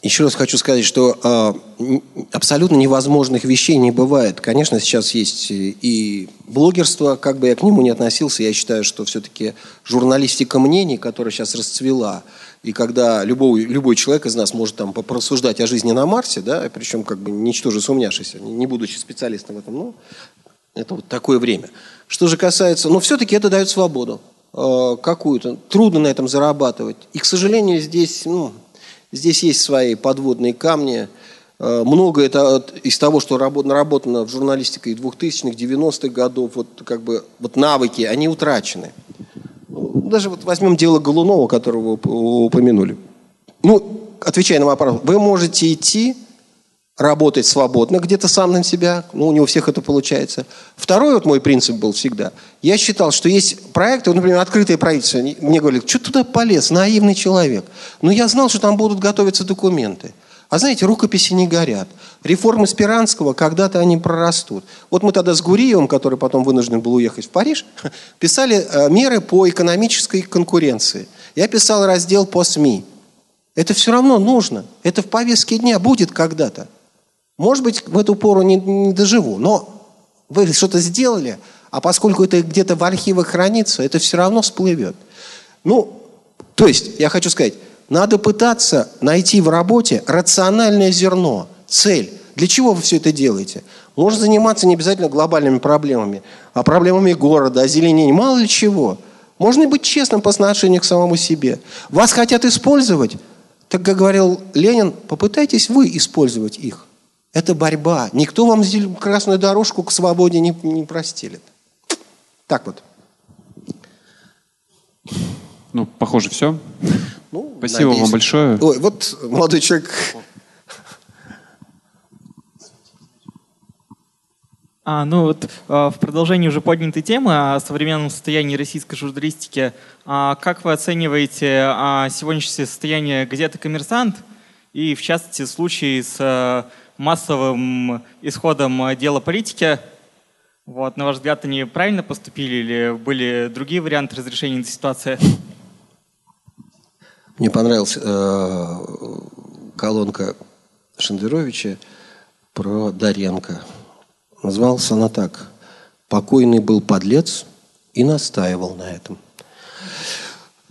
Еще раз хочу сказать, что э, абсолютно невозможных вещей не бывает. Конечно, сейчас есть и блогерство, как бы я к нему ни относился, я считаю, что все-таки журналистика мнений, которая сейчас расцвела, и когда любой, любой человек из нас может там порассуждать о жизни на Марсе, да, причем как бы ничтоже сумняшися, не будучи специалистом в этом, ну, это вот такое время. Что же касается, но все-таки это дает свободу. э, какую-то, трудно на этом зарабатывать. И, к сожалению, здесь, ну, здесь есть свои подводные камни. Э, много это из того, что наработано в журналистике 2000-х, 90-х годов, вот как бы вот навыки, они утрачены. Даже вот возьмем дело Голунова, которого упомянули. Ну, отвечая на вопрос, вы можете идти работать свободно где-то сам на себя. Ну, у всех это получается. Второй вот мой принцип был всегда. Я считал, что есть проекты, например, открытое правительство. Мне говорили, что туда полез, наивный человек. Но я знал, что там будут готовиться документы. А знаете, рукописи не горят. Реформы Спиранского, когда-то они прорастут. Вот мы тогда с Гуриевым, который потом вынужден был уехать в Париж, писали э, меры по экономической конкуренции. Я писал раздел по СМИ. Это все равно нужно. Это в повестке дня будет когда-то. Может быть, в эту пору не, не доживу, но вы что-то сделали, а поскольку это где-то в архивах хранится, это все равно всплывет. Ну, то есть, я хочу сказать, надо пытаться найти в работе рациональное зерно, цель. Для чего вы все это делаете? Можно заниматься не обязательно глобальными проблемами, а проблемами города, озеленения, мало ли чего. Можно быть честным по отношению к самому себе. Вас хотят использовать, так как говорил Ленин, попытайтесь вы использовать их. Это борьба. Никто вам красную дорожку к свободе не, не простелит. Так вот. Ну, похоже, все. Ну, Спасибо надеюсь. вам большое. Ой, вот молодой человек. А, ну вот а, в продолжении уже поднятой темы о современном состоянии российской журналистики, а, как вы оцениваете а, сегодняшнее состояние газеты «Коммерсант» и, в частности, случай с массовым исходом дела политики. Вот, на ваш взгляд, они правильно поступили или были другие варианты разрешения этой ситуации? Мне понравилась э, колонка Шендеровича про Даренко. Называлась она так. «Покойный был подлец и настаивал на этом».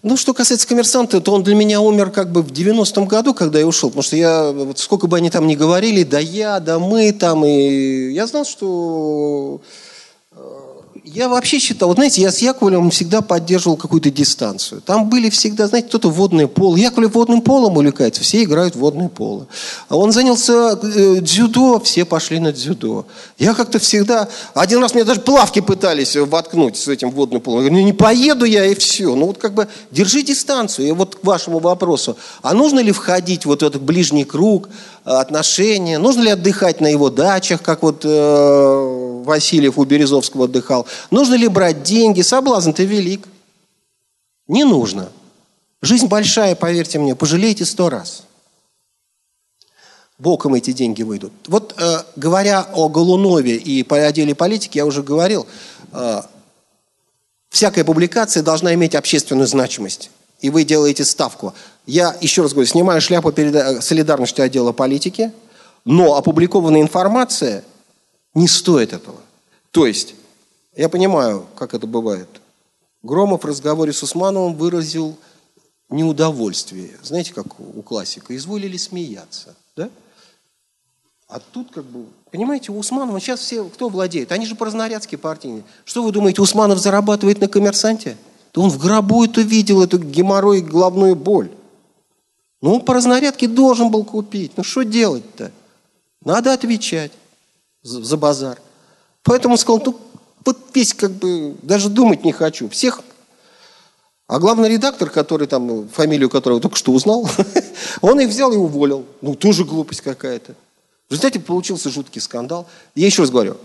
Ну, что касается коммерсанта, то он для меня умер как бы в 90-м году, когда я ушел. Потому что я, вот сколько бы они там ни говорили, да я, да мы там, и я знал, что я вообще считал, вот знаете, я с Яковлевым всегда поддерживал какую-то дистанцию. Там были всегда, знаете, кто-то водный пол. Яковлев водным полом увлекается, все играют в водное поло. А он занялся э, дзюдо, все пошли на дзюдо. Я как-то всегда... Один раз мне даже плавки пытались воткнуть с этим водным полом. Я говорю, не поеду я и все. Ну вот как бы держи дистанцию. И вот к вашему вопросу. А нужно ли входить вот в этот ближний круг, отношения? Нужно ли отдыхать на его дачах, как вот э, Васильев у Березовского отдыхал? Нужно ли брать деньги? Соблазн-то велик. Не нужно. Жизнь большая, поверьте мне, пожалейте сто раз. Боком эти деньги выйдут. Вот э, говоря о Голунове и по отделе политики, я уже говорил, э, всякая публикация должна иметь общественную значимость. И вы делаете ставку. Я, еще раз говорю, снимаю шляпу перед э, солидарностью отдела политики, но опубликованная информация не стоит этого. То есть я понимаю, как это бывает. Громов в разговоре с Усмановым выразил неудовольствие. Знаете, как у классика, изволили смеяться. Да? А тут как бы, понимаете, у Усманова сейчас все, кто владеет? Они же празднорядские партийные. Что вы думаете, Усманов зарабатывает на коммерсанте? Да он в гробу это видел, эту геморрой, головную боль. Ну, он по разнарядке должен был купить. Ну, что делать-то? Надо отвечать за, за базар. Поэтому сказал, ну, весь как бы, даже думать не хочу. Всех а главный редактор, который там, фамилию которого только что узнал, он их взял и уволил. Ну, тоже глупость какая-то. В результате получился жуткий скандал. Я еще раз говорю,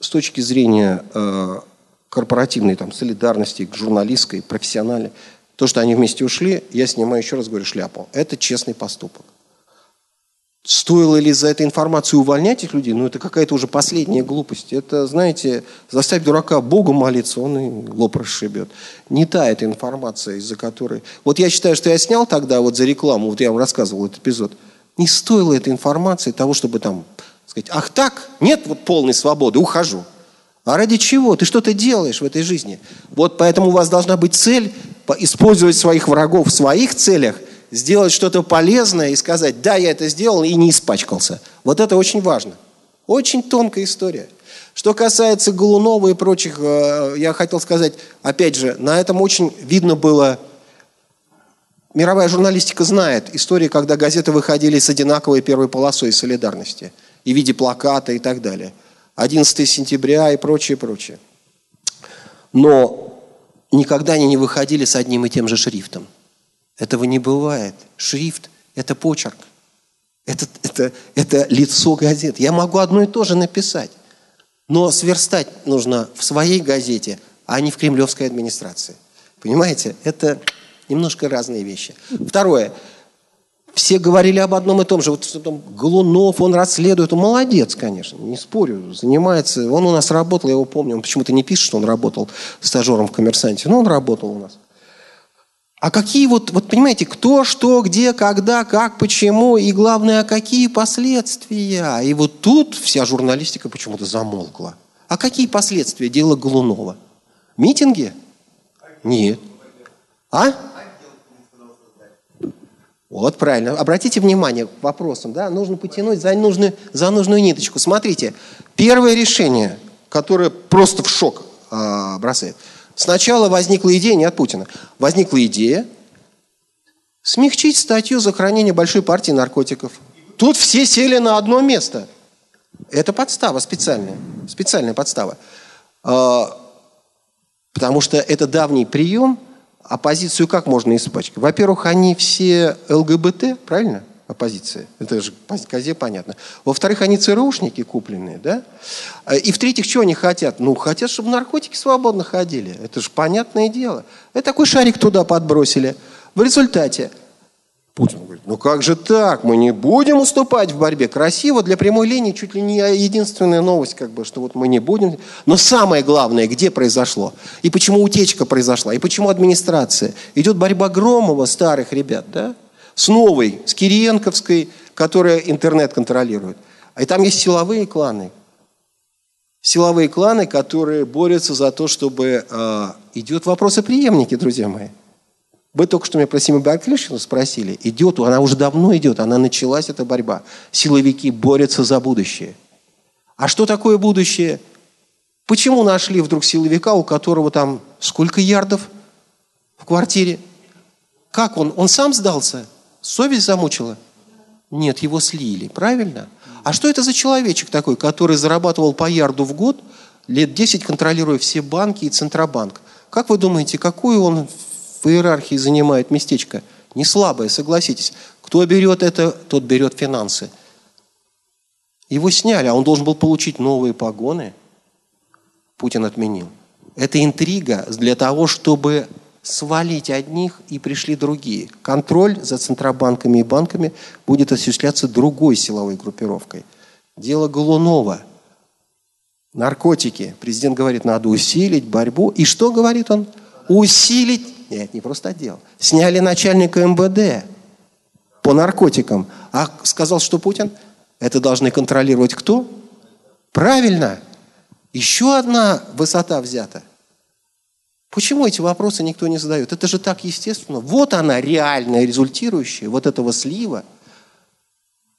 с точки зрения э, корпоративной там, солидарности, журналистской, профессиональной, то, что они вместе ушли, я снимаю еще раз говорю шляпу. Это честный поступок. Стоило ли за эту информацию увольнять этих людей? Ну, это какая-то уже последняя глупость. Это, знаете, заставить дурака Богу молиться, он и лоб расшибет. Не та эта информация, из-за которой... Вот я считаю, что я снял тогда вот за рекламу, вот я вам рассказывал этот эпизод, не стоило этой информации того, чтобы там сказать, ах так, нет вот полной свободы, ухожу. А ради чего? Ты что-то делаешь в этой жизни. Вот поэтому у вас должна быть цель использовать своих врагов в своих целях – сделать что-то полезное и сказать, да, я это сделал и не испачкался. Вот это очень важно. Очень тонкая история. Что касается Голунова и прочих, э, я хотел сказать, опять же, на этом очень видно было, мировая журналистика знает истории, когда газеты выходили с одинаковой первой полосой солидарности, и в виде плаката и так далее. 11 сентября и прочее, прочее. Но никогда они не выходили с одним и тем же шрифтом. Этого не бывает. Шрифт – это почерк. Это, это, это лицо газет. Я могу одно и то же написать. Но сверстать нужно в своей газете, а не в кремлевской администрации. Понимаете? Это немножко разные вещи. Второе. Все говорили об одном и том же. Вот что там Голунов, он расследует. Он молодец, конечно, не спорю. Занимается. Он у нас работал, я его помню. Он почему-то не пишет, что он работал стажером в «Коммерсанте». Но он работал у нас. А какие вот, вот понимаете, кто, что, где, когда, как, почему, и главное, а какие последствия? И вот тут вся журналистика почему-то замолкла. А какие последствия дела Голунова? Митинги? Нет. А? Вот правильно. Обратите внимание к вопросам. Да? Нужно потянуть за нужную, за нужную ниточку. Смотрите, первое решение, которое просто в шок э, бросает – Сначала возникла идея, не от Путина, возникла идея смягчить статью за хранение большой партии наркотиков. Тут все сели на одно место. Это подстава специальная, специальная подстава. А, потому что это давний прием, оппозицию как можно испачкать? Во-первых, они все ЛГБТ, правильно? Оппозиции. Это же козе понятно. Во-вторых, они ЦРУшники купленные, да? И в-третьих, что они хотят? Ну, хотят, чтобы наркотики свободно ходили. Это же понятное дело. И такой шарик туда подбросили. В результате Путин говорит, ну как же так? Мы не будем уступать в борьбе. Красиво для прямой линии чуть ли не единственная новость, как бы, что вот мы не будем. Но самое главное, где произошло? И почему утечка произошла? И почему администрация? Идет борьба Громова, старых ребят, да? С новой, с Кириенковской, которая интернет контролирует. А и там есть силовые кланы. Силовые кланы, которые борются за то, чтобы... Э, идет вопрос о преемнике, друзья мои. Вы только что меня про Симу Барклишину спросили. Идет, она уже давно идет, она началась, эта борьба. Силовики борются за будущее. А что такое будущее? Почему нашли вдруг силовика, у которого там сколько ярдов в квартире? Как он? Он сам сдался? Совесть замучила? Нет, его слили, правильно? А что это за человечек такой, который зарабатывал по ярду в год, лет 10 контролируя все банки и Центробанк? Как вы думаете, какую он в иерархии занимает местечко? Не слабое, согласитесь. Кто берет это, тот берет финансы. Его сняли, а он должен был получить новые погоны. Путин отменил. Это интрига для того, чтобы свалить одних и пришли другие. Контроль за центробанками и банками будет осуществляться другой силовой группировкой. Дело Голунова. Наркотики. Президент говорит, надо усилить борьбу. И что говорит он? Усилить. Нет, не просто отдел. Сняли начальника МВД по наркотикам. А сказал, что Путин? Это должны контролировать кто? Правильно. Еще одна высота взята – Почему эти вопросы никто не задает? Это же так естественно. Вот она реальная результирующая вот этого слива.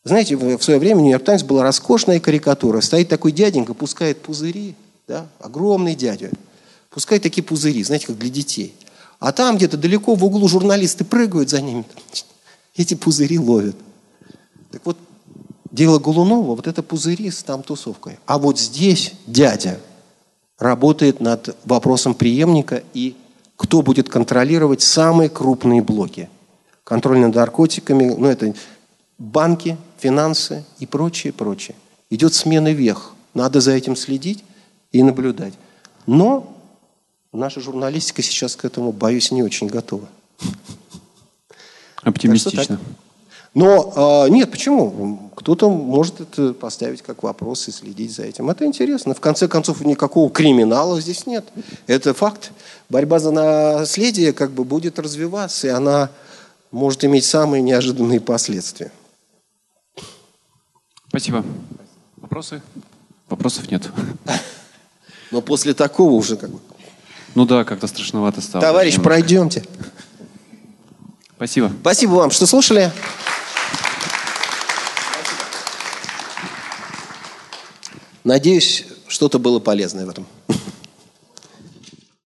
Знаете, в свое время в Нью-Йорк Таймс была роскошная карикатура. Стоит такой дяденька, пускает пузыри, да, огромный дядя. Пускает такие пузыри, знаете, как для детей. А там где-то далеко в углу журналисты прыгают за ними. Эти пузыри ловят. Так вот, дело Голунова, вот это пузыри с там тусовкой. А вот здесь дядя работает над вопросом преемника и кто будет контролировать самые крупные блоки. Контроль над наркотиками, ну это банки, финансы и прочее, прочее. Идет смена вех. Надо за этим следить и наблюдать. Но наша журналистика сейчас к этому, боюсь, не очень готова. Оптимистично. Но э, нет, почему? Кто-то может это поставить как вопрос и следить за этим. Это интересно. В конце концов, никакого криминала здесь нет. Это факт. Борьба за наследие как бы будет развиваться, и она может иметь самые неожиданные последствия. Спасибо. Вопросы? Вопросов нет. Но после такого уже как бы... Ну да, как-то страшновато стало. Товарищ, пройдемте. Спасибо. Спасибо вам, что слушали. Надеюсь, что что-то было полезное в этом.